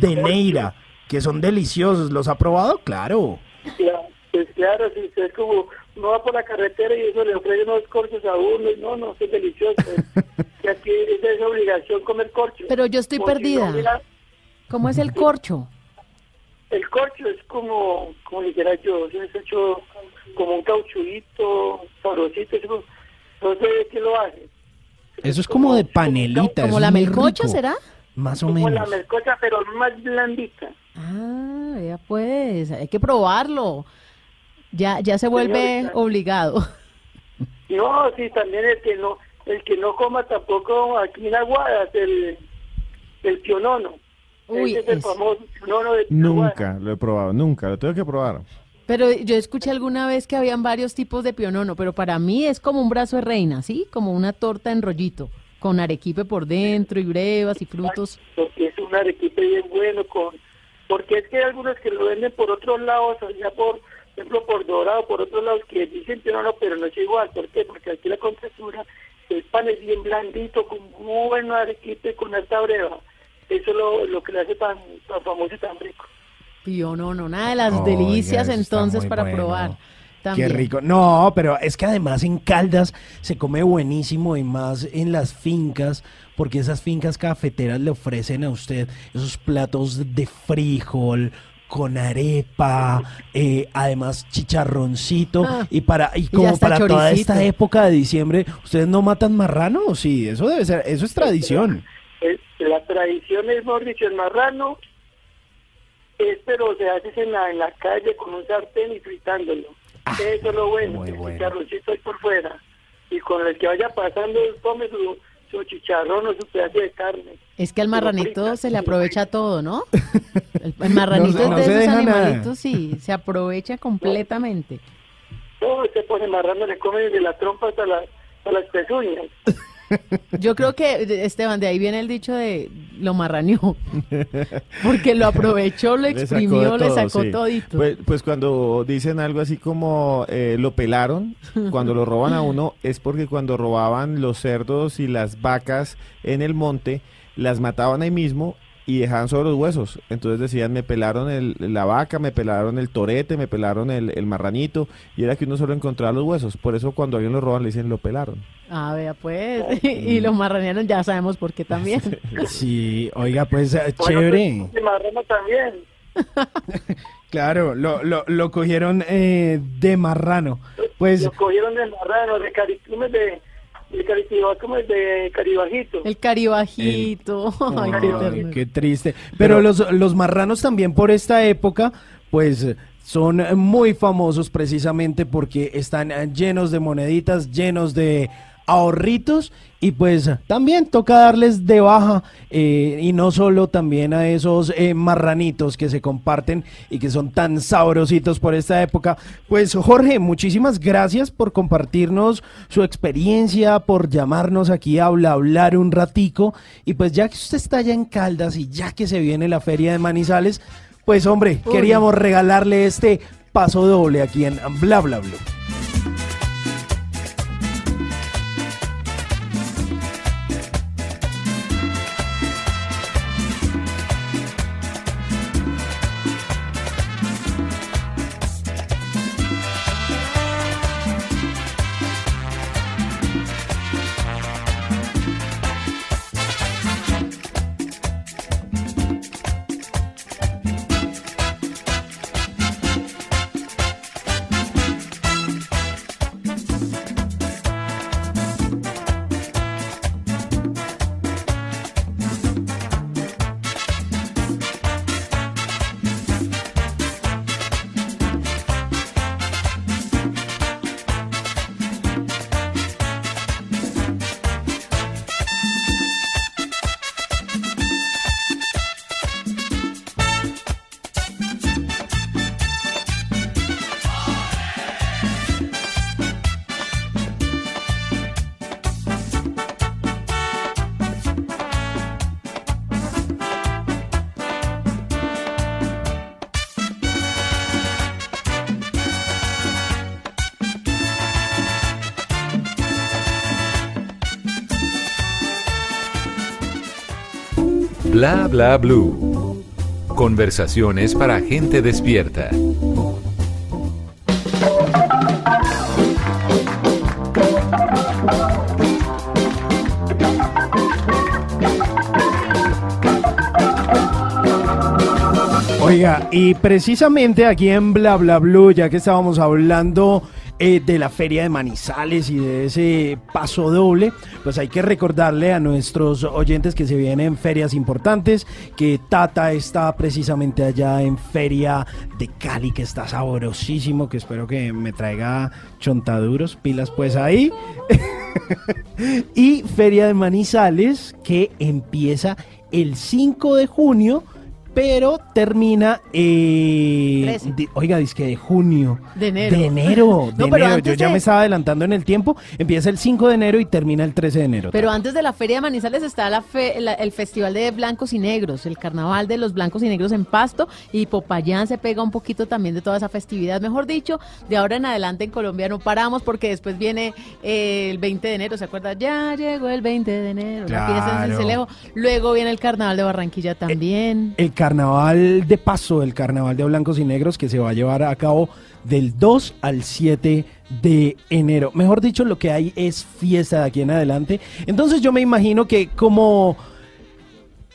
de Neira, que son deliciosos. ¿Los ha probado? Claro. Claro, pues claro, si usted es como, uno va por la carretera y eso le ofrece unos corchos a uno, y no, no, es delicioso. que aquí es de esa obligación comer corchos. Pero yo estoy Porque perdida. no, mira, ¿Cómo es el corcho? el corcho es como, como dijera yo, es hecho como un cauchuito, sabrosito, eso, no sé de qué lo hace. Eso es como de panelita. ¿Como la melcocha rico. será? Más o Como la menos. melcocha, pero más blandita. Ah, ya pues, hay que probarlo. Ya, ya se vuelve Señorita. obligado. No, sí, también el que no, el que no coma tampoco aquí en Aguadas, el, el pionono. Uy, Ese es el es- famoso pionono de Tijuana. Nunca lo he probado, nunca, lo tengo que probar. Pero yo escuché alguna vez que habían varios tipos de pionono, pero para mí es como un brazo de reina, ¿sí? Como una torta en rollito, con arequipe por dentro y brevas y frutos. porque es un arequipe bien bueno con porque es que hay algunos que lo venden por otros lados allá por por ejemplo por dorado por otros lados que dicen que no no pero no es igual ¿por qué? porque aquí la contextura el pan es bien blandito con muy buen arequipe con alta breva eso es lo, lo que le hace tan, tan famoso y tan rico Pionono, nada de las delicias entonces para bueno. probar. Qué rico. No, pero es que además en Caldas se come buenísimo y más en las fincas, porque esas fincas cafeteras le ofrecen a usted esos platos de frijol con arepa, eh, además chicharroncito Ah, y para y como para toda esta época de diciembre, ustedes no matan marrano, sí, eso debe ser, eso es tradición. Es- la tradición es mejor dicho el marrano es pero se hace en la, en la calle con un sartén y fritándolo. Eso es lo bueno el chicharroncito ahí por fuera y con el que vaya pasando tome su, su chicharrón o su pedazo de carne. Es que al marranito se le aprovecha todo, ¿no? El, el marranito No no de se esos nada. sí, se aprovecha completamente. todo se pone marrano le come desde la trompa hasta, la, hasta las pezuñas Yo creo que, Esteban, de ahí viene el dicho de lo marraneó, porque lo aprovechó, lo Le sacó exprimió, le todo, sacó sí. todito. Pues, pues cuando dicen algo así como eh, lo pelaron, cuando lo roban a uno, es porque cuando robaban los cerdos y las vacas en el monte, las mataban ahí mismo y dejaban solo los huesos. Entonces decían, me pelaron el- la vaca, me pelaron el torete, me pelaron el, el marranito, y era que uno solo encontraba los huesos. Por eso cuando a alguien lo roban le dicen, lo pelaron. Ah, vea pues, y lo marranearon, ya sabemos por qué también. Sí, oiga, pues eh, Bueno, chévere. pues, de marrano también Claro, lo, lo, lo cogieron eh, de marrano. Pues lo cogieron de marrano de caricumes de Caritiba, como el de Caribajito El caribajito, ay, qué Ay, ternura. qué triste. Pero, los, los marranos también por esta época, pues son muy famosos precisamente porque están llenos de moneditas, llenos de ahorritos y pues también toca darles de baja eh, y no solo también a esos eh, marranitos que se comparten y que son tan sabrositos por esta época. Pues Jorge, muchísimas gracias por compartirnos su experiencia, por llamarnos aquí a hablar, hablar un ratico y pues ya que usted está allá en Caldas y ya que se viene la feria de Manizales, pues hombre, Uy. queríamos regalarle este paso doble aquí en Bla Bla. Bla bla blue. Conversaciones para gente despierta. Oiga, y precisamente aquí en Bla Bla Blue, ya que estábamos hablando eh, de la feria de Manizales y de ese paso doble, pues hay que recordarle a nuestros oyentes que se vienen ferias importantes, que Tata está precisamente allá en Feria de Cali, que está sabrosísimo, que espero que me traiga chontaduros, pilas pues ahí. y Feria de Manizales, que empieza el 5 de junio pero termina, eh, oiga, dice de junio. De enero. De enero, de No, pero enero. Yo ya de- me estaba adelantando en el tiempo. Empieza el 5 de enero y termina el 13 de enero. Pero antes de la Feria de Manizales está la fe- la- el Festival de Blancos y Negros, el Carnaval de los Blancos y Negros en Pasto y Popayán se pega un poquito también de toda esa festividad. Mejor dicho, de ahora en adelante en Colombia no paramos porque después viene eh, el 20 de enero, ¿se acuerda? Ya llegó el 20 de enero, la fiesta en. Cincelejo. Luego viene el Carnaval de Barranquilla también. El carnaval de paso, el carnaval de blancos y negros que se va a llevar a cabo del 2 al 7 de enero. Mejor dicho, lo que hay es fiesta de aquí en adelante. Entonces yo me imagino que como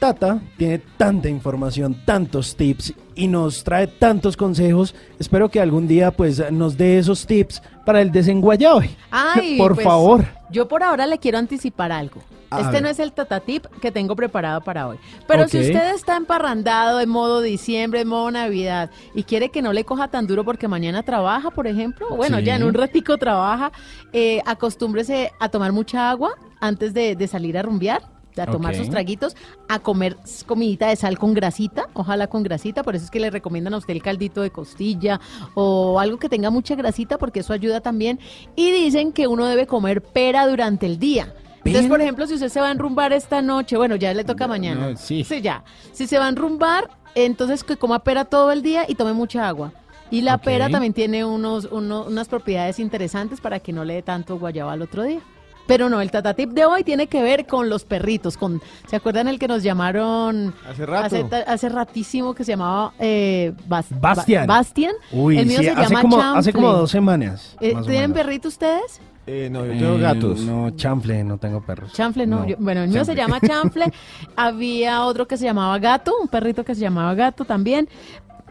Tata tiene tanta información, tantos tips y nos trae tantos consejos, espero que algún día pues nos dé esos tips para el desenguayabe. Ay, Por pues, favor. Yo por ahora le quiero anticipar algo. A este ver. no es el tatatip que tengo preparado para hoy. Pero si Ok. usted está emparrandado en modo diciembre, en modo Navidad, y quiere que no le coja tan duro porque mañana trabaja, por ejemplo, bueno, Sí. ya en un ratico trabaja, eh, acostúmbrese a tomar mucha agua antes de, de salir a rumbear. A tomar sus traguitos, a comer comidita de sal con grasita, ojalá con grasita, por eso es que le recomiendan a usted el caldito de costilla o algo que tenga mucha grasita porque eso ayuda también. Y dicen que uno debe comer pera durante el día. Entonces, por ejemplo, si usted se va a enrumbar esta noche, bueno, ya le toca mañana. no, sí. ya. Si se va a enrumbar, entonces que coma pera todo el día y tome mucha agua. Y la pera también tiene unos, uno- unas propiedades interesantes para que no le dé tanto guayaba al otro día. Pero no, el tatatip de hoy tiene que ver con los perritos. Con, ¿Se acuerdan el que nos llamaron Hace rato. hace, ratísimo que se llamaba eh, Bas- Bastian. Ba- Bastian? Uy, el mío sí, se hace llama como, Chanfle. hace como dos semanas. Eh, ¿Tienen perrito ustedes? Eh, no, yo tengo Eh, gatos. No, chanfle, no tengo perros. Chanfle, no. No, yo- bueno, el mío se llama Chanfle. Había otro que se llamaba Gato, un perrito que se llamaba Gato también.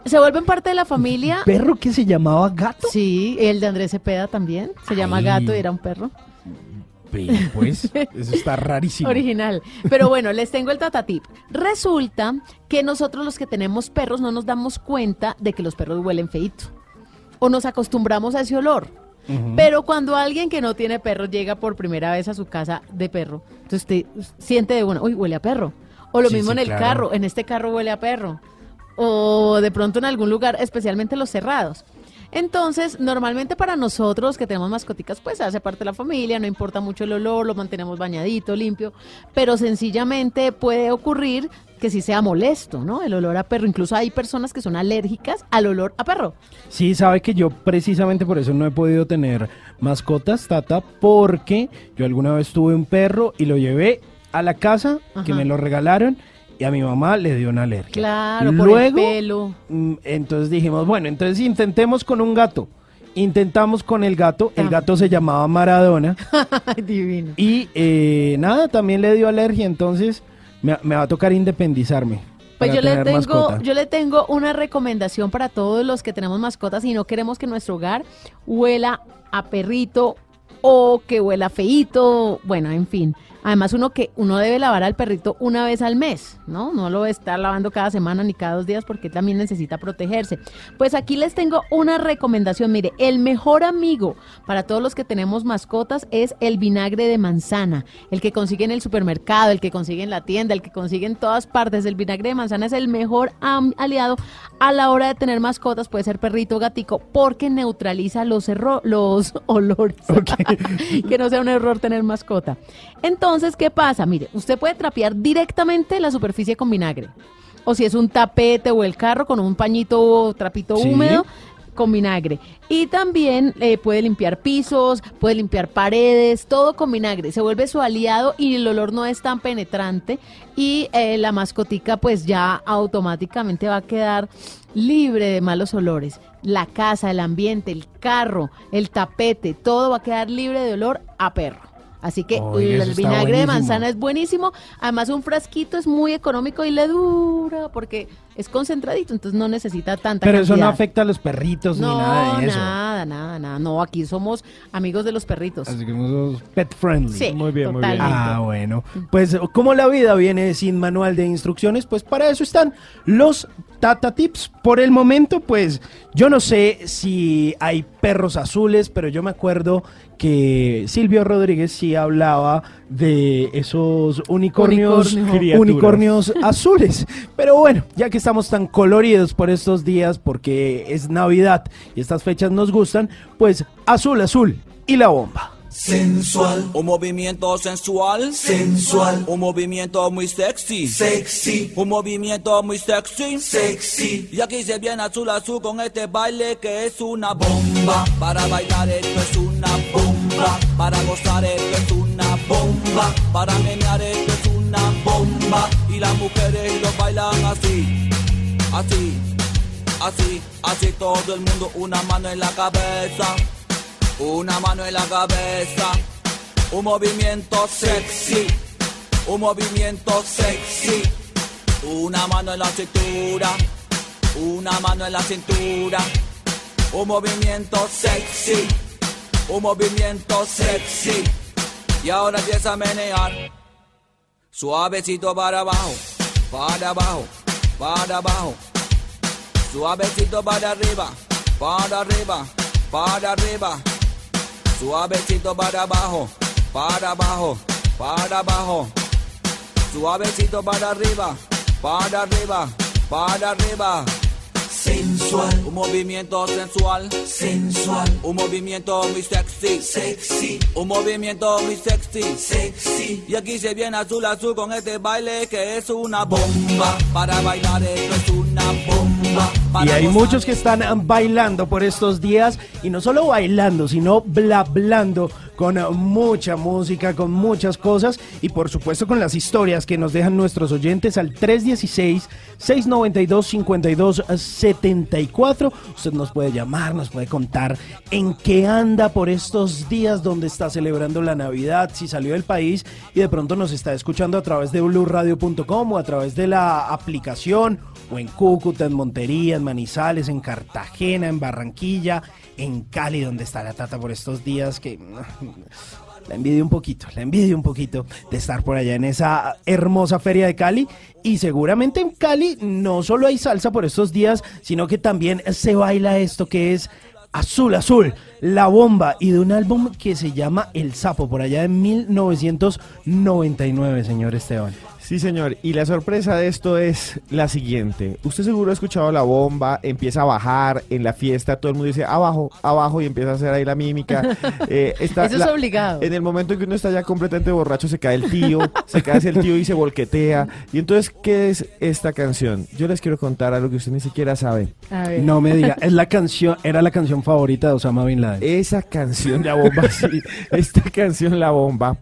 Se vuelven parte de la familia. ¿Perro que se llamaba gato? Sí, el de Andrés Cepeda también. Se llama. Gato y era un perro. Pues, eso está rarísimo. Original. Pero bueno, les tengo el tatatip. Resulta que nosotros los que tenemos perros no nos damos cuenta de que los perros huelen feito. O nos acostumbramos a ese olor. Pero cuando alguien que no tiene perro llega por primera vez a su casa de perro, entonces usted siente de una, uy, huele a perro. O lo Sí, mismo sí, en el claro. carro, en este carro huele a perro. O de pronto en algún lugar, especialmente los cerrados. Entonces, normalmente para nosotros que tenemos mascoticas, pues hace parte de la familia, no importa mucho el olor, lo mantenemos bañadito, limpio, pero sencillamente puede ocurrir que sí sea molesto, ¿no? El olor a perro. Incluso hay personas que son alérgicas al olor a perro. Sí, sabe que yo precisamente por eso no he podido tener mascotas, Tata, porque yo alguna vez tuve un perro y lo llevé a la casa, que me lo regalaron, y a mi mamá le dio una alergia. Claro, por el Luego, pelo. mm, entonces dijimos, bueno, entonces intentemos con un gato. Intentamos con el gato, el gato se llamaba Maradona. Divino. Y eh, nada, también le dio alergia, entonces me, me va a tocar independizarme. Pues yo le tengo, mascota. yo le tengo una recomendación para todos los que tenemos mascotas y no queremos que nuestro hogar huela a perrito o que huela feíto, bueno, en fin. Además uno que uno debe lavar al perrito una vez al mes, ¿no? No lo estar lavando cada semana ni cada dos días porque también necesita protegerse. Pues aquí les tengo una recomendación, mire, el mejor amigo para todos los que tenemos mascotas es el vinagre de manzana, el que consigue en el supermercado, el que consigue en la tienda, el que consigue en todas partes. El vinagre de manzana es el mejor aliado a la hora de tener mascotas, puede ser perrito o gatico, porque neutraliza los, los olores. que no sea un error tener mascota. Entonces, ¿qué pasa? Mire, usted puede trapear directamente la superficie con vinagre. O si es un tapete o el carro con un pañito o trapito Sí. húmedo con vinagre. Y también eh, puede limpiar pisos, puede limpiar paredes, todo con vinagre. Se vuelve su aliado y el olor no es tan penetrante y eh, la mascotica pues ya automáticamente va a quedar libre de malos olores. La casa, el ambiente, el carro, el tapete, todo va a quedar libre de olor a perro. Así que el vinagre de manzana es buenísimo. Además, un frasquito es muy económico y le dura porque es concentradito, entonces no necesita tanta Pero eso no afecta a los perritos No, ni nada de eso. nada, nada, nada. No, aquí somos amigos de los perritos. Así que somos pet friendly. Sí, Muy bien, muy bien. Ah, bueno. Pues como la vida viene sin manual de instrucciones, pues para eso están los Tata Tips. Por el momento, pues yo no sé si hay perros azules, pero yo me acuerdo que Silvio Rodríguez sí hablaba de esos unicornios, Unicornio. Unicornios azules. Pero bueno, ya que estamos tan coloridos por estos días, porque es Navidad y estas fechas nos gustan, pues azul, azul y la bomba. Sensual, Un movimiento sensual. sensual, Un movimiento muy sexy. sexy, Un movimiento muy sexy. sexy. Y aquí se viene azul azul con este baile que es una bomba. Para bailar esto es una bomba. Para gozar esto es una bomba. Para menear esto es una bomba. Y las mujeres lo bailan así, así, así, así todo el mundo. Una mano en la cabeza, una mano en la cabeza. Un movimiento sexy, un movimiento sexy. Una mano en la cintura, una mano en la cintura. Un movimiento sexy, un movimiento sexy. Y ahora empieza a menear. Suavecito para abajo, para abajo, para abajo. Suavecito para arriba, para arriba, para arriba. Suavecito para abajo, para abajo, para abajo. Suavecito para arriba, para arriba, para arriba. Sensual, Un movimiento sensual, sensual, un movimiento muy sexy, sexy, un movimiento muy sexy. sexy. Y aquí se viene azul azul con este baile que es una bomba. Para bailar esto es una Y hay muchos que están bailando por estos días y no solo bailando, sino blablando con mucha música, con muchas cosas y por supuesto con las historias que nos dejan nuestros oyentes al 316-692-5274. Usted nos puede llamar, nos puede contar en qué anda por estos días donde está celebrando la Navidad, si salió del país y de pronto nos está escuchando a través de blueradio.com o a través de la aplicación o en Cúcuta, en Montería, en Manizales, en Cartagena, en Barranquilla, en Cali, donde está la tata por estos días que la envidio un poquito, la envidio un poquito de estar por allá en esa hermosa feria de Cali. Y seguramente en Cali no solo hay salsa por estos días, sino que también se baila esto que es Azul Azul, La Bomba, y de un álbum que se llama El Sapo, por allá de 1999, señor Esteban. Sí, señor. Y la sorpresa de esto es la siguiente. Usted seguro ha escuchado la bomba, empieza a bajar en la fiesta, todo el mundo dice abajo, abajo y empieza a hacer ahí la mímica. Eh, está Eso es obligado. En el momento en que uno está ya completamente borracho, se cae el tío, se cae el tío y se volquetea. Y entonces, ¿qué es esta canción? Yo les quiero contar algo que usted ni siquiera sabe. A ver. No me diga, es la canción, era la canción favorita de Osama Bin Laden. Esa canción, la bomba, sí. Esta canción, la bomba,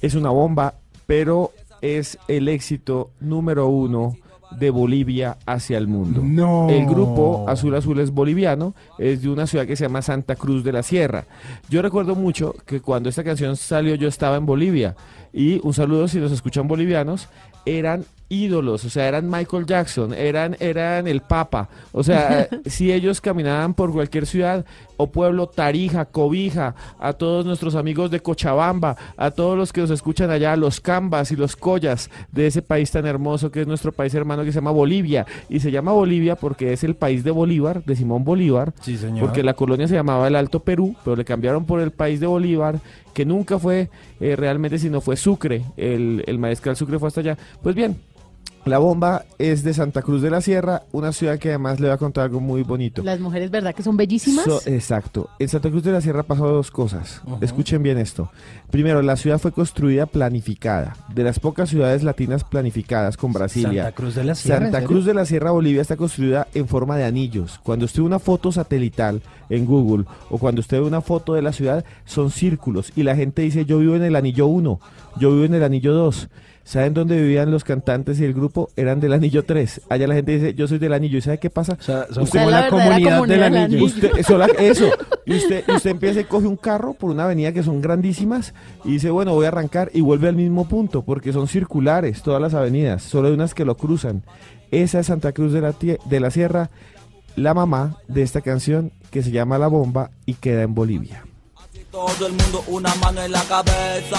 es una bomba, pero es el éxito número uno de Bolivia hacia el mundo. No. El grupo Azul Azul es boliviano, es de una ciudad que se llama Santa Cruz de la Sierra. Yo recuerdo mucho que cuando esta canción salió yo estaba en Bolivia y un saludo si nos escuchan bolivianos, eran ídolos, o sea, eran Michael Jackson, eran, eran el Papa, o sea, si ellos caminaban por cualquier ciudad o pueblo, Tarija, Cobija, a todos nuestros amigos de Cochabamba, a todos los que nos escuchan allá, los Cambas y los Collas de ese país tan hermoso que es nuestro país hermano que se llama Bolivia, y se llama Bolivia porque es el país de Bolívar, de Simón Bolívar, Sí, señor. porque la colonia se llamaba el Alto Perú, pero le cambiaron por el país de Bolívar, que nunca fue eh, realmente, sino fue Sucre, el, el maestral Sucre fue hasta allá. Pues bien, la bomba es de Santa Cruz de la Sierra, una ciudad que además le va a contar algo muy bonito. Las mujeres, ¿verdad que son bellísimas? So- exacto. En Santa Cruz de la Sierra pasó dos cosas. Escuchen bien esto. Primero, la ciudad fue construida planificada. De las pocas ciudades latinas planificadas con Brasilia. Santa Cruz de la Sierra, ¿en Santa? Cruz de la Sierra, Bolivia, está construida en forma de anillos. Cuando usted ve una foto satelital en Google o cuando usted ve una foto de la ciudad, son círculos. Y la gente dice, yo vivo en el anillo 1, yo vivo en el anillo 2. ¿Saben dónde vivían los cantantes y el grupo? Eran del anillo 3. Allá la gente dice, yo soy del anillo. ¿Y sabe qué pasa? son Usted- como la comunidad, del anillo. Usted, eso, la- eso. Y usted, y usted empieza y coge un carro por una avenida que son grandísimas y dice, bueno, voy a arrancar y vuelve al mismo punto porque son circulares todas las avenidas, solo hay unas que lo cruzan. Esa es Santa Cruz de la, tie- de la Sierra, la mamá de esta canción que se llama La Bomba y queda en Bolivia. Todo el mundo una mano en la cabeza,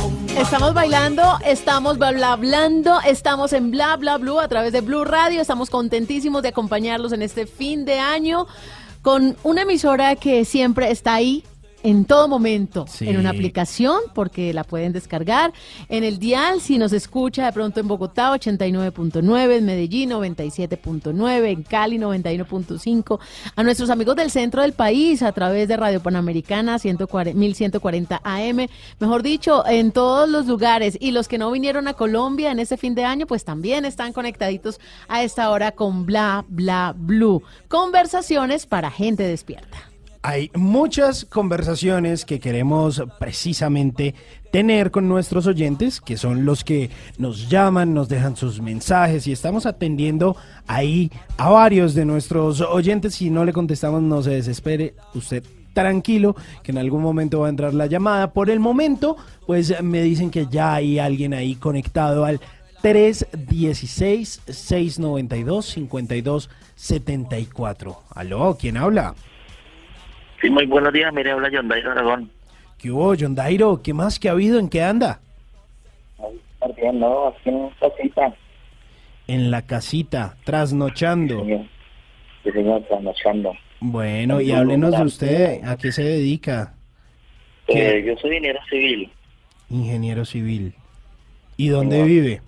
Estamos bailando, estamos bla bla hablando, estamos en bla bla blue a través de Blue Radio, estamos contentísimos de acompañarlos en este fin de año con una emisora que siempre está ahí en todo momento, Sí. en una aplicación, porque la pueden descargar, en el dial, si nos escucha de pronto en Bogotá, 89.9, en Medellín, 97.9, en Cali, 91.5, a nuestros amigos del centro del país, a través de Radio Panamericana, 140 1140 AM, mejor dicho, en todos los lugares, y los que no vinieron a Colombia en este fin de año, pues también están conectaditos a esta hora con Bla Bla Blue, conversaciones para gente despierta. Hay muchas conversaciones que queremos precisamente tener con nuestros oyentes, que son los que nos llaman, nos dejan sus mensajes y estamos atendiendo ahí a varios de nuestros oyentes. Si no le contestamos, no se desespere, usted tranquilo, que en algún momento va a entrar la llamada. Por el momento, pues me dicen que ya hay alguien ahí conectado al 316-692-5274. Aló, ¿quién habla? Sí, muy buenos días, mire, habla John Dairo Aragón. ¿Qué hubo, John Dairo? ¿Qué más que ha habido? ¿En qué anda? Bien, no, aquí en casita. En la casita, trasnochando. Sí, señor, trasnochando. Bueno, y háblenos de usted, ¿a qué se dedica? Eh, yo soy ingeniero civil, Ingeniero civil. ¿Y dónde vive?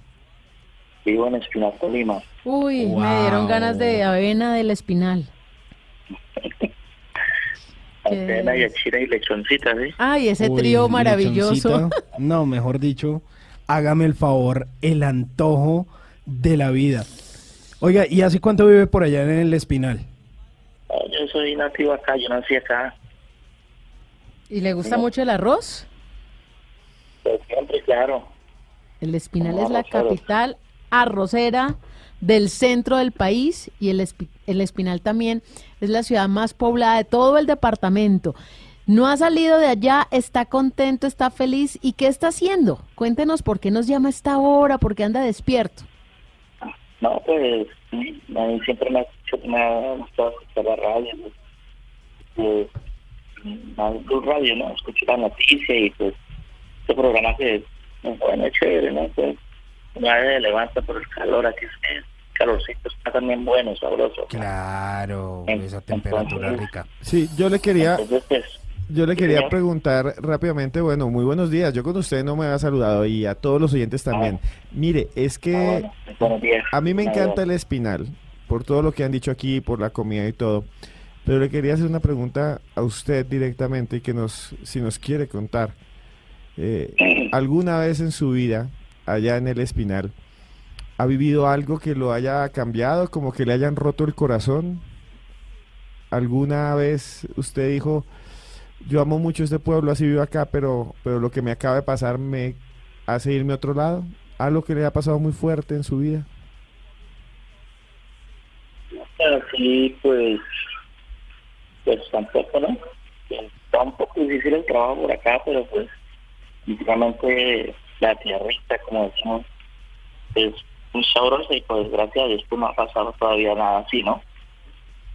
vivo en Espinal, Tolima. Uy, me dieron ganas de avena del espinal. Y achira y lechoncita, ¿sí? Ay, ese Uy, trío maravilloso. No, mejor dicho, hágame el favor, el antojo de la vida. Oiga, ¿y hace cuánto vive por allá en el Espinal? Yo soy nativo acá, yo nací acá. ¿Y le gusta mucho el arroz? Pues siempre, claro. El Espinal Como es la capital arrocera del centro del país y el, Espi- el Espinal también es la ciudad más poblada de todo el departamento. No ha salido de allá, está contento, está feliz. ¿Y qué está haciendo? Cuéntenos por qué nos llama a esta hora, por qué anda despierto. No, pues, a mí siempre me me ha gustado escuchar la radio. Pues, pues, Radio, ¿no? Escucho la noticia y pues, este programa que bueno, es chévere, ¿no? Pues, me levanta por el calor, aquí es calorcito está también bueno, sabroso. Claro, esa temperatura rica. Sí, yo le quería, Entonces, pues, yo le quería preguntar rápidamente, bueno, muy buenos días. Yo con usted no me había saludado y a todos los oyentes también. Mire, es que buenos días. a mí me Ah, encanta el espinal, por todo lo que han dicho aquí, por la comida y todo. Pero le quería hacer una pregunta a usted directamente y que nos, si nos quiere contar. Eh, ¿Alguna vez en su vida, allá en el espinal, ha vivido algo que lo haya cambiado, como que le hayan roto el corazón? ¿Alguna vez usted dijo, yo amo mucho este pueblo, así vivo acá, pero, pero lo que me acaba de pasar me hace irme a otro lado? ¿Algo que le ha pasado muy fuerte en su vida? Así, pues, pues tampoco, ¿no? Está un poco difícil el trabajo por acá, pero pues, básicamente la tierrita, como decimos, es muy sabrosa y pues gracias a Dios pues, no ha pasado todavía nada así, ¿no?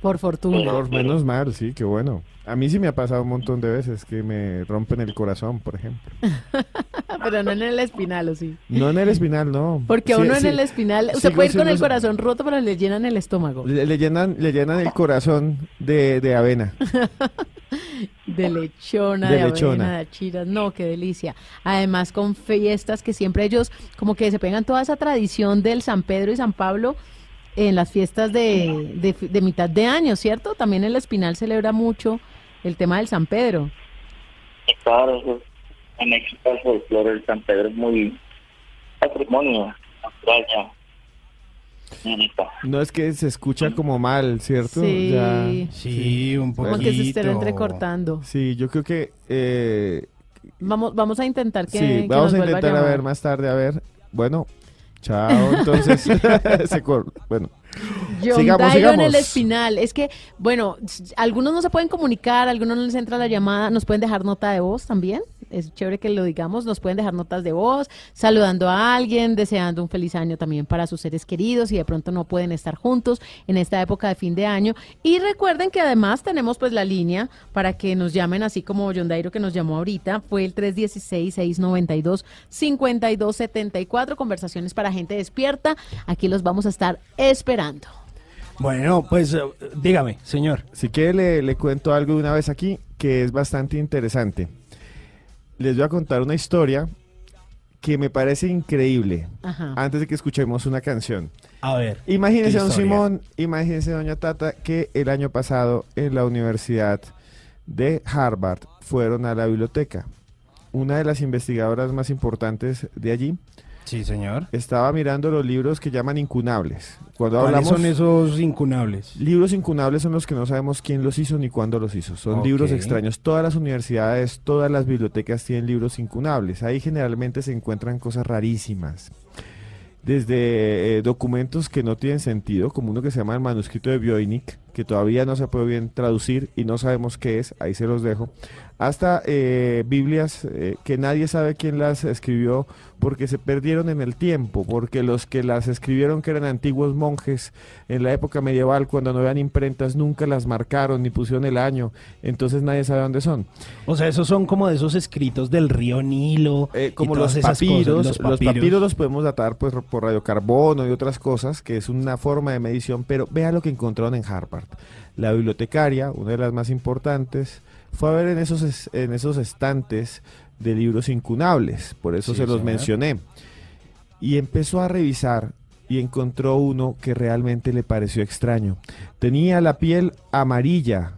Por fortuna. Por menos mal, sí, qué bueno. A mí sí me ha pasado un montón de veces que me rompen el corazón, por ejemplo. Pero no en el espinal, ¿o sí? No en el espinal, no. Porque Sí, uno en el espinal, usted puede ir con el corazón roto, pero le llenan el estómago. Le, le llenan, le llenan el corazón de, de avena. De lechona, De de, lechona. avena, de achiras, no, qué delicia. Además con fiestas que siempre ellos como que se pegan toda esa tradición del San Pedro y San Pablo en las fiestas de, de, de mitad de año, ¿cierto? También el Espinal celebra mucho el tema del San Pedro. Claro, eso, en el folclore del San Pedro es muy patrimonio natural ya. No es que se escucha como mal, ¿cierto? Sí. Ya- Sí, un Como que se estén poquito. entrecortando. Sí, yo creo que... eh, Vamos, vamos a intentar que, sí, que vamos nos a intentar a, ver más tarde, a ver. Bueno, chao, entonces. se bueno, John sigamos, Dairo en sigamos. el espinal. Es que, bueno, algunos no se pueden comunicar, algunos no les entra la llamada, nos pueden dejar nota de voz también. Es chévere que lo digamos, nos pueden dejar notas de voz, saludando a alguien, deseando un feliz año también para sus seres queridos y de pronto no pueden estar juntos en esta época de fin de año. Y recuerden que además tenemos pues la línea para que nos llamen, así como John Dairo que nos llamó ahorita, fue el 316-692-5274, conversaciones para gente despierta. Aquí los vamos a estar esperando. Bueno, pues eh, dígame, señor. Si quiere le, le cuento algo de una vez aquí que es bastante interesante. Les voy a contar una historia que me parece increíble Ajá. antes de que escuchemos una canción. A ver. Imagínese, ¿qué don? Simón, imagínese, doña Tata, que el año pasado en la Universidad de Harvard fueron a la biblioteca. Una de las investigadoras más importantes de allí Sí, señor. estaba mirando los libros que llaman incunables. Cuando ¿Cuáles hablamos son esos incunables? Libros incunables son los que no sabemos quién los hizo ni cuándo los hizo. Son libros extraños. Todas las universidades, todas las bibliotecas tienen libros incunables. Ahí generalmente se encuentran cosas rarísimas. Desde eh, documentos que no tienen sentido, como uno que se llama el manuscrito de Voynich, que todavía no se puede bien traducir y no sabemos qué es, ahí se los dejo, hasta eh, Biblias eh, que nadie sabe quién las escribió porque se perdieron en el tiempo, porque los que las escribieron, que eran antiguos monjes en la época medieval, cuando no habían imprentas, nunca las marcaron ni pusieron el año, entonces nadie sabe dónde son. O sea, esos son como de esos escritos del río Nilo. Eh, Como los cosas, papiros, los papiros. papiros. los podemos datar pues, por radiocarbono y otras cosas, que es una forma de medición, pero vea lo que encontraron en Harvard. La bibliotecaria, una de las más importantes, fue a ver en esos, es- en esos estantes de libros incunables, por eso Sí, se los señor. mencioné. Y empezó a revisar y encontró uno que realmente le pareció extraño. Tenía la piel amarilla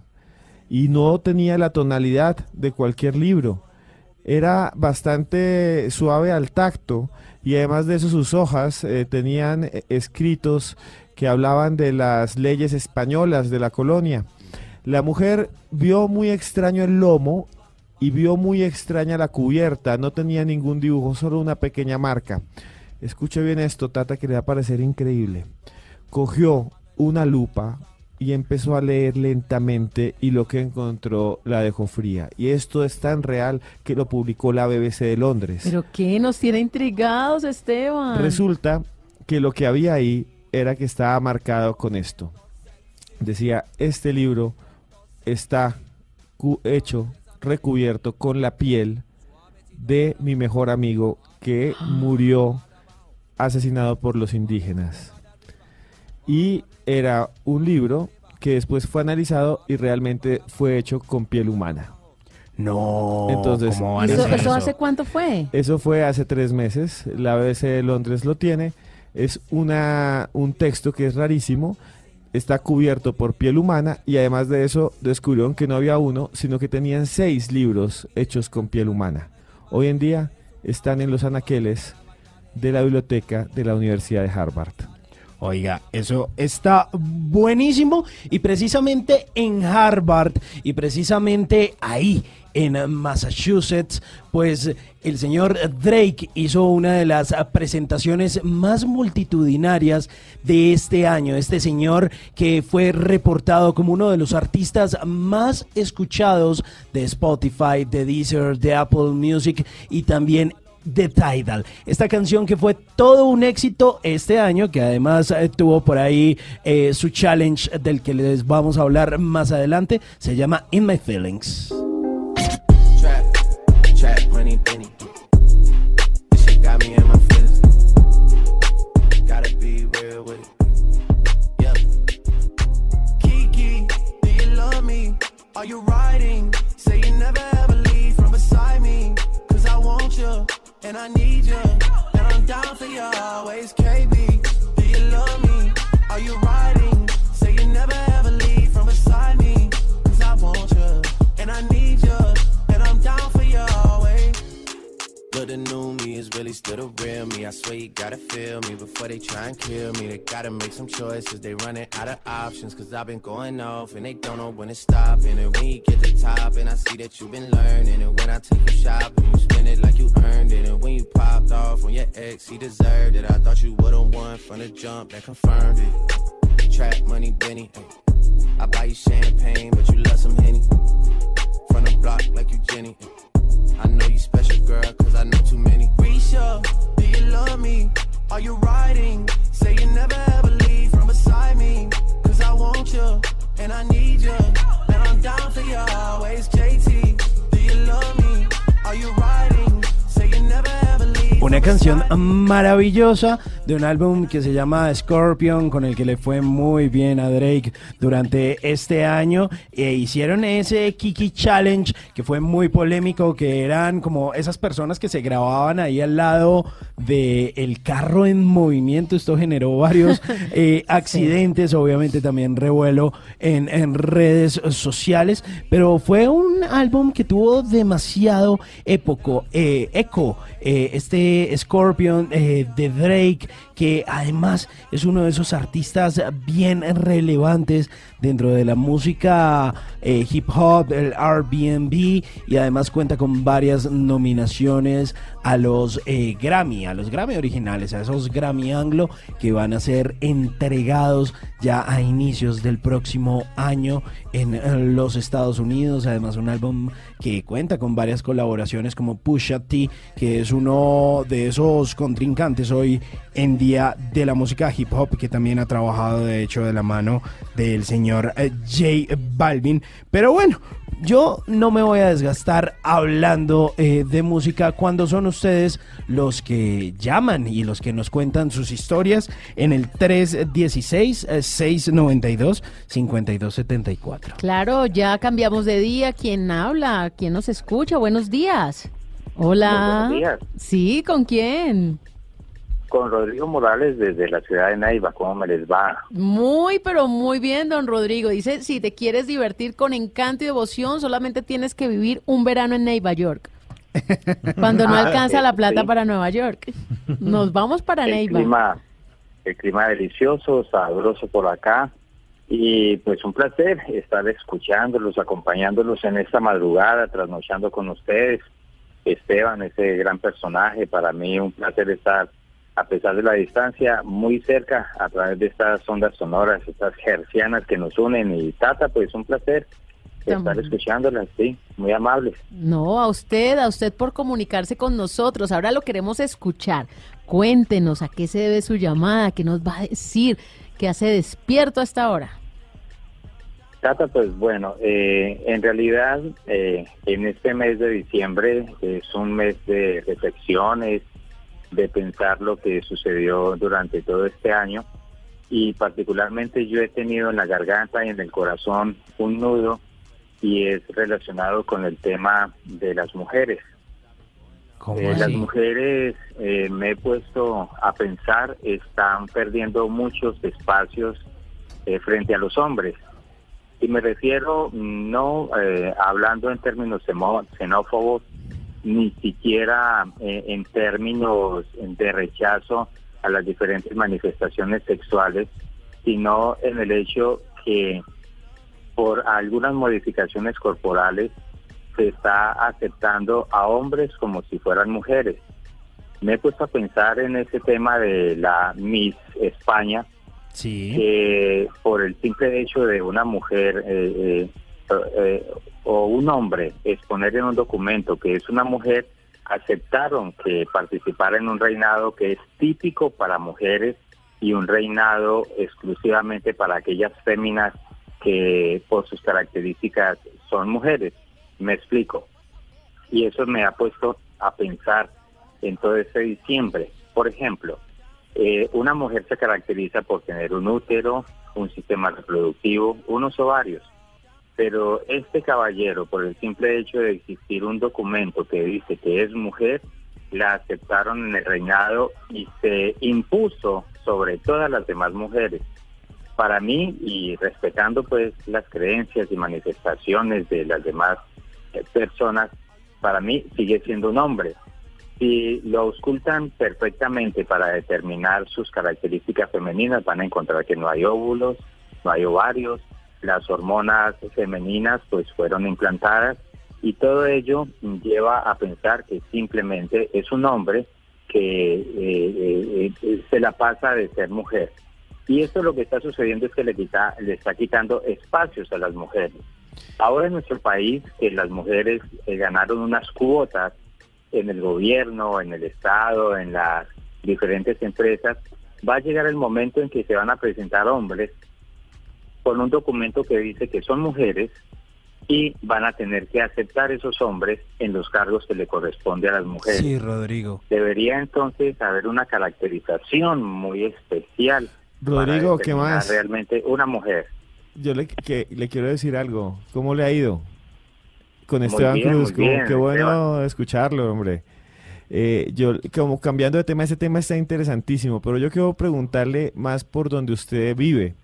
y no tenía la tonalidad de cualquier libro. Era bastante suave al tacto y además de eso sus hojas eh, tenían eh, escritos que hablaban de las leyes españolas de la colonia. La mujer vio muy extraño el lomo y vio muy extraña la cubierta. No tenía ningún dibujo, solo una pequeña marca. Escuche bien esto, Tata, que le va a parecer increíble. Cogió una lupa y empezó a leer lentamente y lo que encontró la dejó fría. Y esto es tan real que lo publicó la BBC de Londres. ¿Pero qué? Nos tiene intrigados, Esteban. Resulta que lo que había ahí era que estaba marcado con esto. Decía, este libro está hecho, recubierto con la piel de mi mejor amigo que murió asesinado por los indígenas. Y era un libro que después fue analizado y realmente fue hecho con piel humana. No, Entonces, ¿cómo van ¿Y a eso, hacer eso eso? hace cuánto fue? Eso fue hace tres meses. La BBC de Londres lo tiene. Es una, un texto que es rarísimo. Está cubierto por piel humana y además de eso descubrieron que no había uno, sino que tenían seis libros hechos con piel humana. Hoy en día están en los anaqueles de la biblioteca de la Universidad de Harvard. Oiga, eso está buenísimo y precisamente en Harvard y precisamente ahí en Massachusetts, pues el señor Drake hizo una de las presentaciones más multitudinarias de este año. Este señor que fue reportado como uno de los artistas más escuchados de Spotify, de Deezer, de Apple Music y también The Tidal. Esta canción que fue todo un éxito este año, que además eh, tuvo por ahí eh, su challenge del que les vamos a hablar más adelante, se llama In My Feelings. Are you riding? Say you never ever leave from beside me. Cause I want you, and I need you. And I'm down for you always, KB. Do you love me? Are you riding? Say you never ever leave from beside me. Cause I want you, and I need you, and I'm down for you always. But the new me is really still the real me. I swear you gotta feel me before they try and kill me. They gotta make some choices. They running out of options. Cause I've been going off and they don't know when it's stopping. And when you get to see that you've been learning. And when I take you shopping, you spend it like you earned it. And when you popped off on your ex, he deserved it. I thought you would've won from the jump that confirmed it. Trap money, Benny. I buy you champagne, but you love some Henny. From the block like you Jenny. I know you special, girl, cause I know too many. Risha, do you love me? Are you riding? Say you never ever leave from beside me. Cause I want you, and I need you. And I'm down for you always, JT. Do you love me? Are you riding? Say you never. Una canción maravillosa de un álbum que se llama Scorpion, con el que le fue muy bien a Drake durante este año. E hicieron ese Kiki Challenge que fue muy polémico, que eran como esas personas que se grababan ahí al lado del el carro en movimiento. Esto generó varios eh, accidentes, obviamente también revuelo en, en redes sociales, pero fue un álbum que tuvo demasiado époco, eh, eco. eh, este Scorpion eh, de Drake, que además es uno de esos artistas bien relevantes dentro de la música eh, hip hop, el Airbnb, y además cuenta con varias nominaciones a los eh, Grammy, a los Grammy originales, a esos Grammy Anglo que van a ser entregados ya a inicios del próximo año en eh, los Estados Unidos. Además, un álbum que cuenta con varias colaboraciones como Pusha T, que es uno de esos contrincantes hoy en día de la música hip hop, que también ha trabajado de hecho de la mano del señor eh, J Balvin. Pero bueno, yo no me voy a desgastar hablando eh, de música cuando son ustedes los que llaman y los que nos cuentan sus historias en el 316-692-5274. Claro, ya cambiamos de día. ¿Quién habla? ¿Quién nos escucha? Buenos días. Hola. Buenos días. Sí, ¿con quién? Con Rodrigo Morales desde la ciudad de Neiva, ¿cómo me les va? Muy, pero muy bien, don Rodrigo. Dice, si te quieres divertir con encanto y devoción, solamente tienes que vivir un verano en Nueva York. Cuando no Ah, alcanza la plata sí. para Nueva York. Nos vamos para El Neiva. clima, el clima delicioso, sabroso por acá. Y pues un placer estar escuchándolos, acompañándolos en esta madrugada, trasnochando con ustedes. Esteban, ese gran personaje, para mí un placer estar, a pesar de la distancia, muy cerca a través de estas ondas sonoras, estas gercianas que nos unen. Y Tata, pues un placer estar escuchándolas, sí, muy amables. No, a usted, a usted por comunicarse con nosotros. Ahora lo queremos escuchar. Cuéntenos a qué se debe su llamada, qué nos va a decir, qué hace despierto hasta ahora. Tata, pues bueno, eh, en realidad eh, en este mes de diciembre es un mes de reflexiones, de pensar lo que sucedió durante todo este año y particularmente yo he tenido en la garganta y en el corazón un nudo y es relacionado con el tema de las mujeres. Eh, las mujeres, eh, me he puesto a pensar, están perdiendo muchos espacios eh, frente a los hombres. Y me refiero no eh, hablando en términos xenófobos, ni siquiera eh, en términos de rechazo a las diferentes manifestaciones sexuales, sino en el hecho que por algunas modificaciones corporales se está aceptando a hombres como si fueran mujeres. Me he puesto a pensar en ese tema de la Miss España, que por el simple hecho de una mujer eh, eh, eh, o un hombre exponer en un documento que es una mujer, aceptaron que participara en un reinado que es típico para mujeres y un reinado exclusivamente para aquellas féminas que por sus características son mujeres. Me explico. Y eso me ha puesto a pensar en todo este diciembre. Por ejemplo, eh, una mujer se caracteriza por tener un útero, un sistema reproductivo, unos ovarios. Pero este caballero, por el simple hecho de existir un documento que dice que es mujer, la aceptaron en el reinado y se impuso sobre todas las demás mujeres. Para mí, y respetando pues las creencias y manifestaciones de las demás eh, personas, para mí sigue siendo un hombre. Si lo auscultan perfectamente para determinar sus características femeninas, van a encontrar que no hay óvulos, no hay ovarios, las hormonas femeninas pues fueron implantadas y todo ello lleva a pensar que simplemente es un hombre que eh, eh, eh, se la pasa de ser mujer. Y esto lo que está sucediendo es que le, quita, le está quitando espacios a las mujeres. Ahora en nuestro país, que las mujeres eh, ganaron unas cuotas en el gobierno, en el Estado, en las diferentes empresas, va a llegar el momento en que se van a presentar hombres con un documento que dice que son mujeres y van a tener que aceptar esos hombres en los cargos que le corresponde a las mujeres. Sí, Rodrigo. Debería entonces haber una caracterización muy especial. Rodrigo, para ¿qué más? Realmente una mujer. Yo le, que, le quiero decir algo. ¿Cómo le ha ido? Con Muy Esteban bien, Cruz. muy Como- bien, qué bueno Esteban. escucharlo, hombre. Eh, yo, como cambiando de tema, ese tema está interesantísimo, pero yo quiero preguntarle más por donde usted vive,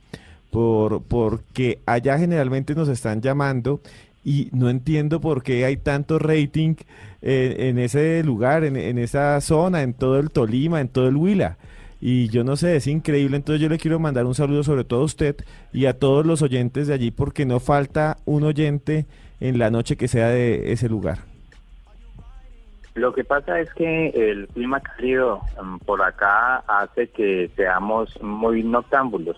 por porque allá generalmente nos están llamando y no entiendo por qué hay tanto rating eh, en ese lugar, en, en esa zona, en todo el Tolima, en todo el Huila. Y yo no sé, es increíble. Entonces yo le quiero mandar un saludo sobre todo a usted y a todos los oyentes de allí, porque no falta un oyente en la noche que sea de ese lugar. Lo que pasa es que el clima cálido mm, por acá hace que seamos muy noctámbulos.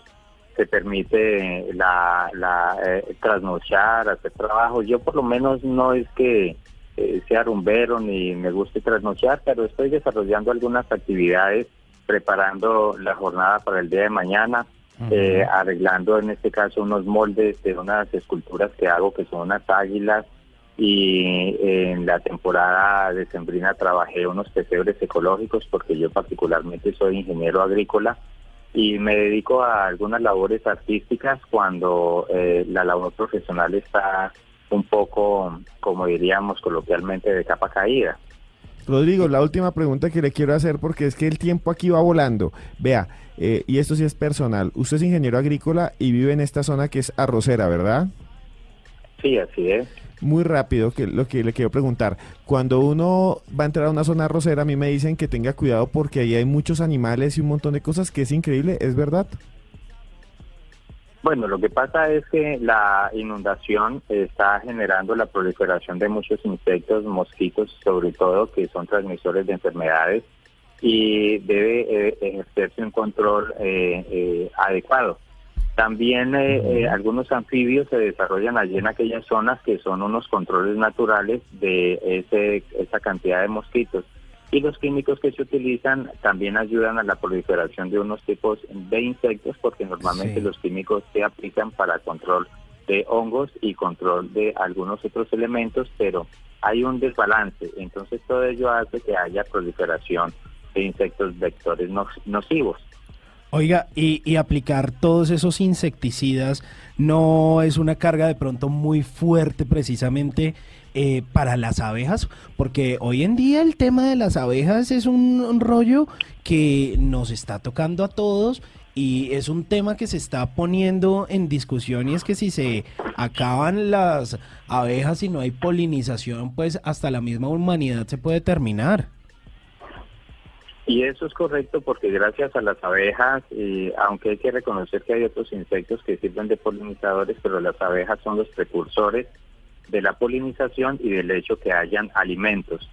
Se permite la, la eh, trasnochar, hacer trabajo. Yo por lo menos no es que eh, sea rumbero ni me guste trasnochar, pero estoy desarrollando algunas actividades, preparando la jornada para el día de mañana, eh, arreglando en este caso unos moldes de unas esculturas que hago que son unas águilas y en la temporada decembrina trabajé unos pesebres ecológicos porque yo particularmente soy ingeniero agrícola y me dedico a algunas labores artísticas cuando eh, la labor profesional está un poco, como diríamos coloquialmente, de capa caída. Rodrigo, la última pregunta que le quiero hacer, porque es que el tiempo aquí va volando. Vea, eh, y esto sí es personal. Usted es ingeniero agrícola y vive en esta zona que es arrocera, ¿verdad? Sí, así es. Muy rápido, que lo que le quiero preguntar. Cuando uno va a entrar a una zona arrocera, a mí me dicen que tenga cuidado porque ahí hay muchos animales y un montón de cosas que es increíble, ¿es verdad? Bueno, lo que pasa es que la inundación está generando la proliferación de muchos insectos, mosquitos sobre todo, que son transmisores de enfermedades y debe eh, ejercerse un control eh, eh, adecuado. También eh, eh, algunos anfibios se desarrollan allí en aquellas zonas que son unos controles naturales de ese, esa cantidad de mosquitos. Y los químicos que se utilizan también ayudan a la proliferación de unos tipos de insectos porque normalmente Sí. los químicos se aplican para control de hongos y control de algunos otros elementos, pero hay un desbalance. Entonces todo ello hace que haya proliferación de insectos vectores no- nocivos. Oiga, y, y aplicar todos esos insecticidas no es una carga de pronto muy fuerte precisamente eh, para las abejas, porque hoy en día el tema de las abejas es un, rollo que nos está tocando a todos y es un tema que se está poniendo en discusión y es que si se acaban las abejas y no hay polinización, pues hasta la misma humanidad se puede terminar. Y eso es correcto porque gracias a las abejas, eh, aunque hay que reconocer que hay otros insectos que sirven de polinizadores, pero las abejas son los precursores de la polinización y del hecho que hayan alimentos.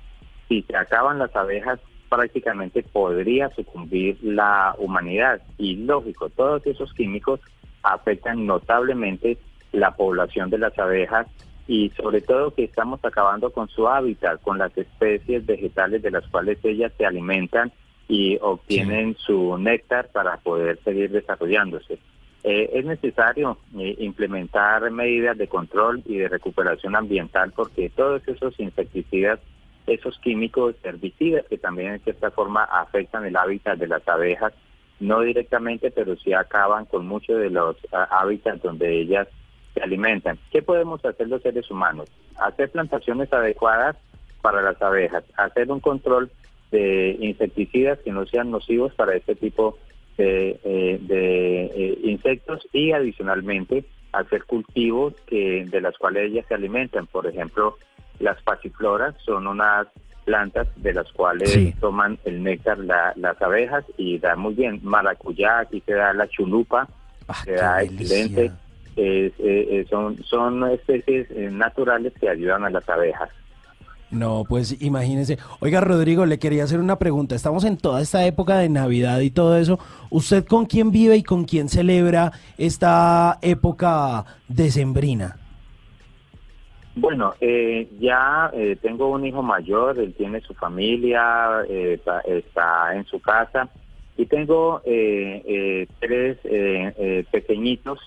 Si se acaban las abejas, prácticamente podría sucumbir la humanidad. Y lógico, todos esos químicos afectan notablemente la población de las abejas y sobre todo que estamos acabando con su hábitat, con las especies vegetales de las cuales ellas se alimentan y obtienen su néctar para poder seguir desarrollándose. Eh, es necesario eh, implementar medidas de control y de recuperación ambiental porque todos esos insecticidas, esos químicos herbicidas que también en cierta forma afectan el hábitat de las abejas, no directamente, pero sí acaban con muchos de los ah, hábitats donde ellas se alimentan. ¿Qué podemos hacer los seres humanos? Hacer plantaciones adecuadas para las abejas, hacer un control de insecticidas que no sean nocivos para este tipo de, eh, de, eh, insectos y adicionalmente hacer cultivos que de las cuales ellas se alimentan. Por ejemplo, las pasifloras son unas plantas de las cuales Sí. toman el néctar la- las abejas y da muy bien. Maracuyá, aquí se da la chulupa, se da excelente. Eh, eh, son, son especies naturales que ayudan a las abejas. No, pues imagínense. Oiga, Rodrigo, le quería hacer una pregunta. Estamos en toda esta época de Navidad y todo eso. ¿Usted con quién vive y con quién celebra esta época decembrina? Bueno, eh, ya eh, tengo un hijo mayor, él tiene su familia, eh, está, está en su casa y tengo eh, eh, tres pequeñitos.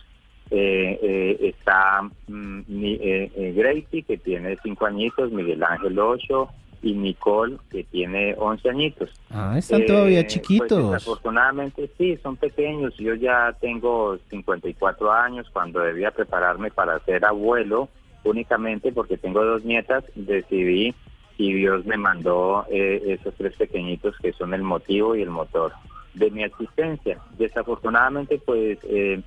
Eh, eh, está mm, eh, Gracie, que tiene cinco añitos, Miguel Ángel ocho y Nicole, que tiene once añitos. Ah, están todavía Pues, chiquitos. desafortunadamente sí, son pequeños. Yo ya tengo 54 años cuando debía prepararme para ser abuelo, únicamente porque tengo dos nietas, decidí y Dios me mandó eh, esos tres pequeñitos que son el motivo y el motor de mi existencia. Desafortunadamente, pues eh,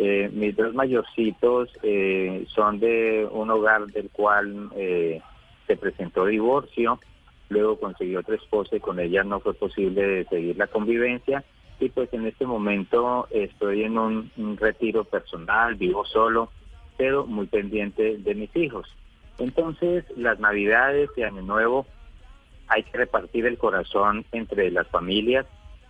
eh, mis dos mayorcitos eh, son de un hogar del cual eh, se presentó divorcio, luego conseguí otra esposa y con ella no fue posible seguir la convivencia y pues en este momento estoy en un, un retiro personal, vivo solo, pero muy pendiente de mis hijos. Entonces las navidades y año nuevo hay que repartir el corazón entre las familias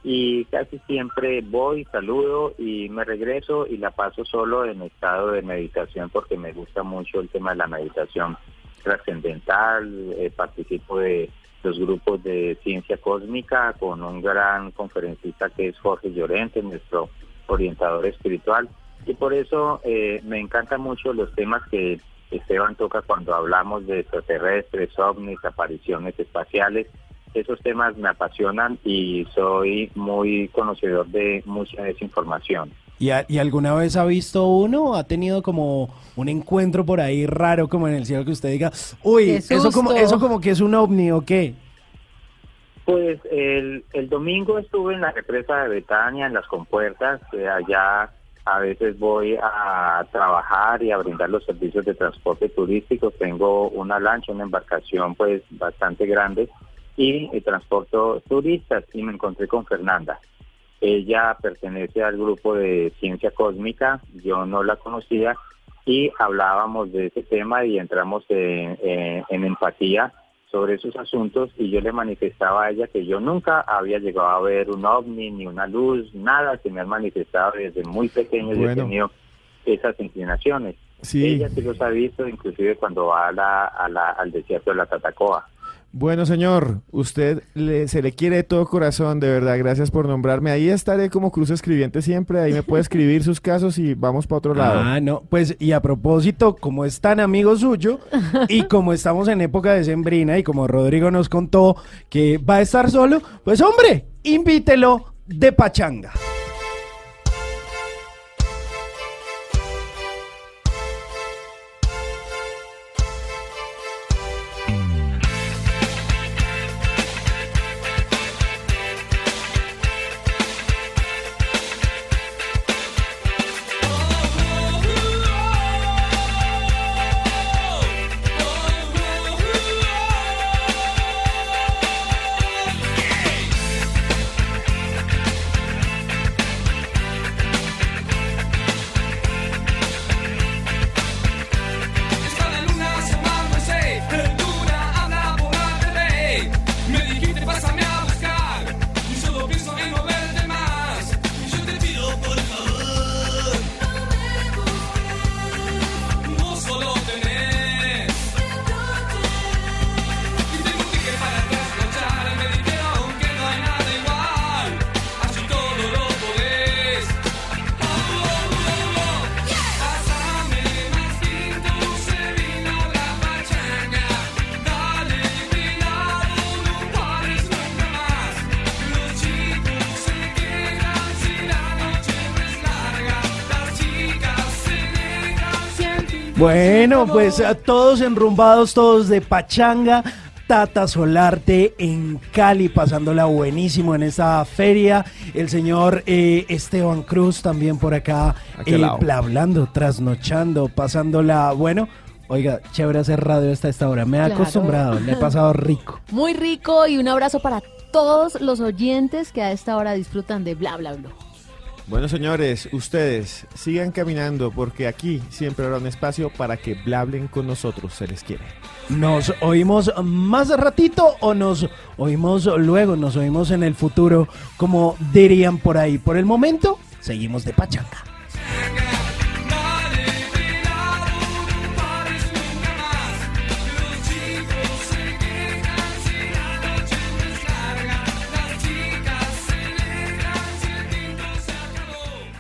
y casi siempre voy, saludo y me regreso y la paso solo en estado de meditación porque me gusta mucho el tema de la meditación trascendental, eh, participo de los grupos de ciencia cósmica con un gran conferencista que es Jorge Llorente, nuestro orientador espiritual. Y por eso eh, me encantan mucho los temas que Esteban toca cuando hablamos de extraterrestres, ovnis, apariciones espaciales esos temas me apasionan y soy muy conocedor de mucha desinformación. ¿Y, a- y alguna vez ha visto uno? ¿Ha tenido como un encuentro por ahí raro como en el cielo que usted diga, uy, ¡Qué eso como, eso como que es un ovni o qué? Pues el, el domingo estuve en la represa de Betania, en las compuertas, que allá a veces voy a trabajar y a brindar los servicios de transporte turístico. Tengo una lancha, una embarcación pues bastante grande y eh, transporto turistas y me encontré con Fernanda. Ella pertenece al grupo de ciencia cósmica, yo no la conocía y hablábamos de ese tema y entramos en, en- en empatía sobre esos asuntos y yo le manifestaba a ella que yo nunca había llegado a ver un ovni ni una luz, nada que me han manifestado desde muy pequeño y he tenido esas inclinaciones. Sí. Ella sí los ha visto inclusive cuando va a la, a la- al desierto de la Tatacoa. Bueno, señor, usted le- se le quiere de todo corazón, de verdad, gracias por nombrarme. Ahí estaré como cruz escribiente siempre, ahí me puede escribir sus casos y vamos para otro lado. Ah, no, pues y a propósito, como es tan amigo suyo y como estamos en época de sembrina y como Rodrigo nos contó que va a estar solo, pues hombre, invítelo de pachanga. Pues a todos enrumbados, todos de pachanga. Tata Solarte en Cali, pasándola buenísimo en esta feria. El señor eh, Esteban Cruz también por acá, eh, hablando, trasnochando, pasándola, bueno, Oiga, chévere hacer radio hasta esta hora. Me he Claro. acostumbrado, le he pasado rico. Muy rico y un abrazo para todos los oyentes que a esta hora disfrutan de bla bla bla. Bueno, señores, ustedes sigan caminando porque aquí siempre habrá un espacio para que blablen con nosotros, se les quiere. ¿Nos oímos más ratito o nos oímos luego? ¿Nos oímos en el futuro? Como dirían por ahí. Por el momento, seguimos de pachanga.